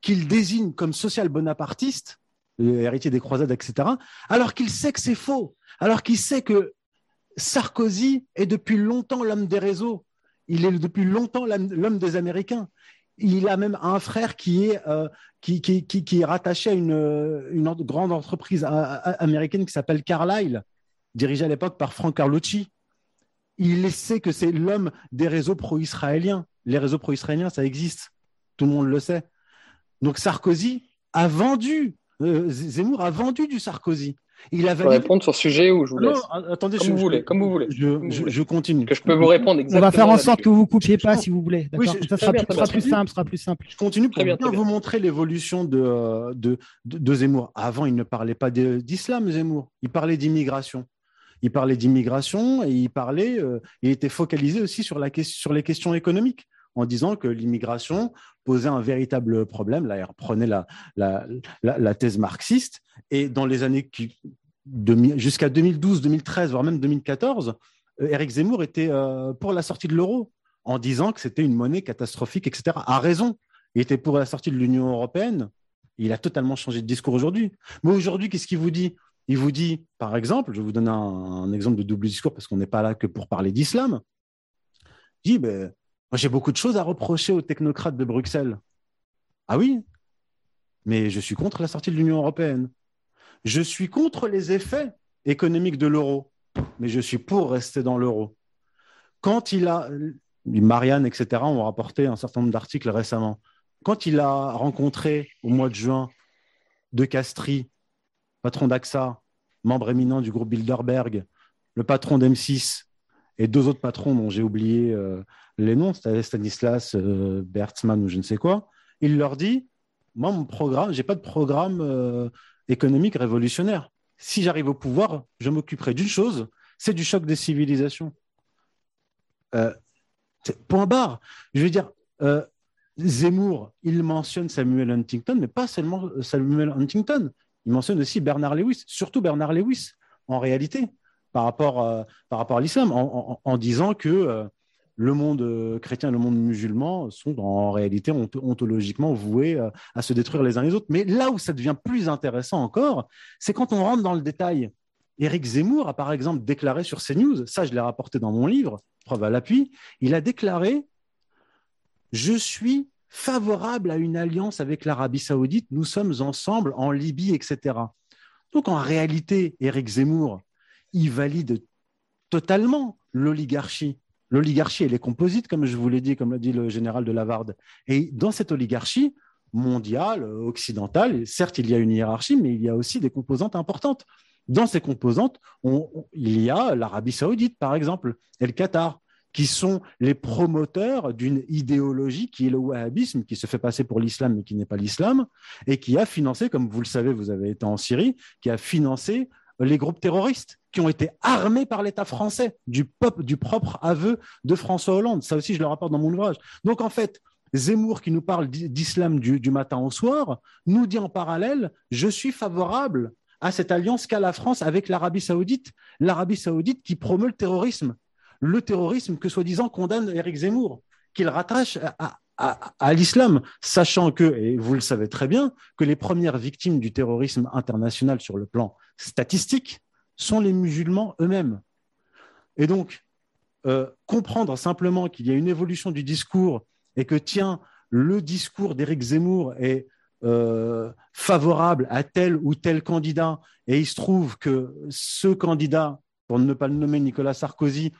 qu'il désigne comme social bonapartiste, héritier des croisades, etc., alors qu'il sait que c'est faux alors qu'il sait que Sarkozy est depuis longtemps l'homme des réseaux. Il est depuis longtemps l'homme des Américains. Il a même un frère qui est, euh, rattaché à une, grande entreprise américaine qui s'appelle Carlyle, dirigée à l'époque par Frank Carlucci. Il sait que c'est l'homme des réseaux pro-israéliens. Les réseaux pro-israéliens, ça existe. Tout le monde le sait. Donc Sarkozy a vendu, euh, Zemmour a vendu du Sarkozy. Il a répondre sur ce sujet ou je vous laisse attendez, comme, je, vous voulez, comme vous voulez. Je, continue. Que je peux vous répondre exactement. On va faire en sorte que vous ne coupiez pas si vous voulez. Oui, ça sera, plus, simple, sera plus simple. Je continue pour bien, vous montrer l'évolution de, de, de, Zemmour. Avant, il ne parlait pas d'islam, Zemmour. Il parlait d'immigration. Il parlait d'immigration et il parlait, euh, il était focalisé aussi sur, la, sur les questions économiques en disant que l'immigration posait un véritable problème. Là, il reprenait la, thèse marxiste. Et dans les années jusqu'à 2012, 2013, voire même 2014, Eric euh, Zemmour était euh, pour la sortie de l'euro, en disant que c'était une monnaie catastrophique, etc. A raison. Il était pour la sortie de l'Union européenne. Il a totalement changé de discours aujourd'hui. Mais aujourd'hui, qu'est-ce qu'il vous dit? Il vous dit, par exemple, je vous donner un, exemple de double discours parce qu'on n'est pas là que pour parler d'islam. Il dit, ben, moi, j'ai beaucoup de choses à reprocher aux technocrates de Bruxelles. Ah oui? Mais je suis contre la sortie de l'Union européenne. Je suis contre les effets économiques de l'euro, mais je suis pour rester dans l'euro. Quand il a, Marianne, etc., ont rapporté un certain nombre d'articles récemment. Quand il a rencontré au mois de juin De Castries, patron d'AXA, membre éminent du groupe Bilderberg, le patron d'M6 et deux autres patrons dont j'ai oublié euh, les noms, Stanislas euh, Bertzmann ou je ne sais quoi, il leur dit Moi, mon programme, je n'ai pas de programme euh, économique révolutionnaire. Si j'arrive au pouvoir, je m'occuperai d'une chose c'est du choc des civilisations. Euh, point barre. Je veux dire, Zemmour, il mentionne Samuel Huntington, mais pas seulement Samuel Huntington. Il mentionne aussi Bernard Lewis, surtout Bernard Lewis, en réalité, par rapport, par rapport à l'islam, en, disant que le monde euh, chrétien et le monde musulman sont en réalité ontologiquement voués euh, à se détruire les uns les autres. Mais là où ça devient plus intéressant encore, c'est quand on rentre dans le détail. Éric Zemmour a par exemple déclaré sur CNews, ça je l'ai rapporté dans mon livre, preuve à l'appui, il a déclaré Je suis favorable à une alliance avec l'Arabie saoudite, nous sommes ensemble en Libye, etc. Donc en réalité, Éric Zemmour, il valide totalement l'oligarchie. L'oligarchie, elle est composite, comme je vous l'ai dit, comme l'a dit le général de Lavarde. Et dans cette oligarchie mondiale, occidentale, certes, il y a une hiérarchie, mais il y a aussi des composantes importantes. Dans ces composantes, il y a l'Arabie saoudite, par exemple, et le Qatar qui sont les promoteurs d'une idéologie qui est le wahhabisme, qui se fait passer pour l'islam mais qui n'est pas l'islam, et qui a financé, comme vous le savez, vous avez été en Syrie, qui a financé les groupes terroristes qui ont été armés par l'État français, du, propre aveu de François Hollande. Ça aussi, je le rapporte dans mon ouvrage. Donc, en fait, Zemmour, qui nous parle d'islam du, matin au soir, nous dit en parallèle, je suis favorable à cette alliance qu'a la France avec l'Arabie saoudite, l'Arabie saoudite qui promeut le terrorisme le terrorisme que soi-disant condamne Eric Zemmour, qu'il rattache à, l'islam, sachant que, et vous le savez très bien, que les premières victimes du terrorisme international sur le plan statistique sont les musulmans eux-mêmes. Et donc, euh, comprendre simplement qu'il y a une évolution du discours et que, tiens, le discours d'Éric Zemmour est euh, favorable à tel ou tel candidat, et il se trouve que ce candidat, pour ne pas le nommer Nicolas Sarkozy,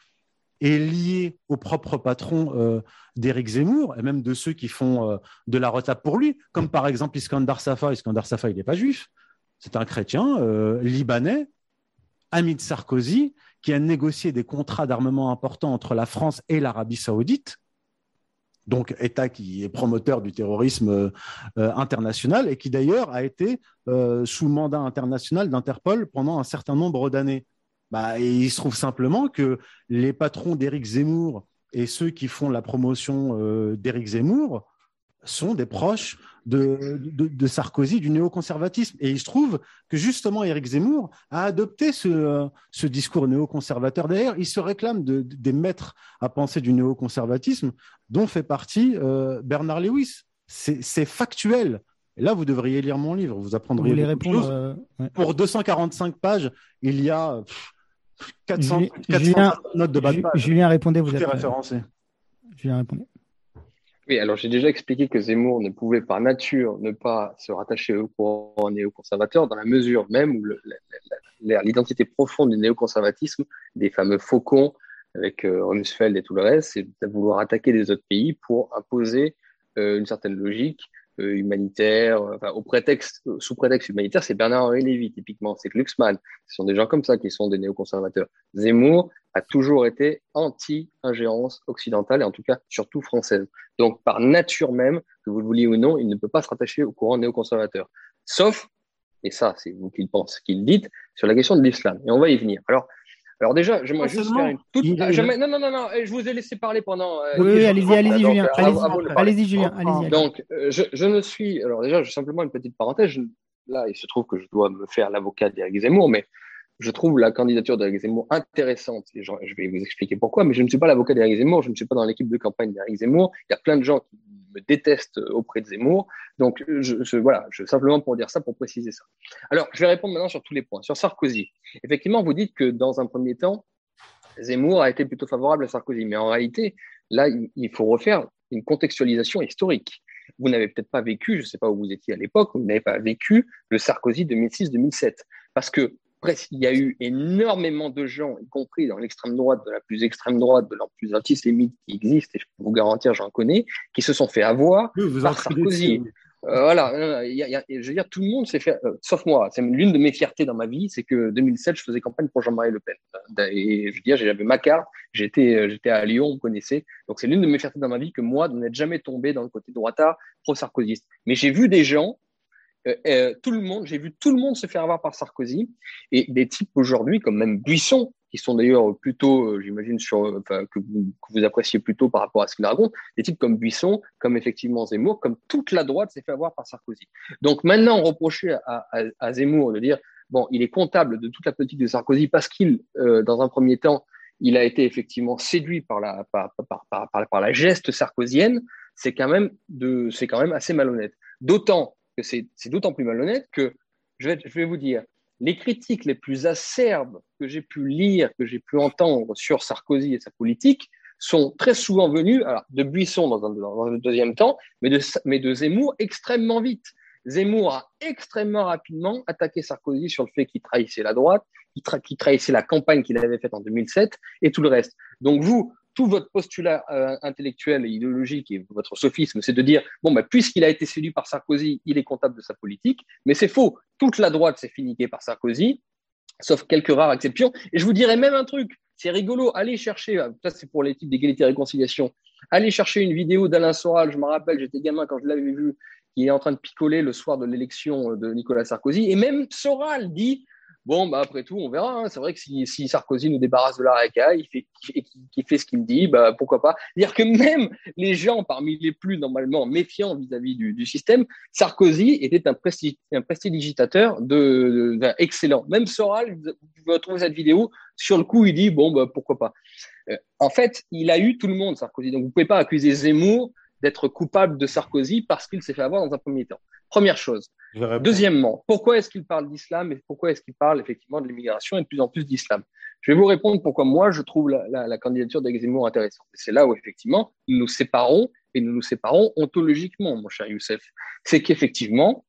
est lié au propre patron euh, d'Éric Zemmour et même de ceux qui font de la retape pour lui, comme par exemple Iskandar Safa. Iskandar Safa, il n'est pas juif, c'est un chrétien euh, libanais, ami Sarkozy, qui a négocié des contrats d'armement importants entre la France et l'Arabie saoudite, donc État qui est promoteur du terrorisme international et qui d'ailleurs a été sous mandat international d'Interpol pendant un certain nombre d'années. Bah, il se trouve simplement que les patrons d'Éric Zemmour et ceux qui font la promotion euh, d'Éric Zemmour sont des proches de, Sarkozy, du néoconservatisme. Et il se trouve que justement Éric Zemmour a adopté ce, discours néoconservateur. D'ailleurs, il se réclame des maîtres à penser du néoconservatisme dont fait partie euh, Bernard Lewis. C'est factuel. Et là, vous devriez lire mon livre, vous apprendriez les répondre. Euh, Pour 245 pages, il y a 400, Julien, notes de bas de page. Julien répondait, vous êtes référencé. Julien répondait. Oui, alors j'ai déjà expliqué que Zemmour ne pouvait par nature ne pas se rattacher au courant néoconservateur dans la mesure même où l'identité profonde du néoconservatisme, des fameux faucons avec euh, Rumsfeld et tout le reste, c'est de vouloir attaquer les autres pays pour imposer euh, une certaine logique humanitaire, euh, enfin, au prétexte, sous prétexte humanitaire, c'est Bernard-Henri Lévy, typiquement, c'est Glucksmann. Ce sont des gens comme ça qui sont des néoconservateurs. Zemmour a toujours été anti-ingérence occidentale, et en tout cas surtout française. Donc, par nature même, que vous le vouliez ou non, il ne peut pas se rattacher au courant néoconservateur. Sauf, et ça, c'est vous qui le pensez, qui le dites, sur la question de l'islam. Et on va y venir. Alors, alors déjà, j'aimerais juste faire une toute. Non, non, non, non, je vous ai laissé parler pendant. Euh, oui, allez-y, allez-y, Julien. Allez-y, Julien. Donc, euh, je, je, ne suis. Alors déjà, simplement une petite parenthèse. Là, il se trouve que je dois me faire l'avocat d'Éric Zemmour, mais je trouve la candidature d'Éric Zemmour intéressante. Et je, je, vais vous expliquer pourquoi, mais je ne suis pas l'avocat d'Éric Zemmour, je ne suis pas dans l'équipe de campagne d'Éric Zemmour. Il y a plein de gens qui me détestent auprès de Zemmour. Donc, je, voilà, je, simplement pour dire ça, pour préciser ça. Alors, je vais répondre maintenant sur tous les points. Sur Sarkozy, effectivement, vous dites que dans un premier temps, Zemmour a été plutôt favorable à Sarkozy. Mais en réalité, là, il faut refaire une contextualisation historique. Vous n'avez peut-être pas vécu, je ne sais pas où vous étiez à l'époque, vous n'avez pas vécu le Sarkozy 2006-2007. Parce que il y a eu énormément de gens, y compris dans l'extrême droite, de la plus extrême droite, de la plus antisémite qui existe, et je peux vous garantir, j'en connais, qui se sont fait avoir par Sarkozy. Euh, voilà, je veux dire, tout le monde s'est fait, euh, sauf moi. C'est l'une de mes fiertés dans ma vie, c'est que 2007, je faisais campagne pour Jean-Marie Le Pen. Et je veux dire, j'avais ma carte, j'étais, euh, j'étais à Lyon, vous connaissez. Donc c'est l'une de mes fiertés dans ma vie que moi, de n'être jamais tombé dans le côté droitard pro-sarkozyste. Mais j'ai vu des gens euh, euh, tout le monde, j'ai vu tout le monde se faire avoir par Sarkozy et des types aujourd'hui comme même Buisson, qui sont d'ailleurs plutôt, euh, j'imagine, sur, que, vous, appréciez plutôt par rapport à ce qu'il raconte, des types comme Buisson, comme effectivement Zemmour, comme toute la droite s'est fait avoir par Sarkozy. Donc maintenant, reprocher à, Zemmour de dire, bon, il est comptable de toute la politique de Sarkozy parce qu'il, dans un premier temps, il a été effectivement séduit par la, par, par, par la geste sarkozienne, c'est quand, même de, quand même assez malhonnête. D'autant c'est d'autant plus malhonnête que, je vais, vous dire, les critiques les plus acerbes que j'ai pu lire, que j'ai pu entendre sur Sarkozy et sa politique, sont très souvent venus alors, de Buisson dans, un, deuxième temps, mais de Zemmour extrêmement vite. Zemmour a extrêmement rapidement attaqué Sarkozy sur le fait qu'il trahissait la droite, qu'il trahissait la campagne qu'il avait faite en 2007 et tout le reste. Donc vous, tout votre postulat euh, intellectuel et idéologique et votre sophisme, c'est de dire bon, bah, puisqu'il a été séduit par Sarkozy, il est comptable de sa politique. Mais c'est faux. Toute la droite s'est finiquée par Sarkozy, sauf quelques rares exceptions. Et je vous dirais même un truc. C'est rigolo. Allez chercher, euh, ça c'est pour les types d'égalité et réconciliation. Allez chercher une vidéo d'Alain Soral. Je me rappelle, j'étais gamin quand je l'avais vu. Il est en train de picoler le soir de l'élection de Nicolas Sarkozy. Et même Soral dit Bon, bah, après tout, on verra. Hein. C'est vrai que si, Sarkozy nous débarrasse de la racaille, il fait, ce qu'il me dit, bah, pourquoi pas. Dire que même les gens parmi les plus normalement méfiants vis-à-vis du, système, Sarkozy était un, prestidigitateur de, excellent. Même Soral, vous pouvez retrouver cette vidéo, sur le coup, il dit, bon, bah, pourquoi pas. Euh, en fait, il a eu tout le monde, Sarkozy. Donc, vous ne pouvez pas accuser Zemmour d'être coupable de Sarkozy parce qu'il s'est fait avoir dans un premier temps. Première chose. Deuxièmement, pourquoi est-ce qu'il parle d'islam et pourquoi est-ce qu'il parle effectivement de l'immigration et de plus en plus d'islam? Je vais vous répondre pourquoi moi je trouve la, candidature d'Aix-Zemmour intéressante. C'est là où effectivement nous nous séparons et nous nous séparons ontologiquement, mon cher Youssef. C'est qu'effectivement,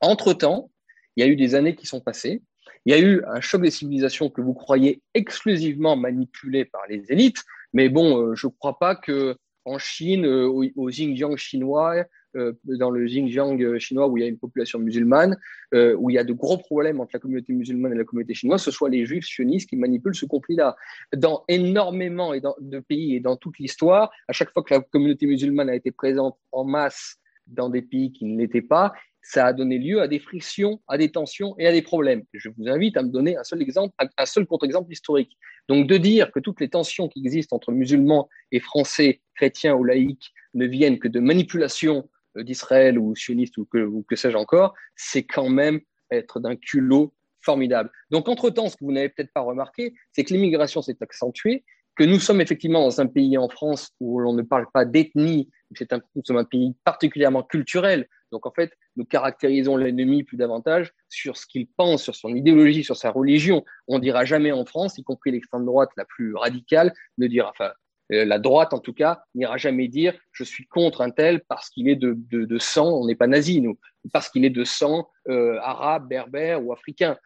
entre-temps, il y a eu des années qui sont passées. Il y a eu un choc des civilisations que vous croyez exclusivement manipulé par les élites, mais bon, euh, je ne crois pas que en Chine, euh, au Xinjiang chinois, dans le Xinjiang euh, chinois où il y a une population musulmane, euh, où il y a de gros problèmes entre la communauté musulmane et la communauté chinoise, ce soit les juifs sionistes qui manipulent ce conflit-là. Dans énormément de pays et dans toute l'histoire, à chaque fois que la communauté musulmane a été présente en masse dans des pays qui ne l'étaient pas, ça a donné lieu à des frictions, à des tensions et à des problèmes. Je vous invite à me donner un seul exemple, un seul contre-exemple historique. Donc de dire que toutes les tensions qui existent entre musulmans et français, chrétiens ou laïcs, ne viennent que de manipulations d'Israël ou sioniste ou que, que sais-je encore, c'est quand même être d'un culot formidable. Donc, entre-temps, ce que vous n'avez peut-être pas remarqué, c'est que l'immigration s'est accentuée, que nous sommes effectivement dans un pays en France où l'on ne parle pas d'ethnie, c'est un, nous sommes un pays particulièrement culturel. Donc, en fait, nous caractérisons l'ennemi plus davantage sur ce qu'il pense, sur son idéologie, sur sa religion. On ne dira jamais en France, y compris l'extrême droite la plus radicale, ne dira, euh, la droite, en tout cas, n'ira jamais dire je suis contre un tel parce qu'il est de, de, sang, on n'est pas nazi, nous, parce qu'il est de sang euh, arabe, berbère ou africain.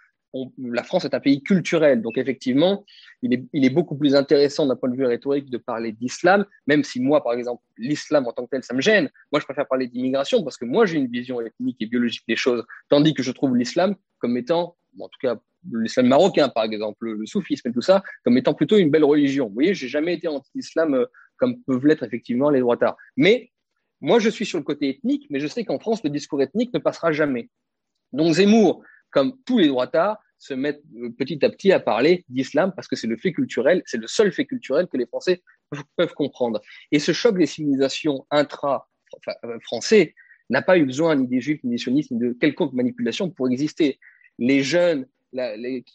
la France est un pays culturel, donc effectivement, il est, il est beaucoup plus intéressant d'un point de vue rhétorique de parler d'islam, même si moi, par exemple, l'islam en tant que tel, ça me gêne. Moi, je préfère parler d'immigration parce que moi, j'ai une vision ethnique et biologique des choses, tandis que je trouve l'islam comme étant, en tout cas l'islam marocain, par exemple, le soufisme et tout ça, comme étant plutôt une belle religion. Vous voyez, j'ai jamais été anti-islam euh, comme peuvent l'être effectivement les droitards. Mais moi, je suis sur le côté ethnique, mais je sais qu'en France, le discours ethnique ne passera jamais. Donc Zemmour, comme tous les droitards, se mettent euh, petit à petit à parler d'islam parce que c'est le fait culturel, c'est le seul fait culturel que les Français peuvent comprendre. Et ce choc des civilisations intra-français euh, n'a pas eu besoin ni des juifs, ni des sionistes, ni de quelconque manipulation pour exister. Les jeunes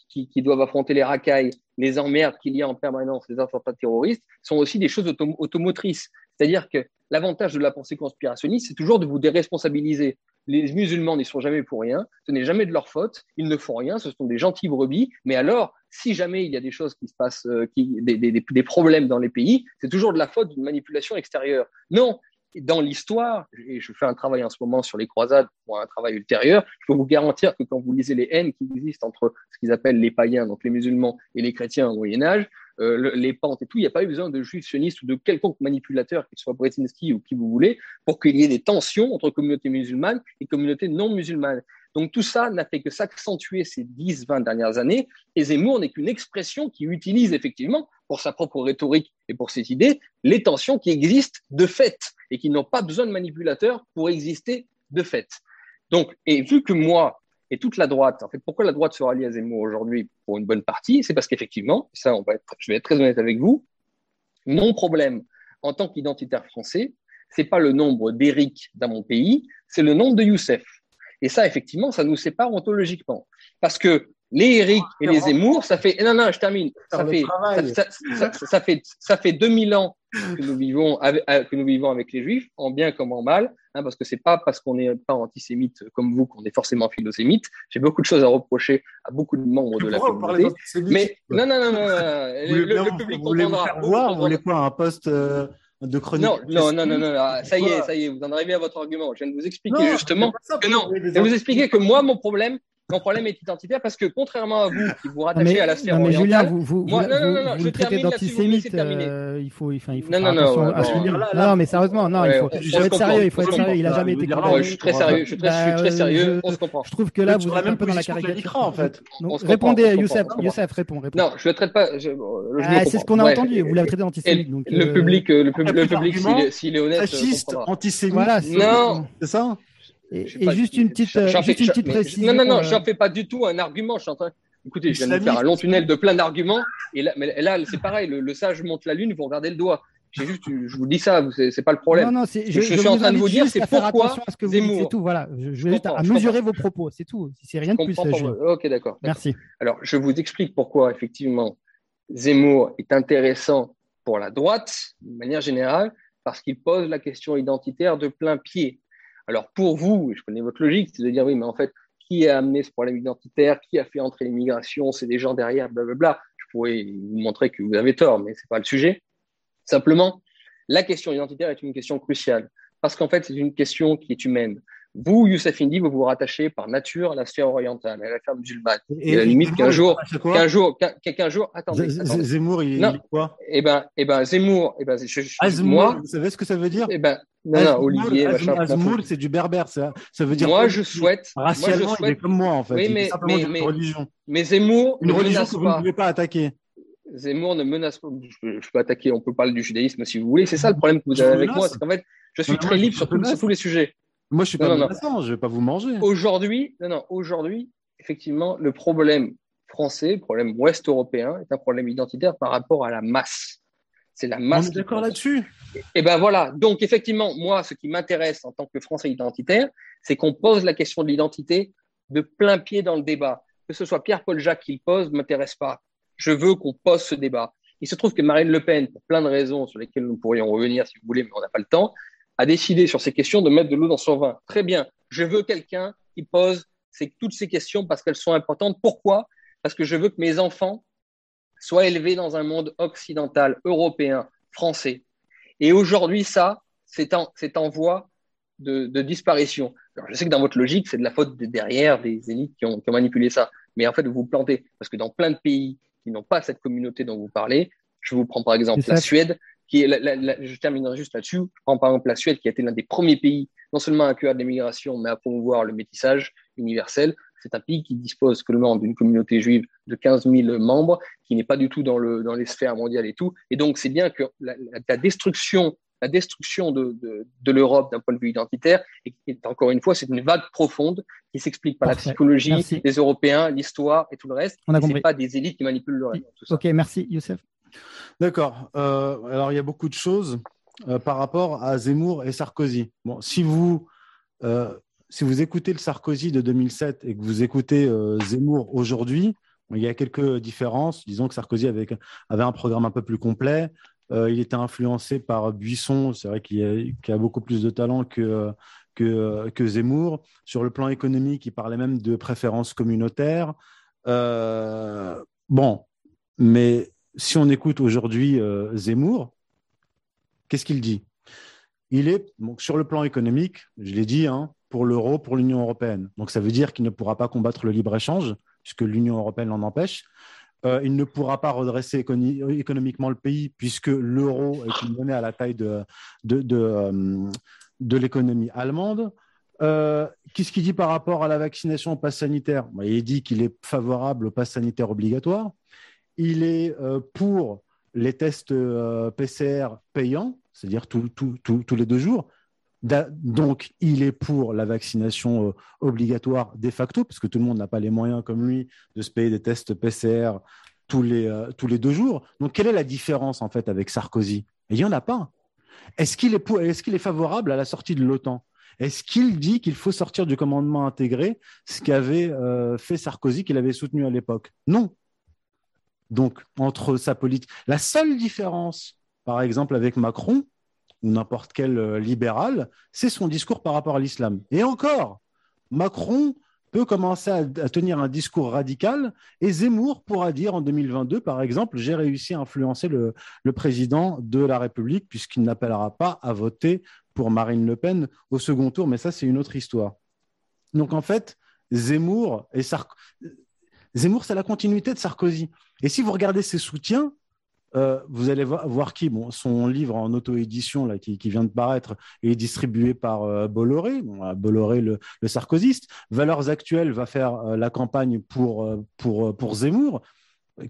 qui, doivent affronter les racailles, les emmerdes qu'il y a en permanence, les attentats terroristes, sont aussi des choses automotrices. C'est-à-dire que l'avantage de la pensée conspirationniste, c'est toujours de vous déresponsabiliser. Les musulmans n'y sont jamais pour rien, ce n'est jamais de leur faute, ils ne font rien, ce sont des gentils brebis, mais alors, si jamais il y a des choses qui se passent, euh, des problèmes dans les pays, c'est toujours de la faute d'une manipulation extérieure. Non, dans l'histoire, et je fais un travail en ce moment sur les croisades pour un travail ultérieur, je peux vous garantir que quand vous lisez les haines qui existent entre ce qu'ils appellent les païens, donc les musulmans, et les chrétiens au Moyen Âge, euh, les pentes et tout, il n'y a pas eu besoin de juifs sionistes ou de quelconque manipulateur, qu'il soit Brzezinski ou qui vous voulez, pour qu'il y ait des tensions entre communautés musulmanes et communautés non musulmanes. Donc tout ça n'a fait que s'accentuer ces 10-20 dernières années, et Zemmour n'est qu'une expression qui utilise effectivement, pour sa propre rhétorique et pour ses idées, les tensions qui existent de fait, et qui n'ont pas besoin de manipulateurs pour exister de fait. Donc, et vu que moi, et toute la droite, en fait, pourquoi la droite se rallie à Zemmour aujourd'hui pour une bonne partie C'est parce qu'effectivement, ça, on va être, je vais être très honnête avec vous, mon problème en tant qu'identitaire français, c'est pas le nombre d'Éric dans mon pays, c'est le nombre de Youssef. Et ça, effectivement, ça nous sépare ontologiquement. Parce que les Eric et les Zemmour, ça fait. Non, non, je termine. Ça fait, ça, fait, ça fait 2000 ans que nous, vivons avec, que nous vivons avec les Juifs, en bien comme en mal, hein, parce que c'est pas parce qu'on n'est pas antisémite comme vous qu'on est forcément philosémite. J'ai beaucoup de choses à reprocher à beaucoup de membres de la communauté. Mais non, non, non, non. le, public vous voir, vous voulez quoi Un poste euh, de chronique Non, non, non, non, non, ah, ça y est, ça y est, vous en arrivez à votre argument. Je viens de vous expliquer justement que non. Je vais vous expliquer que moi, mon problème, mon problème est identitaire parce que contrairement à vous qui vous rattachez à la sphère non, mais Julien, vous, vous, moi, non, non, non, non, je traitez d'antisémite. Euh, il faut, enfin, il faut. Non, non, non, non, non, mais sérieusement, non, il faut, être sérieux. Il faut être sérieux. Il a jamais été. Je suis très sérieux. Je suis très sérieux. On se comprend. Je trouve que là, vous êtes un peu dans la caricature. En fait. Répondez, Youssef. Youssef, réponds. Non, je ne traite pas. Ah, c'est ce qu'on a entendu. Vous l'avez traité d'antisémite. Le euh, public, le public, s'il est honnête. Fasciste, antisémite. Voilà. Non. C'est ça. Et, juste une petite, euh, juste une petite précision. Non, non, non, je n'en fais pas du tout un argument. Je suis en train... Écoutez, je viens de faire un long tunnel de plein d'arguments. Et là, mais là c'est pareil. Le, sage monte la lune, vous regardez le doigt. Juste, je vous dis ça, c'est pas le problème. Non, non, je, je, je, suis en train de vous dire, c'est pourquoi à ce que vous Zemmour. Tout, voilà. Je, je vais à mesurer vos propos, c'est tout. C'est rien de plus. Ok, d'accord. Merci. Alors, je vous explique pourquoi, effectivement, Zemmour est intéressant pour la droite, de manière générale, parce qu'il pose la question identitaire de plein pied. Alors pour vous, je connais votre logique, c'est de dire oui, mais en fait, qui a amené ce problème identitaire? Qui a fait entrer l'immigration? C'est des gens derrière, blablabla. Je pourrais vous montrer que vous avez tort, mais ce n'est pas le sujet. Simplement, la question identitaire est une question cruciale parce qu'en fait, c'est une question qui est humaine. Vous, Youssef Indy, vous vous rattachez par nature à la sphère orientale, à la sphère musulmane. Et, à la limite qu'un jour, qu'un jour, qu'un jour, attendez, Zemmour, il, est quoi? Eh ben, eh ben, Zemmour, eh ben, je, ah, moi, vous savez ce que ça veut dire? Eh ben, non, non, Olivier, Azmour, c'est du berbère, ça, ça veut dire. Moi, je souhaite. Racialement, moi, je souhaite... il est comme moi, en fait. Oui, mais, mais, mais, religion. mais Zemmour, une religion que vous ne pouvez pas attaquer. Zemmour ne menace pas. Je, peux attaquer, on peut parler du judaïsme si vous voulez. C'est ça le problème que vous avez avec moi, c'est qu'en fait, je suis très libre sur tous les sujets. Moi, je suis pas menaçant, je vais pas vous manger. Aujourd'hui, non, non, aujourd'hui, effectivement, le problème français, le problème ouest-européen, est un problème identitaire par rapport à la masse. C'est la masse. On est d'accord là-dessus? Et ben voilà. Donc, effectivement, moi, ce qui m'intéresse en tant que Français identitaire, c'est qu'on pose la question de l'identité de plein pied dans le débat. Que ce soit Pierre-Paul Jacques qui le pose, ne m'intéresse pas. Je veux qu'on pose ce débat. Il se trouve que Marine Le Pen, pour plein de raisons sur lesquelles nous pourrions revenir si vous voulez, mais on n'a pas le temps, a décidé sur ces questions de mettre de l'eau dans son vin. Très bien. Je veux quelqu'un qui pose toutes ces questions parce qu'elles sont importantes. Pourquoi? Parce que je veux que mes enfants soient élevés dans un monde occidental, européen, français. Et aujourd'hui, ça, c'est en, en, voie de, disparition. je sais que dans votre logique, c'est de la faute de derrière des élites qui ont, qui ont, manipulé ça. Mais en fait, vous vous plantez. Parce que dans plein de pays qui n'ont pas cette communauté dont vous parlez, je vous prends par exemple la Suède, qui est je terminerai juste là-dessus. Je prends par exemple la Suède, qui a été l'un des premiers pays, non seulement à accueillir l'immigration, mais à promouvoir le métissage universel. C'est un pays qui dispose seulement d'une communauté juive de 15 000 membres, qui n'est pas du tout dans, le, dans les sphères mondiales et tout. Et donc, c'est bien que la, destruction la destruction de, de, l'Europe d'un point de vue identitaire, et, encore une fois, c'est une vague profonde qui s'explique par la psychologie des Européens, l'histoire et tout le reste. Ce n'est pas des élites qui manipulent le reste. Ok, merci Youssef. D'accord. Euh, alors, il y a beaucoup de choses euh, par rapport à Zemmour et Sarkozy. Bon, si vous, euh, si vous écoutez le Sarkozy de 2007 et que vous écoutez Zemmour aujourd'hui, il y a quelques différences. Disons que Sarkozy avait, un programme un peu plus complet. il était influencé par Buisson, c'est vrai qu'il a, a, beaucoup plus de talent que, que, que, Zemmour. Sur le plan économique, il parlait même de préférences communautaires. bon, mais si on écoute aujourd'hui euh, Zemmour, qu'est-ce qu'il dit? Il est sur le plan économique, je l'ai dit, hein, pour l'euro, pour l'Union européenne. Donc ça veut dire qu'il ne pourra pas combattre le libre-échange, puisque l'Union européenne l'en empêche. Euh, il ne pourra pas redresser économiquement le pays, puisque l'euro est une monnaie à la taille de, euh, l'économie allemande. Qu'est-ce qu'il dit par rapport à la vaccination au pass sanitaire? Il dit qu'il est favorable au pass sanitaire obligatoire il est euh, pour les tests euh, PCR payants, c'est-à-dire tous les deux jours. Donc, il est pour la vaccination euh, obligatoire de facto, parce que tout le monde n'a pas les moyens comme lui de se payer des tests PCR tous les, deux jours. Donc, quelle est la différence en fait avec Sarkozy? Il n'y en a pas. Est-ce qu'il est, favorable à la sortie de l'OTAN? Est-ce qu'il dit qu'il faut sortir du commandement intégré, ce qu'avait fait Sarkozy, qu'il avait soutenu à l'époque? Non. Donc, entre sa politique. La seule différence, par exemple, avec Macron, ou n'importe quel euh, libéral, c'est son discours par rapport à l'islam. Et encore, Macron peut commencer à, tenir un discours radical et Zemmour pourra dire en 2022, par exemple, j'ai réussi à influencer le, président de la République puisqu'il n'appellera pas à voter pour Marine Le Pen au second tour, mais ça c'est une autre histoire. Donc en fait, Zemmour et Zemmour, c'est la continuité de Sarkozy. Et si vous regardez ses soutiens, euh, vous allez voir, qui? Bon, Son livre en auto-édition qui, qui, vient de paraître est distribué par euh, Bolloré, Bolloré le, le, sarkozyste. Valeurs Actuelles va faire euh, la campagne pour, pour, pour Zemmour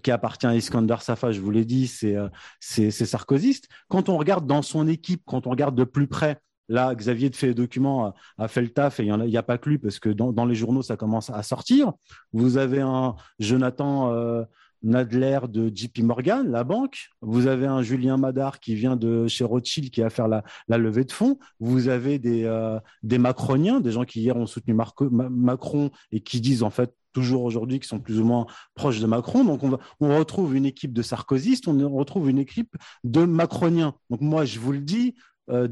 qui appartient à Iskander Safa, je vous l'ai dit, c'est c'est sarkozyste. Quand on regarde dans son équipe, quand on regarde de plus près, là, Xavier de Fait Documents a, fait le taf et il n'y a, pas que lui parce que dans, les journaux, ça commence à sortir. Vous avez un Jonathan Nadler de JP Morgan, la banque. Vous avez un Julien Madar qui vient de chez Rothschild qui va faire la, levée de fonds. Vous avez des, euh, des Macroniens, des gens qui hier ont soutenu Macron et qui disent en fait toujours aujourd'hui qu'ils sont plus ou moins proches de Macron. Donc on, retrouve une équipe de sarkozystes, on retrouve une équipe de Macroniens. Donc moi je vous le dis, euh,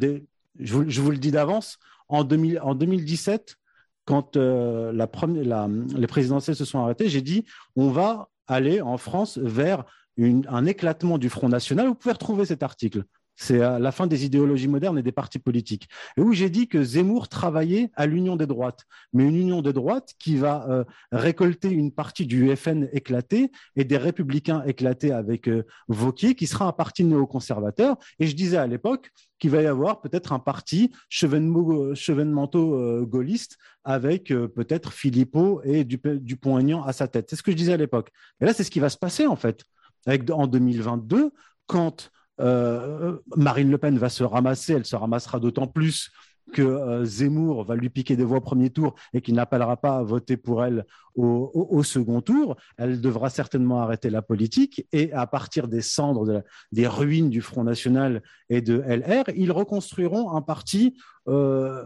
je, vous, le dis d'avance, en, 2017, quand euh, les présidentielles se sont arrêtées, j'ai dit on va aller en France vers un éclatement du Front National. Vous pouvez retrouver cet article. C'est la fin des idéologies modernes et des partis politiques. Et où j'ai dit que Zemmour travaillait à l'union des droites, mais une union des droites qui va euh, récolter une partie du FN éclaté et des républicains éclatés avec euh, Vauquier, qui sera un parti néoconservateur. Et je disais à l'époque qu'il va y avoir peut-être un parti chevènement-gaulliste avec euh, peut-être Philippot et Dupont-Aignan à sa tête. C'est ce que je disais à l'époque. Et là, c'est ce qui va se passer en fait. Avec, en 2022, quand euh, Marine Le Pen va se ramasser, elle se ramassera d'autant plus que euh, Zemmour va lui piquer des voix au premier tour et qu'il n'appellera pas à voter pour elle au, second tour, elle devra certainement arrêter la politique et à partir des cendres, des ruines du Front National et de LR, ils reconstruiront un parti euh,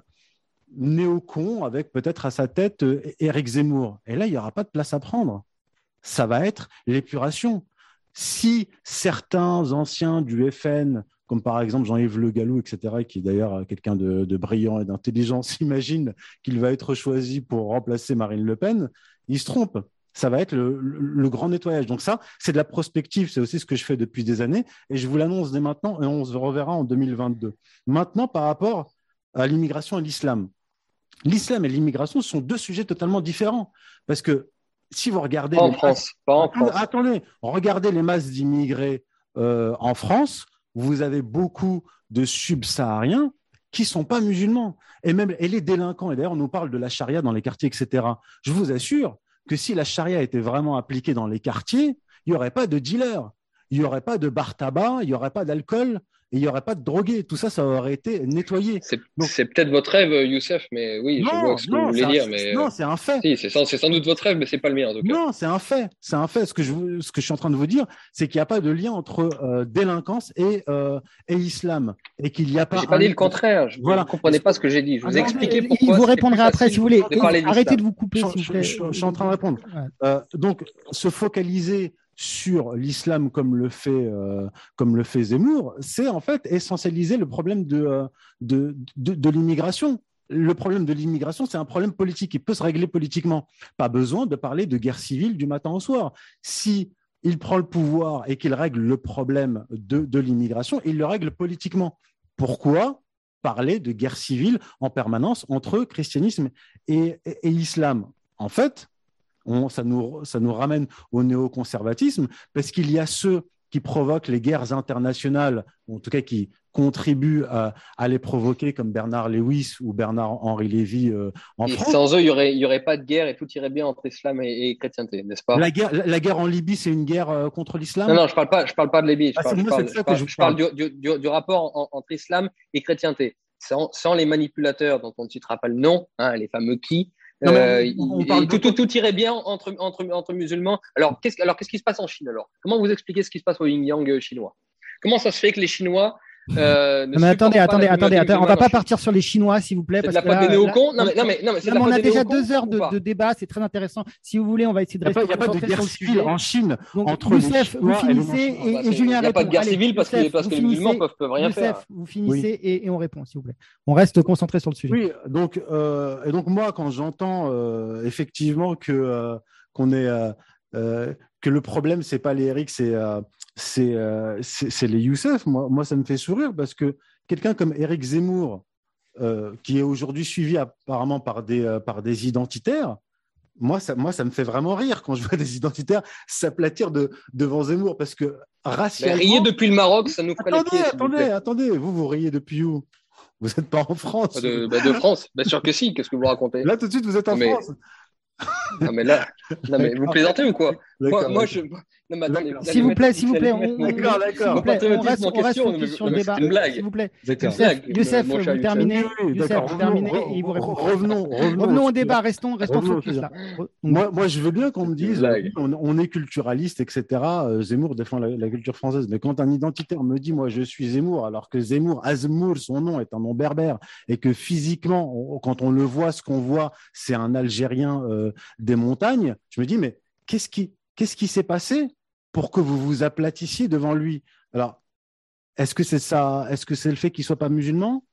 néocon avec peut-être à sa tête Éric Zemmour. Et là, il n'y aura pas de place à prendre. Ça va être l'épuration si certains anciens du FN, comme par exemple Jean-Yves Le Gallou, etc., qui est d'ailleurs quelqu'un de, brillant et d'intelligent, s'imaginent qu'il va être choisi pour remplacer Marine Le Pen, ils se trompent. Ça va être le, grand nettoyage. Donc ça, c'est de la prospective, c'est aussi ce que je fais depuis des années, et je vous l'annonce dès maintenant, et on se reverra en 2022. Maintenant, par rapport à l'immigration et l'islam. L'islam et l'immigration sont deux sujets totalement différents, parce que si vous regardez. en France, pas en France. Attendez, regardez les masses d'immigrés euh, en France, vous avez beaucoup de subsahariens qui ne sont pas musulmans. Et même et les délinquants, et d'ailleurs on nous parle de la charia dans les quartiers, etc. Je vous assure que si la charia était vraiment appliquée dans les quartiers, il n'y aurait pas de dealers, il n'y aurait pas de bar tabac, il n'y aurait pas d'alcool, il n'y aurait pas de drogués. Tout ça, ça aurait été nettoyé. C'est peut-être votre rêve, Youssef, mais oui, je vois ce que vous voulez dire. Mais... Non, c'est un fait. c'est sans, doute votre rêve, mais c'est pas le mien en tout cas. Non, c'est un fait. C'est un fait. Ce que, je, ce que je suis en train de vous dire, c'est qu'il n'y a pas de lien entre euh, délinquance et, euh, et islam. Et qu'il n'y a pas. J'ai pas dit le contraire. Je voilà. ne comprenez pas ce que j'ai dit. Je vous ai expliqué pourquoi. Il vous répondra après si vous voulez. Arrêtez de vous couper. Je, je, suis en train de répondre. Euh, donc, se focaliser sur l'islam comme le fait euh, comme le fait Zemmour, c'est en fait essentialiser le problème de, euh, de, de, l'immigration. Le problème de l'immigration, c'est un problème politique. Il peut se régler politiquement. Pas besoin de parler de guerre civile du matin au soir. Si il prend le pouvoir et qu'il règle le problème de, de l'immigration, il le règle politiquement. Pourquoi parler de guerre civile en permanence entre christianisme et, et islam? En fait, ça, nous, ça nous ramène au néoconservatisme, parce qu'il y a ceux qui provoquent les guerres internationales, en tout cas qui contribuent à, les provoquer, comme Bernard Lewis ou Bernard-Henri Lévy euh, en France. Sans eux, il n'y aurait, aurait pas de guerre et tout irait bien entre islam et, chrétienté, n'est-ce pas? La guerre, la guerre en Libye, c'est une guerre euh, contre l'islam? Non, non, je ne parle, pas, je parle pas de Libye. Je parle, du, rapport entre islam et chrétienté. Sans, sans, les manipulateurs dont on ne citera pas le nom, hein, les fameux qui, euh, tout, irait bien entre, entre, entre musulmans. Alors, qu'est-ce, alors, qu'est-ce qui se passe en Chine alors? Comment vous expliquez ce qui se passe au yin-yang chinois? Comment ça se fait que les Chinois Euh, mais attendez, attendez, attendez, attendez, on va pas partir sur les Chinois, s'il vous plaît. Parce que la des néocons Non, mais, non, mais, non, mais on a déjà deux heures de, débat, c'est très intéressant. Si vous voulez, on va essayer de rester. Il n'y a pas de guerre civile en Chine entre Youssef, vous finissez et Julien Il n'y a pas de guerre civile parce que les musulmans peuvent rien faire. Vous finissez et on répond, s'il vous plaît. On reste concentré sur le sujet. Oui, donc, euh, et donc moi, quand j'entends euh, effectivement que qu'on est que le problème c'est pas les Eric, c'est c'est les Youssef. Moi, moi, ça me fait sourire parce que quelqu'un comme Eric Zemmour, qui est aujourd'hui suivi apparemment par des par des identitaires. Moi ça, moi, ça me fait vraiment rire quand je vois des identitaires s'aplatir de, devant Zemmour parce que racialement. Mais riez depuis le Maroc, ça nous ferait attendez, Attendez, attendez, vous, vous riez depuis où? Vous n'êtes pas en France. De, bah, de France, bien sûr que si. Qu'est-ce que vous racontez? Là, tout de suite, vous êtes en France. Non, mais là, non, mais vous plaisantez ou quoi? Moi, moi, je, s'il vous plaît, s'il vous plaît, on, d'accord, d'accord. On reste, on reste sur le débat. C'est une blague. S'il vous plaît. Youssef, vous terminez. Youssef, vous terminez et il vous répond. Revenons, revenons au débat. Restons, restons focus là. Moi, moi, je veux bien qu'on me dise, on est culturaliste, etc. Euh, Zemmour défend la culture française, mais quand un identitaire me dit, moi, je suis Zemmour, alors que Zemmour, Azmour, son nom est un nom berbère, et que physiquement, quand on le voit, ce qu'on voit, c'est un Algérien euh, des montagnes, je me dis, mais qu'est-ce qui, qu'est-ce qui s'est passé pour que vous vous aplatissiez devant lui. Alors, est-ce que c'est ça Est-ce que c'est le fait qu'il soit pas musulman?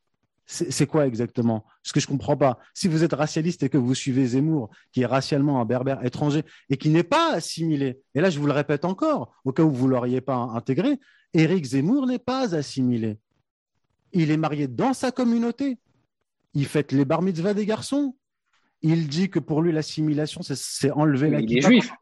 C'est quoi exactement? Ce que je comprends pas. Si vous êtes racialiste et que vous suivez Zemmour, qui est racialement un berbère étranger et qui n'est pas assimilé, et là je vous le répète encore, au cas où vous l'auriez pas intégré, Éric Zemmour n'est pas assimilé. Il est marié dans sa communauté. Il fête les bar mitzvahs des garçons. Il dit que pour lui l'assimilation, c'est enlever la. Il est juif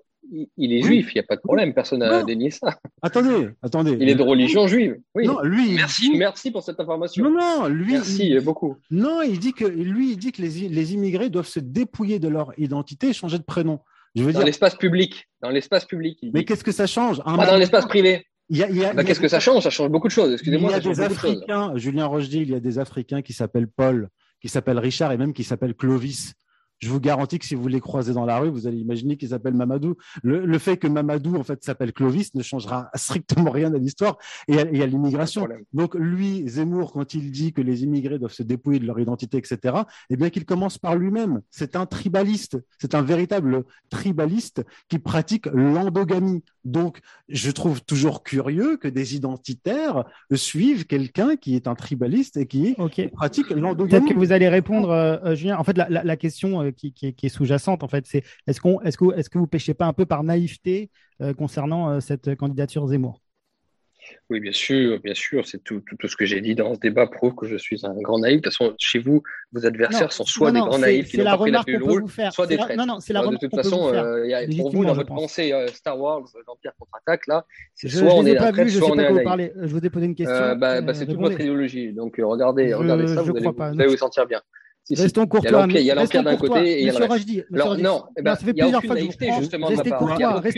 il est juif, il n'y a pas de problème, personne n'a dénié ça. Attendez, attendez. Il est de religion juive. Oui. Non, lui, merci, merci pour cette information. Non, non, lui. Merci beaucoup. Non, il dit que lui, il dit que les, les immigrés doivent se dépouiller de leur identité et changer de prénom. Je veux dans l'espace public. Dans l'espace public. Mais qu'est-ce que ça change Pas dans l'espace privé. Bah, qu'est-ce que ça change? Ça change beaucoup de choses. Excusez-moi. Il y a des Africains, Julien Rochdy, il y a des Africains qui s'appellent Paul, qui s'appellent Richard et même qui s'appellent Clovis je vous garantis que si vous les croisez dans la rue, vous allez imaginer qu'ils s'appellent Mamadou. Le, fait que Mamadou en fait s'appelle Clovis ne changera strictement rien à l'histoire et à, l'immigration. Donc lui, Zemmour, quand il dit que les immigrés doivent se dépouiller de leur identité, etc., eh bien qu'il commence par lui-même. C'est un tribaliste, c'est un véritable tribaliste qui pratique l'endogamie. Donc je trouve toujours curieux que des identitaires suivent quelqu'un qui est un tribaliste et qui, pratique l'endogamie. Peut-être que vous allez répondre, euh, euh, Julien. En fait, la, question euh, qui, est sous-jacente, en fait, c'est est-ce qu'on, est-ce que, est-ce que vous pêchez pas un peu par naïveté euh, concernant cette candidature Zemmour? Oui, bien sûr, bien sûr. C'est tout, tout, ce que j'ai dit dans ce débat prouve que je suis un grand naïf. De toute façon, chez vous, vos adversaires sont soit des grands naïfs qui n'ont pas pris la pilule rouge, soit des traîtres. Non, non, c'est la De toute façon, euh, y a, pour vous, dans votre pensée Star Wars, l'Empire contre-attaque, là, c'est soit on est un traître, soit on est un naïf. Je vous ai posé une question. Bah, bah, c'est toute votre idéologie. Donc, regardez, regardez ça, vous allez vous sentir bien. Restons courtois. Il y a l'empire d'un côté et il y a le. Alors, non, eh ben, il n'y a aucune naïveté justement de ma part.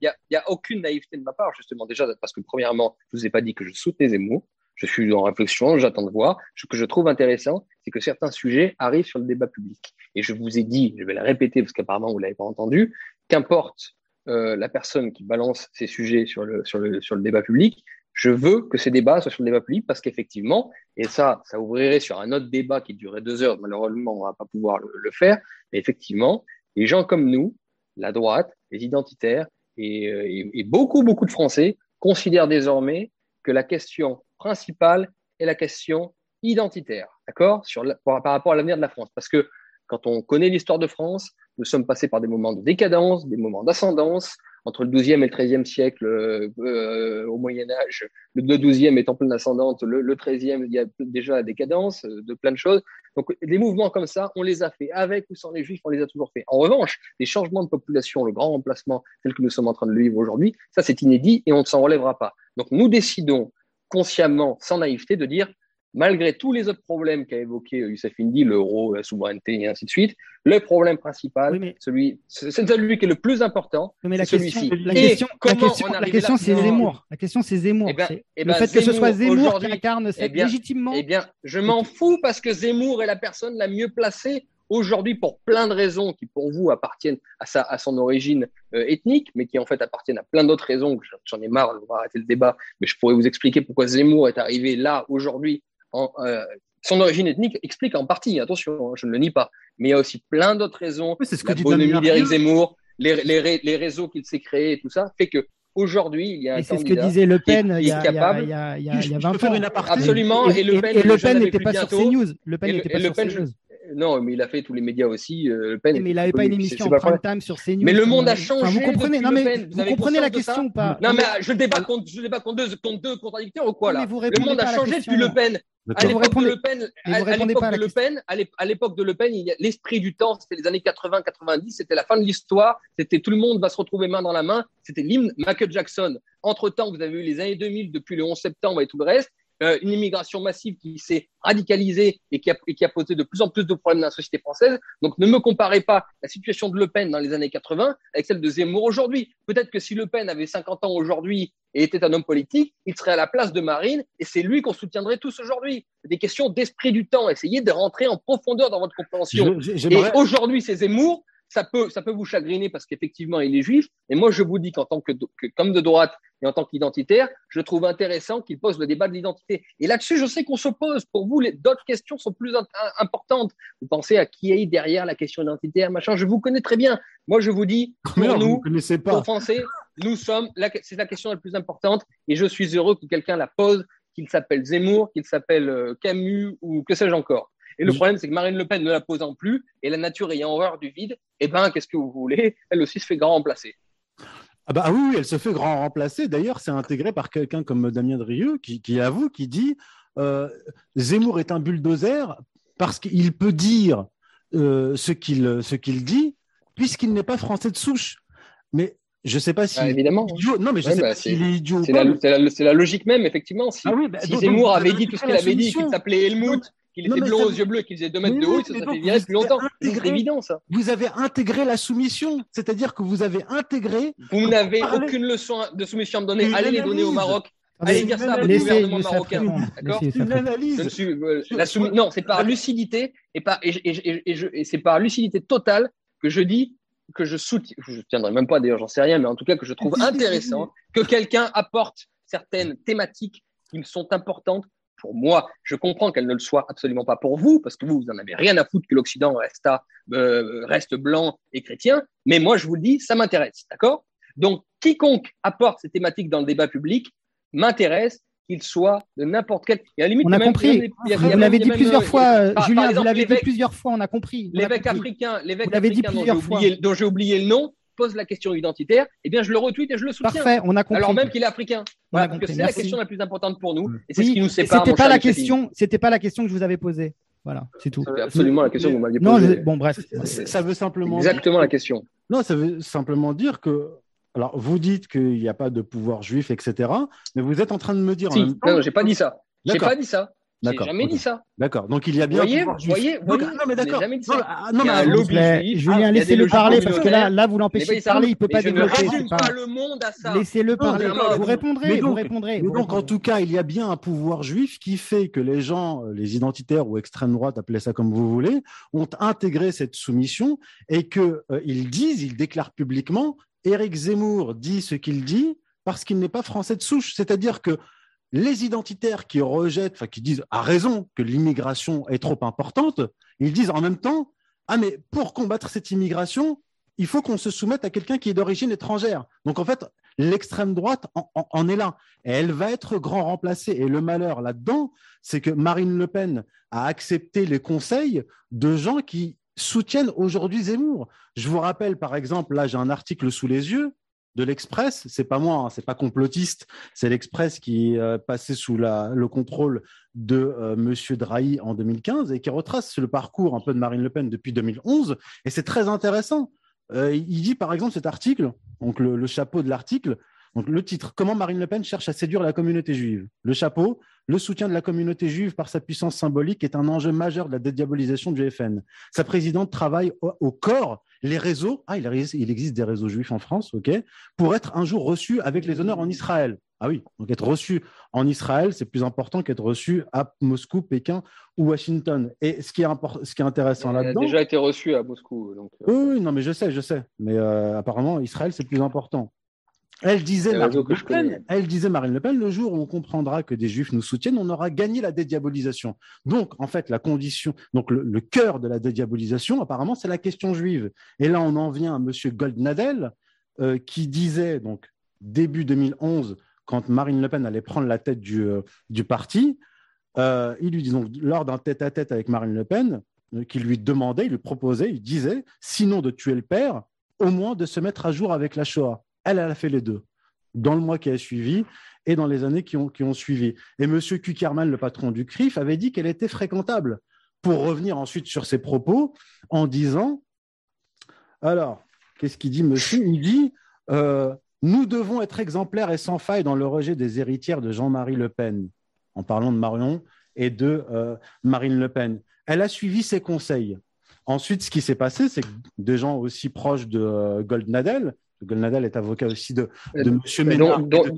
Il n'y a aucune naïveté de ma part justement déjà parce que premièrement, je ne vous ai pas dit que je soutenais Zemmour. Je suis en réflexion, j'attends de voir. Ce que je trouve intéressant, c'est que certains sujets arrivent sur le débat public. Et je vous ai dit, je vais le répéter parce qu'apparemment vous ne l'avez pas entendu, qu'importe euh, la personne qui balance ces sujets sur le, sur le, sur le débat public, je veux que ces débats soient sur le débat public parce qu'effectivement, et ça, ça ouvrirait sur un autre débat qui durerait deux heures, malheureusement, on ne va pas pouvoir le, faire, mais effectivement, les gens comme nous, la droite, les identitaires et, et, beaucoup, beaucoup de Français considèrent désormais que la question principale est la question identitaire, d'accord, par rapport à l'avenir de la France. Parce que quand on connaît l'histoire de France, nous sommes passés par des moments de décadence, des moments d'ascendance, entre le XIIe et le XIIIe siècle, euh, euh, au Moyen Âge, le XIIe est en pleine ascendante, le, le XIIIe, il y a déjà la décadence euh, de plein de choses. Donc, des mouvements comme ça, on les a fait avec ou sans les Juifs, on les a toujours fait. En revanche, des changements de population, le grand remplacement tel que nous sommes en train de le vivre aujourd'hui, ça c'est inédit et on ne s'en relèvera pas. Donc, nous décidons consciemment, sans naïveté, de dire malgré tous les autres problèmes qu'a évoqué Youssef Indy, l'euro, la souveraineté et ainsi de suite, le problème principal, celui, c'est celui qui est le plus important, c'est celui-ci. La question, la question, c'est Zemmour. La question, c'est Zemmour. Eh ben, eh le ben, fait que ce soit Zemmour qui incarne cette eh légitimement. Eh bien, je m'en fous parce que Zemmour est la personne la mieux placée aujourd'hui, pour plein de raisons qui pour vous appartiennent à, sa, à son origine euh, ethnique, mais qui en fait appartiennent à plein d'autres raisons, j'en ai marre, on va arrêter le débat, mais je pourrais vous expliquer pourquoi Zemmour est arrivé là aujourd'hui. Euh, son origine ethnique explique en partie, attention, hein, je ne le nie pas, mais il y a aussi plein d'autres raisons. c'est ce que la bonhomie d'Éric Zemmour, les, les, les réseaux qu'il s'est créés et tout ça, fait que aujourd'hui, il y a un c'est ce que disait Le Pen il y, a, il y a, il y a, 20 ans. Absolument. Et, Le Pen, et, Le Pen n'était pas sur CNews. Le Pen n'était pas sur CNews. Non, mais il a fait tous les médias aussi. Euh, le Pen mais il n'avait pas une émission en prime time sur CNews. Mais le monde a changé. vous comprenez, non, mais vous, comprenez la question ou pas Non, mais je débat contre, je débat contre deux, contre deux contradicteurs ou quoi là Le monde a changé depuis Le Pen. À l'époque de Le Pen, à l'époque de Le Pen, à l'époque de Le Pen, l'esprit du temps, c'était les années 80-90, c'était la fin de l'histoire, c'était tout le monde va se retrouver main dans la main, c'était l'hymne Michael Jackson. Entre temps, vous avez eu les années 2000 depuis le 11 septembre et tout le reste. Euh, une immigration massive qui s'est radicalisée et qui, a, et qui, a, posé de plus en plus de problèmes dans la société française. Donc ne me comparez pas la situation de Le Pen dans les années 80 avec celle de Zemmour aujourd'hui. Peut-être que si Le Pen avait 50 ans aujourd'hui et était un homme politique, il serait à la place de Marine et c'est lui qu'on soutiendrait tous aujourd'hui. Des questions d'esprit du temps. Essayez de rentrer en profondeur dans votre compréhension. et aujourd'hui, c'est Zemmour ça peut, ça peut vous chagriner parce qu'effectivement, il est juif. Et moi, je vous dis qu'en tant que, comme de droite et en tant qu'identitaire, je trouve intéressant qu'il pose le débat de l'identité. Et là-dessus, je sais qu'on s'oppose. Pour vous, d'autres questions sont plus importantes. Vous pensez à qui est derrière la question identitaire, machin. Je vous connais très bien. Moi, je vous dis, pour nous, pour Français, nous sommes, c'est la question la plus importante. Et je suis heureux que quelqu'un la pose, qu'il s'appelle Zemmour, qu'il s'appelle euh, Camus ou que sais-je encore. Et le problème, c'est que Marine Le Pen ne la posant plus, et la nature ayant horreur du vide, eh ben, qu'est-ce que vous voulez? Elle aussi se fait grand remplacer. Ah bah oui, elle se fait grand remplacer. D'ailleurs, c'est intégré par quelqu'un comme Damien Drieux qui, qui avoue, qui dit euh, Zemmour est un bulldozer parce qu'il peut dire euh, ce qu'il dit puisqu'il n'est pas français de souche. Mais je ne sais pas si. Ah, évidemment. Idiot. Non, mais je ne sais bah, pas s'il est idiot. C'est la, la, logique même, effectivement. Si, ah oui, bah, si Zemmour avait dit tout ce qu'il avait dit, qu'il s'appelait Helmut, qu'il était blond aux yeux bleus, qu'il faisait 2 mètres de haut, ça viré depuis longtemps. C'est évident, ça. Vous avez intégré la soumission, c'est-à-dire que vous avez intégré. Vous n'avez aucune leçon de soumission à me donner. Allez les donner au Maroc. Allez dire ça au gouvernement marocain. D'accord Une analyse. Euh, non, c'est par lucidité et, par, et, c'est par lucidité totale que je dis que je soutiens, je ne tiendrai même pas d'ailleurs, j'en sais rien, mais en tout cas que je trouve intéressant que quelqu'un apporte certaines thématiques qui me sont importantes pour moi. Je comprends qu'elle ne le soit absolument pas pour vous, parce que vous, vous n'en avez rien à foutre que l'Occident reste, euh, reste blanc et chrétien. Mais moi, je vous le dis, ça m'intéresse. D'accord? Donc, quiconque apporte ces thématiques dans le débat public m'intéresse qu'il soit de n'importe quel. on a compris. vous l'avez dit plusieurs fois, Julien. vous l'avez dit plusieurs fois. On a compris. L'évêque africain, l'évêque africain dont j'ai oublié, le nom, pose la question identitaire, eh bien, je le retweet et je le soutiens. Parfait, on a compris. Alors même qu'il est africain. Voilà, parce que c'est la question la plus importante pour nous. Et c'est ce qui nous sépare. C'était pas la question, c'était pas la question que je vous avais posée. Voilà, c'est tout. C'est absolument la question que vous m'aviez posée. bon, bref. Ça veut simplement. Exactement la question. Non, ça veut simplement dire que. Alors, vous dites qu'il n'y a pas de pouvoir juif, etc. Mais vous êtes en train de me dire. Si, en même temps, non, j'ai pas dit ça. J'ai pas dit ça. J'ai jamais dit ça. D'accord. Donc il y a bien. Voyez, voyez, non, mais d'accord. Non, mais Julien, laissez-le parler parce que là, là, vous l'empêchez de parler. Il peut pas développer. Je ne pas le monde à ça. Laissez-le parler. Vous répondrez. Vous répondrez. Donc en tout cas, il y a bien un pouvoir juif qui fait que les gens, les identitaires ou extrême droite, appelez ça comme vous voulez, ont intégré cette soumission et que ils disent, ils déclarent publiquement, Éric Zemmour dit ce qu'il dit parce qu'il n'est pas français de souche. C'est-à-dire que les identitaires qui rejettent, enfin qui disent à raison que l'immigration est trop importante, ils disent en même temps ah mais pour combattre cette immigration, il faut qu'on se soumette à quelqu'un qui est d'origine étrangère. Donc en fait, l'extrême droite en, est là. Et elle va être grand remplacée. Et le malheur là-dedans, c'est que Marine Le Pen a accepté les conseils de gens qui soutiennent aujourd'hui Zemmour. Je vous rappelle, par exemple, là j'ai un article sous les yeux, de l'Express. C'est pas moi, hein, c'est pas complotiste. C'est l'Express qui euh, passé sous le contrôle de euh, Monsieur Drahi en 2015 et qui retrace le parcours un peu de Marine Le Pen depuis 2011. Et c'est très intéressant. Euh, il dit par exemple cet article, donc le chapeau de l'article, donc le titre, comment Marine Le Pen cherche à séduire la communauté juive. Le chapeau, le soutien de la communauté juive par sa puissance symbolique est un enjeu majeur de la dédiabolisation du FN. Sa présidente travaille au, corps les réseaux. Ah, il, existe des réseaux juifs en France, ok, pour être un jour reçu avec les honneurs en Israël. Ah oui, donc être reçu en Israël, c'est plus important qu'être reçu à Moscou, Pékin ou Washington. Et ce qui est, ce qui est intéressant là-dedans. Il a déjà été reçu à Moscou. Donc... Oui, non, mais je sais, je sais. Mais apparemment, Israël, c'est plus important. Elle disait, Marine le Pen, elle disait Marine Le Pen, le jour où on comprendra que des juifs nous soutiennent, on aura gagné la dédiabolisation. Donc, en fait, la condition, donc le, cœur de la dédiabolisation, apparemment, c'est la question juive. Et là, on en vient à M. Goldnadel, euh, qui disait, donc, début 2011, quand Marine Le Pen allait prendre la tête du, euh, du parti, euh, il lui dit donc, lors d'un tête-à-tête avec Marine Le Pen, qui lui demandait, il lui proposait, il disait, sinon de tuer le père, au moins de se mettre à jour avec la Shoah. Elle, a fait les deux dans le mois qui a suivi et dans les années qui ont, qui ont suivi. Et M. Kuckerman, le patron du CRIF, avait dit qu'elle était fréquentable, pour revenir ensuite sur ses propos en disant, alors, qu'est-ce qu'il dit, monsieur? Il dit, euh, nous devons être exemplaires et sans faille dans le rejet des héritières de Jean-Marie Le Pen, en parlant de Marion et de euh, Marine Le Pen. Elle a suivi ses conseils. Ensuite, ce qui s'est passé, c'est que des gens aussi proches de euh, Goldnadel Goldnadel est avocat aussi de, de M. Ménard. Donc,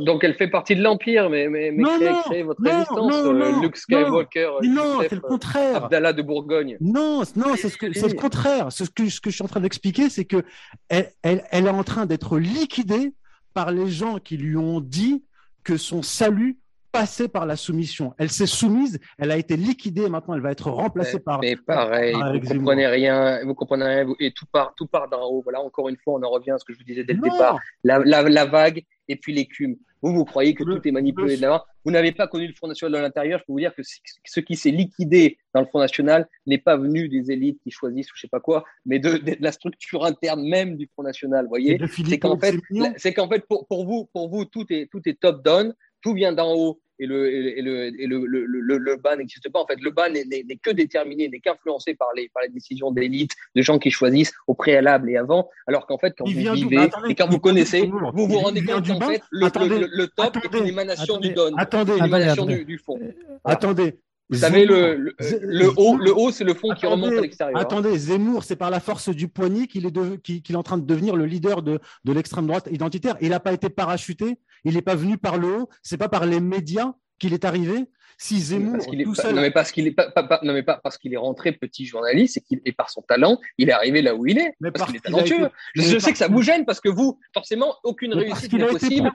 donc, elle fait partie de l'Empire, mais, mais, mais non, qui a créé votre résistance euh, Luke Skywalker, non, c'est le contraire. Abdallah de Bourgogne. Non, non c'est ce le contraire. Ce que, ce que je suis en train d'expliquer, c'est que elle, elle, elle est en train d'être liquidée par les gens qui lui ont dit que son salut passée par la soumission. Elle s'est soumise, elle a été liquidée, et maintenant elle va être remplacée par. Mais pareil, vous comprenez rien, vous comprenez rien, et tout part, tout part d'en haut. Voilà, encore une fois, on en revient à ce que je vous disais dès le départ, la, la, vague et puis l'écume. Vous, vous croyez que tout est manipulé de là Vous n'avez pas connu le Front National de l'intérieur. Je peux vous dire que ce qui s'est liquidé dans le Front National n'est pas venu des élites qui choisissent ou je sais pas quoi, mais de, la structure interne même du Front National. Vous voyez C'est qu'en fait, c'est qu'en fait pour, pour, vous, pour vous, tout est, tout est top down tout vient d'en haut et le, et le, et le, le, le, bas n'existe pas. En fait, le bas n'est que déterminé, n'est qu'influencé par les, par les décisions d'élite, de gens qui choisissent au préalable et avant, alors qu'en fait, quand vous vivez et quand vous connaissez, vous vous rendez compte qu'en fait, le, top est une émanation du don, attendez, une émanation du, du, fond. Attendez, vous savez, le, le, haut, le haut c'est le fond qui remonte à l'extérieur. Attendez, Zemmour, c'est par la force du poignet qu'il est, qu'il est en train de devenir le leader de, de l'extrême droite identitaire. Il n'a pas été parachuté, il n'est pas venu par le haut, c'est pas par les médias qu'il est arrivé. Si Zemmour tout seul... non mais parce qu'il est pas, non mais pas parce qu'il est rentré petit journaliste et qu'il est par son talent, il est arrivé là où il est mais parce, qu'il est talentueux. Je, sais que ça vous gêne parce que vous, forcément, aucune réussite n'est possible.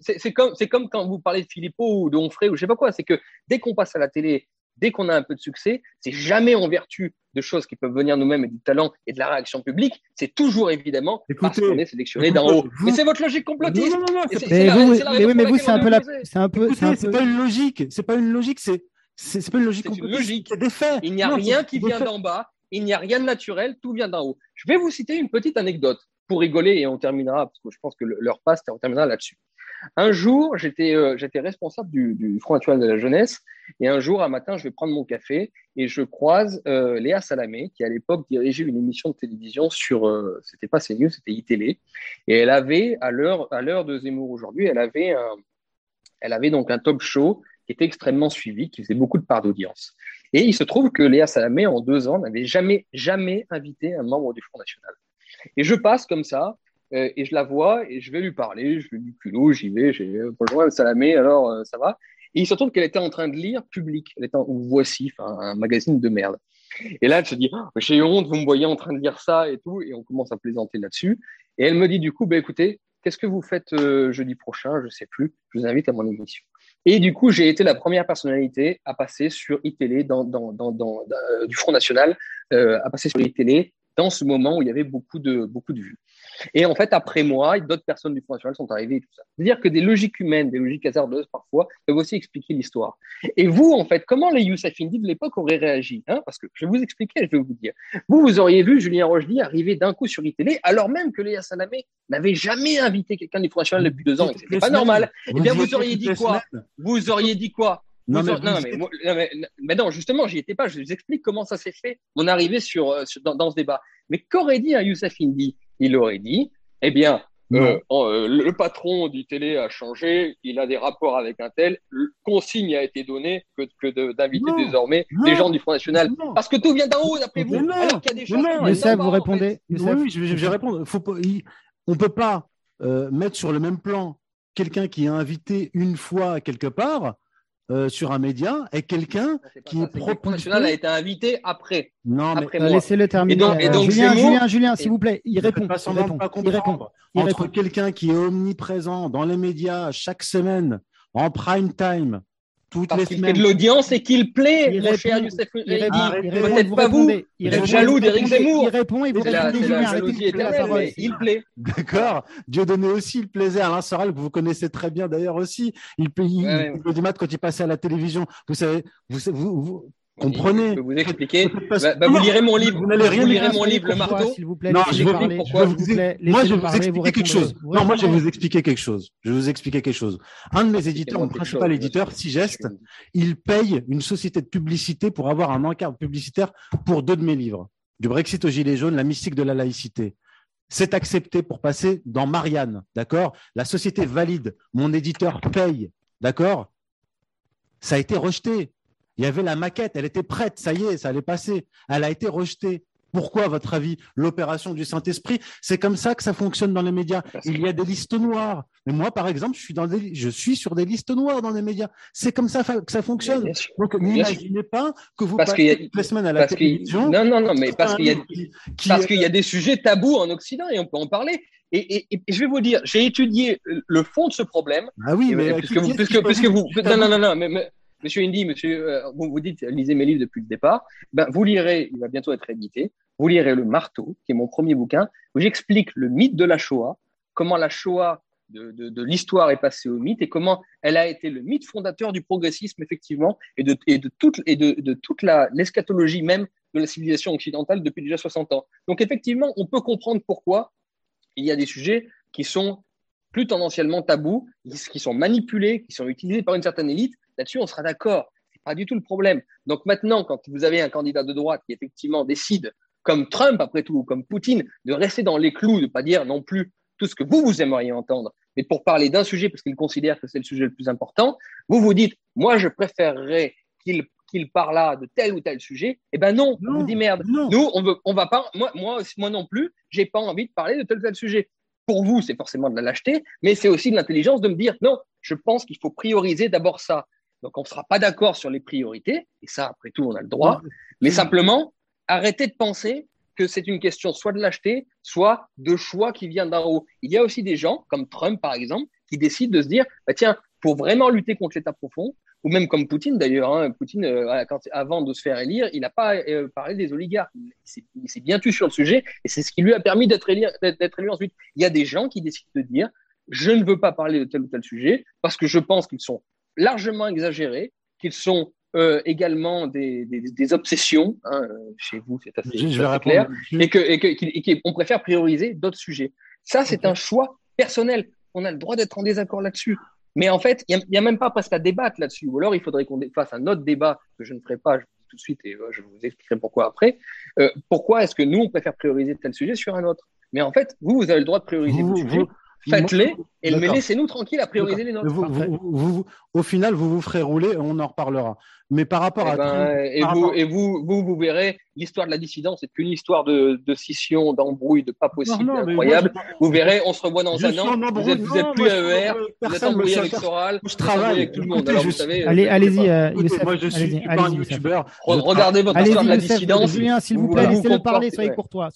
C'est comme, c'est comme quand vous parlez de Philippot ou de Onfray ou je sais pas quoi. C'est que dès qu'on passe à la télé dès qu'on a un peu de succès, c'est jamais en vertu de choses qui peuvent venir nous-mêmes et du talent et de la réaction publique, c'est toujours évidemment parce qu'on est sélectionné d'en haut. Mais c'est votre logique complotiste. mais, oui, mais vous, c'est un peu la, c'est un peu, c'est pas une logique, c'est pas une logique, c'est, c'est pas une logique complotiste. C'est des faits. Il n'y a rien qui vient d'en bas, il n'y a rien de naturel, tout vient d'en haut. Je vais vous citer une petite anecdote pour rigoler et on terminera parce que je pense que l'heure passe et on terminera là-dessus. Un jour, j'étais euh, responsable du, Front National de la Jeunesse, et un jour, un matin, je vais prendre mon café et je croise euh, Léa Salamé, qui à l'époque dirigeait une émission de télévision sur, euh, c'était pas CNews, c'était iTélé, et elle avait, à l'heure de Zemmour aujourd'hui, elle avait un, elle avait donc un talk show qui était extrêmement suivi, qui faisait beaucoup de parts d'audience. Et il se trouve que Léa Salamé, en deux ans, n'avait jamais, jamais invité un membre du Front National. Et je passe comme ça, euh, et je la vois et je vais lui parler, je lui dis culot, j'y vais, j'ai bonjour Salamé, alors euh, ça va. Et il se trouve qu'elle était en train de lire Public, elle était en Voici, un magazine de merde. Et là, elle se dit, oh, j'ai honte, vous me voyez en train de lire ça et tout, et on commence à plaisanter là-dessus. Et elle me dit du coup, bah, écoutez, qu'est-ce que vous faites euh, jeudi prochain? Je sais plus, je vous invite à mon émission. Et du coup, j'ai été la première personnalité à passer sur iTélé du Front National, à passer sur iTélé dans ce moment où il y avait beaucoup de, beaucoup de vues. Et en fait, après moi, d'autres personnes du Front National sont arrivées et tout ça. C'est-à-dire que des logiques humaines, des logiques hasardeuses parfois, peuvent aussi expliquer l'histoire. Et vous, en fait, comment les Youssef Indy de l'époque auraient réagi hein? Parce que je vais vous expliquer, je vais vous dire. Vous, vous auriez vu Julien Rochely arriver d'un coup sur ITélé, alors même que Léa Salamé n'avait jamais invité quelqu'un du Front National depuis deux ans, et c'était pas normal. Eh bien, vous auriez dit quoi? Vous auriez dit quoi? Non, mais, mais, non, justement, j'y étais pas. Je vous explique comment ça s'est fait, mon arrivée sur, euh, dans, dans, ce débat. Mais qu'aurait dit un Youssef Indy il aurait dit, eh bien, euh, euh, le patron du télé a changé, il a des rapports avec un tel, consigne a été donnée que, que d'inviter désormais des gens du Front National. Parce que tout vient d'en haut, d'après vous. Alors qu'il y a des choses. Mais ça, vous répondez. Oui, je, vais répondre. Faut pas, on ne peut pas euh, mettre sur le même plan quelqu'un qui est invité une fois quelque part euh, sur un média et quelqu'un qui est, propulsé. national a été invité après. Non, mais laissez-le terminer. Et donc, Julien, Julien, Julien, s'il vous plaît, il répond. Pas il répond. Pas il répond. Entre quelqu'un qui est omniprésent dans les médias chaque semaine en prime time toutes Parce qu'il fait de l'audience et qu'il plaît, il mon cher Youssef Peut-être pas vous. Il est jaloux d'Éric Zemmour. Il répond et vous répondez. Il plaît. D'accord. Dieu donnait aussi le plaisir. Alain Soral, que vous connaissez très bien d'ailleurs aussi. Il paye le dimanche quand il passait à la télévision. Vous savez, vous, Comprenez. Je peux vous expliquer. Bah, bah, vous lirez mon livre. Vous, vous lirez mon livre, Le Marteau. S'il vous plaît, non, je vais vous, pourquoi vous, moi, je vais vous expliquer quelque chose. Non, moi, je vais vous expliquer quelque chose. Je vais vous expliquer quelque chose. Un de mes éditeurs, mon principal éditeur, Sigest, il paye une société de publicité pour avoir un encart publicitaire pour deux de mes livres. Du Brexit au gilet jaune, la mystique de la laïcité. C'est accepté pour passer dans Marianne. D'accord? La société valide. Mon éditeur paye. D'accord? Ça a été rejeté il y avait la maquette, elle était prête, ça y est, ça allait passer. Elle a été rejetée. Pourquoi, à votre avis, l'opération du Saint-Esprit? C'est comme ça que ça fonctionne dans les médias. Il y a des listes noires. Mais moi, par exemple, je suis, dans des, je suis sur des listes noires dans les médias. C'est comme ça que ça fonctionne. Donc, n'imaginez pas que vous parce passez toutes les semaines à la télévision. Non, non, non, mais parce qu'il y, a, parce qu'il y a des sujets tabous en Occident et on peut en parler. Et, et, et je vais vous dire, j'ai étudié le fond de ce problème. Ah oui, mais puisque, vous, puisque, puisque vous, non, non, non, non, mais Monsieur Indy, monsieur, euh, vous, dites, lisez mes livres depuis le départ. Ben, vous lirez, il va bientôt être édité, vous lirez Le Marteau, qui est mon premier bouquin, où j'explique le mythe de la Shoah, comment la Shoah de, de, l'histoire est passée au mythe et comment elle a été le mythe fondateur du progressisme, effectivement, et de, de toute, et de, toute l'eschatologie même de la civilisation occidentale depuis déjà 60 ans. Donc, effectivement, on peut comprendre pourquoi il y a des sujets qui sont plus tendanciellement tabous, qui sont manipulés, qui sont utilisés par une certaine élite Là-dessus, on sera d'accord. C'est pas du tout le problème. Donc maintenant, quand vous avez un candidat de droite qui effectivement décide, comme Trump après tout, ou comme Poutine, de rester dans les clous, de pas dire non plus tout ce que vous, vous aimeriez entendre, mais pour parler d'un sujet parce qu'il considère que c'est le sujet le plus important, vous vous dites, moi, je préférerais qu'il qu'il parle de tel ou tel sujet, eh ben non, on vous dit merde. Nous, on veut, on va pas, moi, moi, moi non plus, j'ai pas envie de parler de tel ou tel sujet. Pour vous, c'est forcément de la lâcheté, mais c'est aussi de l'intelligence de me dire non, je pense qu'il faut prioriser d'abord ça. Donc, on ne sera pas d'accord sur les priorités, et ça, après tout, on a le droit, mais simplement, arrêtez de penser que c'est une question soit de l'acheter, soit de choix qui vient d'en haut. Il y a aussi des gens, comme Trump par exemple, qui décident de se dire, bah, tiens, pour vraiment lutter contre l'État profond, ou même comme Poutine d'ailleurs, hein, Poutine, euh, avant de se faire élire, il n'a pas euh, parlé des oligarques. Il s'est bien tué sur le sujet, et c'est ce qui lui a permis d'être élu, élu ensuite. Il y a des gens qui décident de dire, je ne veux pas parler de tel ou tel sujet, parce que je pense qu'ils sont largement exagérés, qu'ils sont euh, également des, des, obsessions, hein, chez vous c'est assez, clair, et qu'on et préfère prioriser d'autres sujets. Ça, c'est un choix personnel. On a le droit d'être en désaccord là-dessus. Mais en fait, il n'y a, même pas presque à débattre là-dessus. Ou alors, il faudrait qu'on fasse un autre débat que je ne ferai pas, vous tout de suite, et euh, je vous expliquerai pourquoi après. Euh, pourquoi est-ce que nous, on préfère prioriser tel sujet sur un autre? Mais en fait, vous, vous avez le droit de prioriser vos sujets faites-les, et laissez-nous tranquilles à prioriser les nôtres. au final, vous vous ferez rouler, on en reparlera. Mais par rapport et à. Ben, et, vous, et vous, vous, vous verrez, l'histoire de la dissidence c'est qu'une histoire de, de scission, d'embrouille, de pas possible, incroyable. Vous verrez, on se revoit dans un an. Vous êtes, vous êtes plus à ER, vous êtes embrouillé avec Soral, je travaille avec tout le monde. Alors, vous savez, allez, allez-y, euh, Moi, je suis pas un youtubeur. Regardez votre histoire de la dissidence. Julien, s'il vous plaît, laissez-le parler, soyez courtois.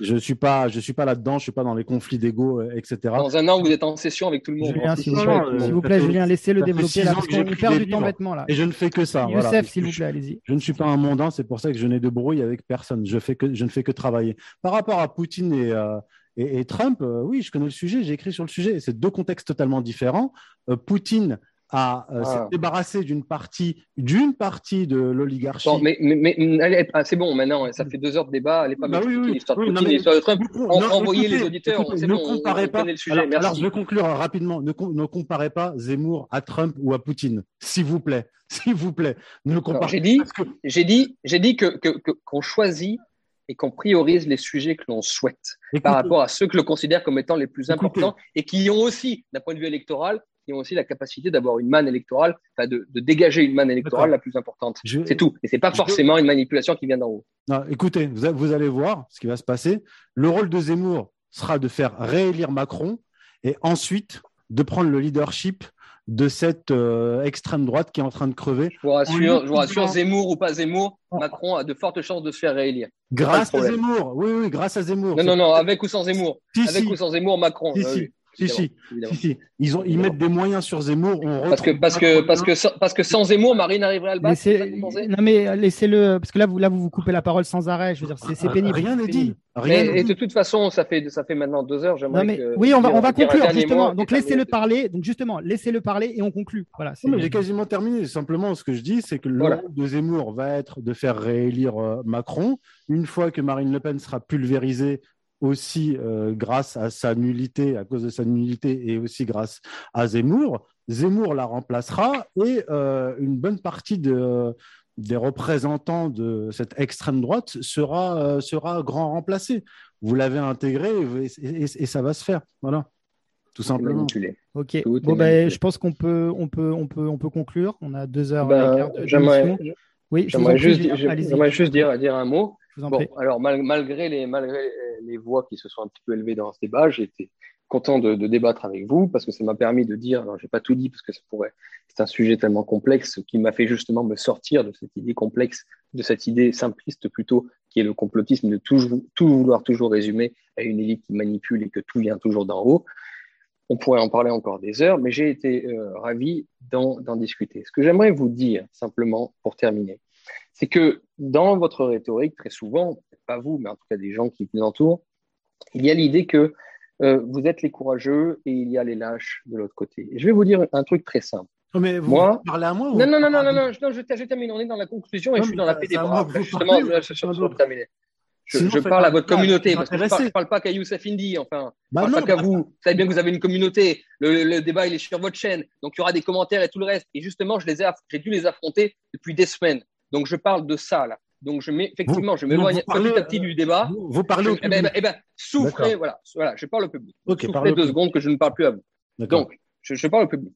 Je suis pas, je suis pas là-dedans, je suis pas dans les conflits d'ego, euh, etc. Dans un an, vous êtes en session avec tout le monde. Julien, s'il vous plaît, Julien, laissez-le développer là, parce qu'on perd du temps bêtement là. Et je ne fais que ça. Youssef, s'il vous plaît. Je ne suis pas un mondain, c'est pour ça que je n'ai de brouille avec personne. Je, fais que, je ne fais que travailler. Par rapport à Poutine et, euh, et, Trump, euh, oui, je connais le sujet, j'ai écrit sur le sujet. C'est deux contextes totalement différents. Euh, Poutine à euh, ah. débarrasser d'une partie, d'une partie de l'oligarchie. mais, mais, mais ah, c'est bon maintenant, ça fait deux heures de débat, elle n'est pas bah oui, oui, l'histoire de Poutine, l'histoire de Trump. Envoyez les auditeurs, bon, comparez pas. Le sujet, alors, alors, je vais conclure rapidement. Ne, ne, comparez pas Zemmour à Trump ou à Poutine, s'il vous plaît, s'il vous plaît. Ne comparez. J'ai dit, j'ai dit, j'ai dit que qu'on choisit et qu'on priorise les sujets que l'on souhaite par rapport à ceux que l'on considère comme étant les plus importants et qui ont aussi, d'un point de vue électoral, qui ont aussi la capacité d'avoir une manne électorale, de, de, dégager une manne électorale la plus importante. C'est tout. Et c'est pas forcément une manipulation qui vient d'en haut. Non, écoutez, vous, vous allez voir ce qui va se passer. Le rôle de Zemmour sera de faire réélire Macron et ensuite de prendre le leadership de cette euh, extrême droite qui est en train de crever. Je vous rassure, je vous rassure Zemmour ou pas Zemmour, Macron a de fortes chances de se faire réélire. Grâce à Zemmour, oui, oui, grâce à Zemmour. Non, non, non, avec ou sans Zemmour. avec ou sans Zemmour, Macron. Si, si, si, si, Ils, ont, ils mettent des moyens sur Zemmour. parce, que, parce, que, parce, que, sans, parce que sans Zemmour, Marine arriverait à le battre. Non, mais laissez-le. Parce que là vous, là, vous vous coupez la parole sans arrêt. Je veux dire, c'est pénible. Rien n'est dit. Rien et de toute façon, ça fait, ça fait maintenant deux heures. Mais, que, oui, on va, on va conclure, justement. Donc, laissez-le parler. Donc, justement, laissez-le parler et on conclut. Voilà, J'ai quasiment terminé. Simplement, ce que je dis, c'est que le rôle de Zemmour va être de faire réélire euh, Macron. Une fois que Marine Le Pen sera pulvérisée aussi euh, grâce à sa nullité, à cause de sa nullité, et aussi grâce à Zemmour. Zemmour la remplacera et euh, une bonne partie de, des représentants de cette extrême droite sera, euh, sera grand remplacé. Vous l'avez intégré et, ça va se faire. Voilà. Tout simplement. Ok. bon, ben, je pense qu'on peut, on peut, on peut, on peut conclure. On a deux heures. Ben, j'aimerais oui, juste, juste dire, dire un mot. Bon, alors malgré les, malgré les voix qui se sont un petit peu élevées dans ce débat, j'ai été content de, débattre avec vous parce que ça m'a permis de dire, alors j'ai pas tout dit parce que ça pourrait, c'est un sujet tellement complexe qui m'a fait justement me sortir de cette idée complexe, de cette idée simpliste plutôt, qui est le complotisme de tout, tout vouloir toujours résumer à une élite qui manipule et que tout vient toujours d'en haut. On pourrait en parler encore des heures, mais j'ai été euh, ravi d'en discuter. Ce que j'aimerais vous dire simplement pour terminer, c'est que dans votre rhétorique, très souvent, pas vous, mais en tout cas des gens qui vous entourent, il y a l'idée que euh, vous êtes les courageux et il y a les lâches de l'autre côté. je vais vous dire un truc très simple. mais vous moi, parlez à moi Non, non, non, non, non, non, je, je, termine. On est dans la conclusion et je suis dans la paix des bras. Justement, je, je, je parle à votre communauté, parce que je ne parle, parle, pas qu'à Youssef Indy, enfin, bah parle pas qu'à vous. Vous savez bien que vous avez une communauté, le, le, débat il est sur votre chaîne, donc il y aura des commentaires et tout le reste. Et justement, je les ai, j'ai dû les affronter depuis des semaines. Donc je parle de ça là. Donc je mets, effectivement, je m'éloigne petit à petit du débat. Vous, parlez au eh ben, public. Eh ben, souffrez, voilà, voilà, je parle au public. souffrez deux secondes que je ne parle plus à vous. Donc, je, parle au public.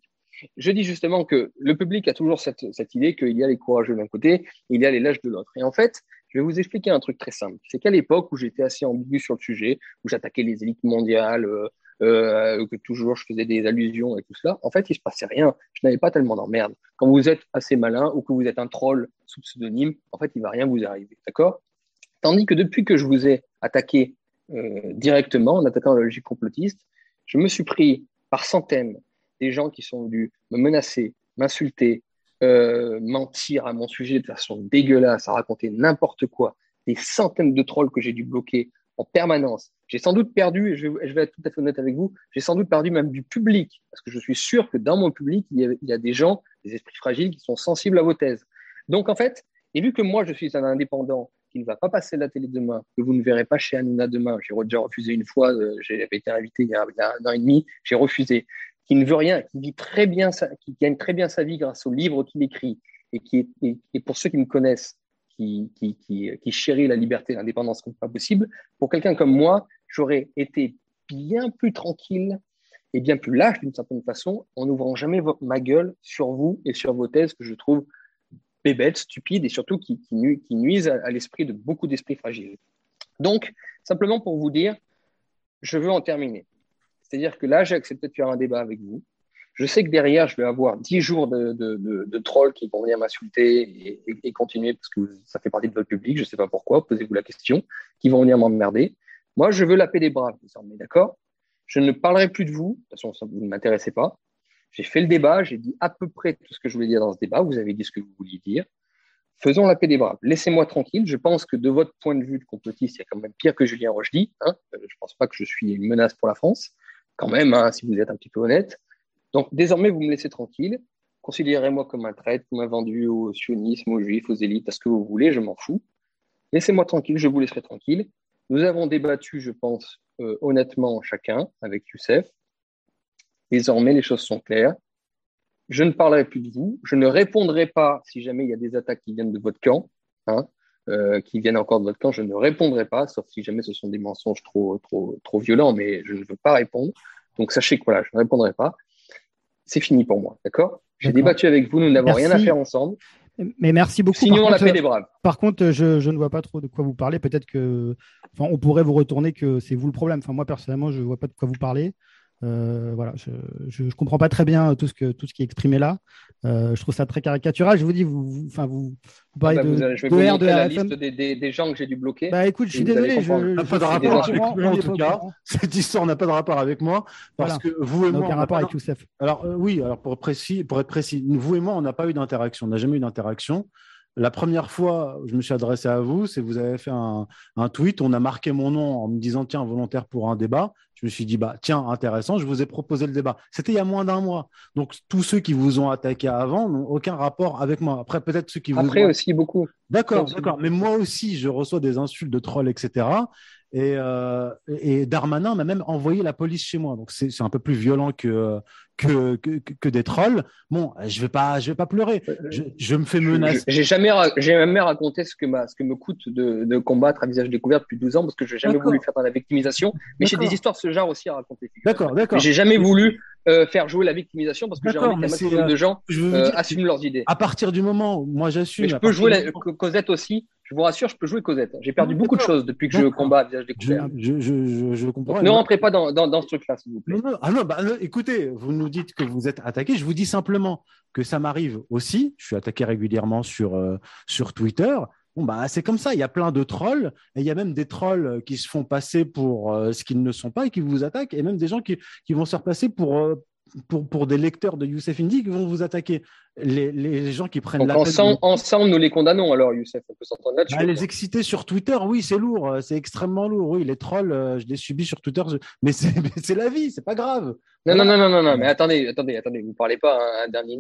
Je dis justement que le public a toujours cette, cette idée qu'il y a les courageux d'un côté, il y a les lâches de l'autre. Et en fait, je vais vous expliquer un truc très simple. C'est qu'à l'époque où j'étais assez ambigu sur le sujet, où j'attaquais les élites mondiales, euh, euh, que toujours je faisais des allusions et tout cela, en fait, il se passait rien. Je n'avais pas tellement d'emmerde. Quand vous êtes assez malin ou que vous êtes un troll sous pseudonyme, en fait, il va rien vous arriver, d'accord? Tandis que depuis que je vous ai attaqué euh, directement, en attaquant la logique complotiste, je me suis pris par centaines des gens qui sont venus me menacer, m'insulter, euh, mentir à mon sujet de façon dégueulasse, à raconter n'importe quoi, des centaines de trolls que j'ai dû bloquer en permanence. J'ai sans doute perdu, et je vais, être tout à fait honnête avec vous, j'ai sans doute perdu même du public, parce que je suis sûr que dans mon public, il y, a, des gens, des esprits fragiles, qui sont sensibles à vos thèses. Donc en fait, et vu que moi, je suis un indépendant qui ne va pas passer la télé demain, que vous ne verrez pas chez Hanouna demain, j'ai déjà refusé une fois, euh, j'avais été invité il y, a, un an et demi, j'ai refusé, qui ne veut rien, qui gagne très bien sa vie grâce aux livres qu'il écrit, et qui est, pour ceux qui me connaissent, qui, qui, chérit la liberté et l'indépendance comme pas possible, pour quelqu'un comme moi, j'aurais été bien plus tranquille et bien plus lâche d'une certaine façon en n'ouvrant jamais ma gueule sur vous et sur vos thèses que je trouve bébêtes, stupides et surtout qui, nuisent à, l'esprit de beaucoup d'esprits fragiles. Donc, simplement pour vous dire, je veux en terminer. C'est-à-dire que là, j'ai accepté de faire un débat avec vous. Je sais que derrière, je vais avoir dix jours de, trolls qui vont venir m'insulter et, continuer parce que ça fait partie de votre public, je ne sais pas pourquoi, posez-vous la question, qui vont venir m'emmerder. Moi, je veux la paix des braves, désormais, d'accord? Je ne parlerai plus de vous, de toute façon, vous ne m'intéressez pas. J'ai fait le débat, j'ai dit à peu près tout ce que je voulais dire dans ce débat, vous avez dit ce que vous vouliez dire. Faisons la paix des braves. Laissez-moi tranquille. Je pense que de votre point de vue de complotiste, il y a quand même pire que Julien Rochdy. Hein je ne pense pas que je suis une menace pour la France. Quand même, hein, si vous êtes un petit peu honnête. Donc désormais, vous me laissez tranquille. Considérez-moi comme un traître, comme un vendu au sionisme, aux juifs, aux élites, à ce que vous voulez, je m'en fous. Laissez-moi tranquille, je vous laisserai tranquille. Nous avons débattu, je pense, euh, honnêtement chacun avec Youssef. Désormais, les choses sont claires. Je ne parlerai plus de vous. Je ne répondrai pas si jamais il y a des attaques qui viennent de votre camp, hein, euh, qui viennent encore de votre camp. Je ne répondrai pas, sauf si jamais ce sont des mensonges trop, trop, trop violents, mais je ne veux pas répondre. Donc sachez que voilà, je ne répondrai pas c'est fini pour moi. D'accord? J'ai débattu avec vous, nous n'avons rien à faire ensemble. Mais merci beaucoup. Signons la paix des braves. Par contre, je, ne vois pas trop de quoi vous parlez. Peut-être que, enfin, on pourrait vous retourner que c'est vous le problème. Enfin, moi personnellement, je ne vois pas de quoi vous parlez. Euh, voilà, je ne comprends pas très bien tout ce, que, tout ce qui est exprimé là. Euh, je trouve ça très caricatural. Je vous dis, vous, enfin, vous, vous parlez ah bah, de, je vais de vous la liste des, des, des, gens que j'ai dû bloquer. Bah écoute, je suis désolé. Je, n'a pas de rapport avec moi, en tout cas. Cette histoire n'a pas de rapport avec moi parce que vous et moi. Aucun rapport avec Youssef. Alors euh, oui, alors pour, précis, pour être précis, vous et moi, on n'a pas eu d'interaction. On n'a jamais eu d'interaction. La première fois, je me suis adressé à vous, c'est vous avez fait un, tweet, on a marqué mon nom en me disant tiens, volontaire pour un débat. Je me suis dit bah tiens, intéressant, je vous ai proposé le débat. C'était il y a moins d'un mois. Donc tous ceux qui vous ont attaqué avant n'ont aucun rapport avec moi. Après, peut-être ceux qui vous. Après aussi beaucoup. D'accord, d'accord. Mais moi aussi, je reçois des insultes de trolls, etc. Et, euh, et Darmanin m'a même envoyé la police chez moi. Donc c'est un peu plus violent que, que, que, des trolls. Bon, je vais pas, je vais pas pleurer. Je, me fais menacer. J'ai jamais, j'ai jamais raconté ce que, ce que me coûte de, de, combattre à visage découvert depuis 12 ans parce que je n'ai jamais voulu faire dans la victimisation. Mais j'ai des histoires de ce genre aussi à raconter. D'accord, d'accord. J'ai jamais voulu euh, faire jouer la victimisation parce que j'ai envie qu'un maximum de gens euh, assument leurs idées. À partir du moment où moi j'assume. Je peux jouer la, Cosette aussi. Je vous rassure, je peux jouer Cosette. J'ai perdu beaucoup de choses depuis que je visage découvert. Je, je, je, comprends. ne rentrez pas dans, dans, dans ce truc-là, s'il vous plaît. Non, non, ah non, bah, écoutez, vous nous dites que vous êtes attaqué. Je vous dis simplement que ça m'arrive aussi. Je suis attaqué régulièrement sur, euh, sur Twitter. Bon, bah, c'est comme ça. Il y a plein de trolls. Et il y a même des trolls qui se font passer pour ce qu'ils ne sont pas et qui vous attaquent. Et même des gens qui, qui vont se repasser pour, pour, pour, des lecteurs de Youssef Indy qui vont vous attaquer. Les, les gens qui prennent la ensemble, ensemble, nous les condamnons alors, Youssef. On peut s'entendre là-dessus. Bah, les exciter sur Twitter, oui, c'est lourd. C'est extrêmement lourd. Oui, les trolls, euh, je les subis sur Twitter. Mais c'est la vie, c'est pas grave. Non, non, non, non, non, mais attendez, attendez, attendez. Vous parlez pas un, un dernier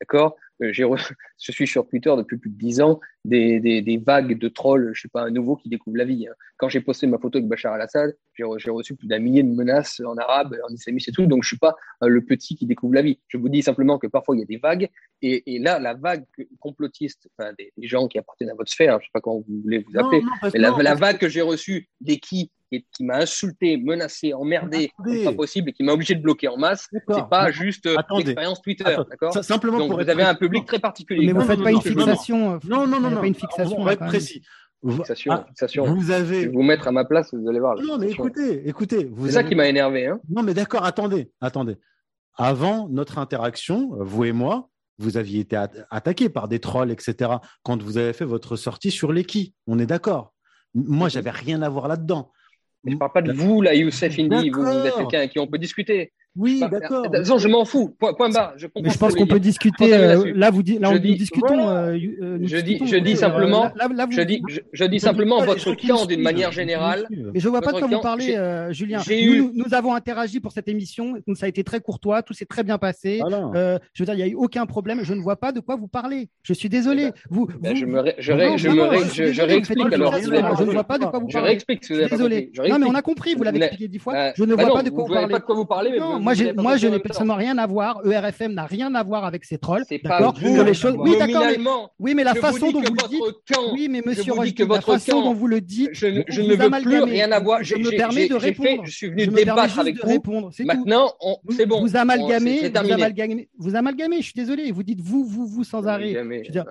D'accord? Euh, Je suis sur Twitter depuis plus de dix ans, des, des, des, vagues de trolls, je sais pas, un nouveau qui découvre la vie. Hein. Quand j'ai posté ma photo avec Bachar al-Assad, j'ai reçu plus d'un millier de menaces en arabe, en islamiste et tout, donc je suis pas euh, le petit qui découvre la vie. Je vous dis simplement que parfois il y a des vagues, et, et là, la vague complotiste, enfin, des, gens qui appartiennent à votre sphère, je sais pas comment vous voulez vous appeler, mais la, la, vague que j'ai reçue des qui qui, qui m'a insulté, menacé, emmerdé, pas possible, et qui m'a obligé de bloquer en masse, c'est pas juste euh, l'expérience Twitter, d'accord Simplement Donc vous avez un public très particulier. Mais vous faites pas une fixation. Non, non, non, non. Pas une fixation. On va être précis. Fixation, ah, fixation. Vous avez. Je vais vous mettre à ma place, vous allez voir. Non, mais écoutez, écoutez. C'est ça qui m'a énervé. Hein. Non, mais d'accord, attendez, attendez. Avant notre interaction, vous et moi, vous aviez été attaqué par des trolls, etc. Quand vous avez fait votre sortie sur les qui. On est d'accord. Moi, j'avais rien à voir là-dedans. Je ne parle pas de vous, là, Youssef Indy. Vous, vous, êtes quelqu'un avec qui on peut discuter. Oui, d'accord. De toute je m'en fous. Point, point barre. Je, mais je pense qu'on peut discuter. Euh, là, vous dites, là, on discutons. Euh, euh, je dis, je dis simplement. Là, là, vous, je dis, je, je dis simplement votre camp d'une manière générale. Mais je vois pas de quoi vous parlez, Julien. Nous, nous, avons interagi pour cette émission. Ça a été très courtois. Tout s'est très bien passé. je veux dire, il n'y a eu aucun problème. Je ne vois pas de quoi vous parlez. Je suis désolé. Eh ben, vous, eh ben, je me, je, je, je, réexplique alors. Je ne vois pas de quoi vous parlez. Je réexplique. Désolé. Non, mais on a compris. Vous l'avez expliqué dix fois. Je ne vois pas de quoi vous parlez. Moi, moi, je personnellement rien à voir. ERFM n'a rien à voir avec ces trolls. D'accord les choses. Oui, d'accord. Oui, mais la façon dont vous le dites. Oui, mais monsieur la façon dont vous le dites. Je ne veux plus rien à voir. Je me permets de répondre. Je suis venu débattre avec vous. Maintenant, c'est bon. Vous amalgamez. Vous amalgamez. Je suis désolé. Vous dites vous, vous, vous sans arrêt.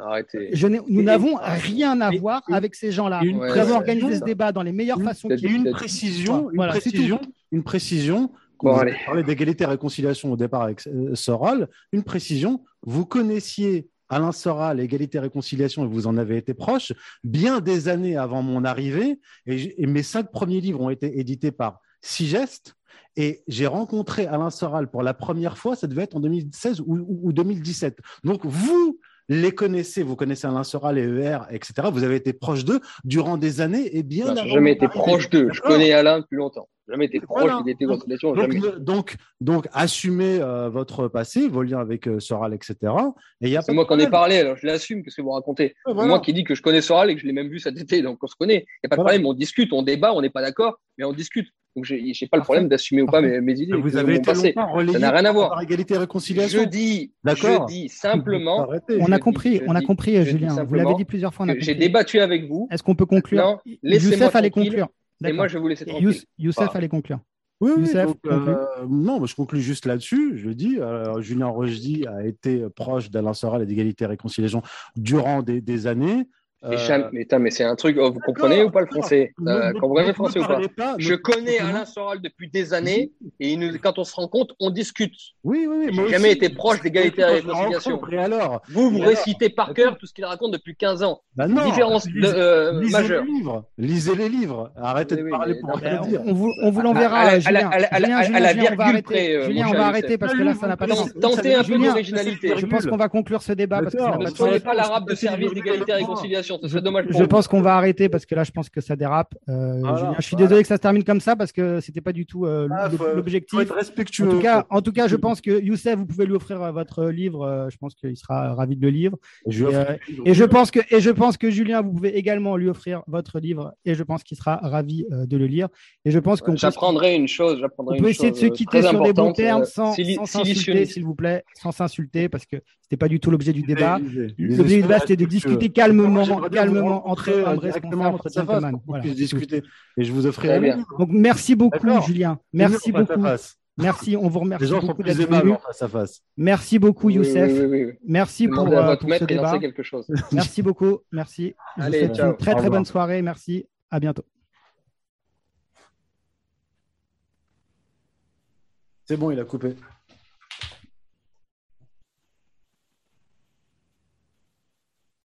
Arrêtez. Nous n'avons rien à voir avec ces gens-là. Nous avons organisé ce débat dans les meilleures façons. Une précision. Une précision. Une précision Bon, vous parlé d'égalité et réconciliation au départ avec euh, Soral. Une précision, vous connaissiez Alain Soral, égalité et réconciliation, et vous en avez été proche, bien des années avant mon arrivée. Et, mes cinq premiers livres ont été édités par Sigest. Et j'ai rencontré Alain Soral pour la première fois, ça devait être en 2016 ou, ou 2017. Donc, vous, les connaissez, vous connaissez Alain Soral, les ER, etc. Vous avez été proche d'eux durant des années et bien. Je n'ai jamais été proche d'eux. Je connais Alain depuis longtemps. Jamais été proche d'identité donc, donc, donc, donc, assumez euh, votre passé, vos liens avec euh, Soral, etc. C'est moi qui en ai parlé, alors je l'assume. Qu'est-ce que vous racontez? Moi qui dis que je connais Soral et que je l'ai même vu cet été, donc on se connaît. Il n'y a pas de problème, on discute, on débat, on n'est pas d'accord, mais on discute. Donc, je n'ai pas le problème d'assumer ou pas mes, mes, idées. Vous avez été passé. Ça n'a rien à voir. égalité et réconciliation. Je dis, je dis simplement. On a compris, on a compris, Julien. Vous l'avez dit plusieurs fois. J'ai débattu avec vous. Est-ce qu'on peut conclure? Allait conclure. Et moi, je vais vous laisser tranquille. Youssef allait conclure. Oui, oui euh, non, je conclue juste là-dessus. Je dis, euh, Julien Rochdy a été proche d'Alain Soral et d'égalité et réconciliation durant des, des années. Mais, mais c'est un truc, oh, vous comprenez ou pas le français? Euh, comprenez le français ou pas, Je connais Alain Soral depuis des années et quand on se rend compte, on discute. Oui, oui, oui. J'ai jamais été proche d'égalité et réconciliation. alors? Vous, vous récitez par cœur tout ce qu'il raconte depuis 15 ans. Bah non, Différence euh, lisez majeure. Les livres. Lisez les livres. Arrêtez de parler pour rien dire. On vous, on vous l'enverra. À, la virgule près. Julien, on va arrêter parce que là, ça n'a pas de sens. Tentez un peu d'originalité. Je pense qu'on va conclure ce débat. Ne soyez pas l'arabe de service d'égalité et réconciliation. Ce serait dommage Je pense qu'on va arrêter parce que là, je pense que ça dérape. Euh, je suis désolé que ça se termine comme ça parce que c'était pas du tout euh, ah, l'objectif. respectueux. En tout cas, en tout cas, je pense que Youssef, vous pouvez lui offrir euh, votre livre. je pense qu'il sera ravi de le lire. Et, je pense que et je pense que Julien, vous pouvez également lui offrir votre livre et je pense qu'il sera ravi de le lire. Et je pense qu'on j'apprendrai une chose. On peut essayer de se quitter sur des bons termes sans s'insulter, s'il vous plaît, sans s'insulter parce que c'était pas du tout l'objet du débat. L'objet du débat, c'était de discuter calmement, calmement entre hommes responsables, entre gentlemen. Voilà. discuter. Et je vous offrirai. Donc merci beaucoup, Julien. Merci beaucoup. Merci, on vous remercie. Les gens sont plus aimables face à face. Merci beaucoup, Youssef. merci pour, euh, pour ce débat. Quelque chose. Merci beaucoup. Merci. Je vous souhaite une très très bonne soirée. Merci. À bientôt. C'est bon, il a coupé.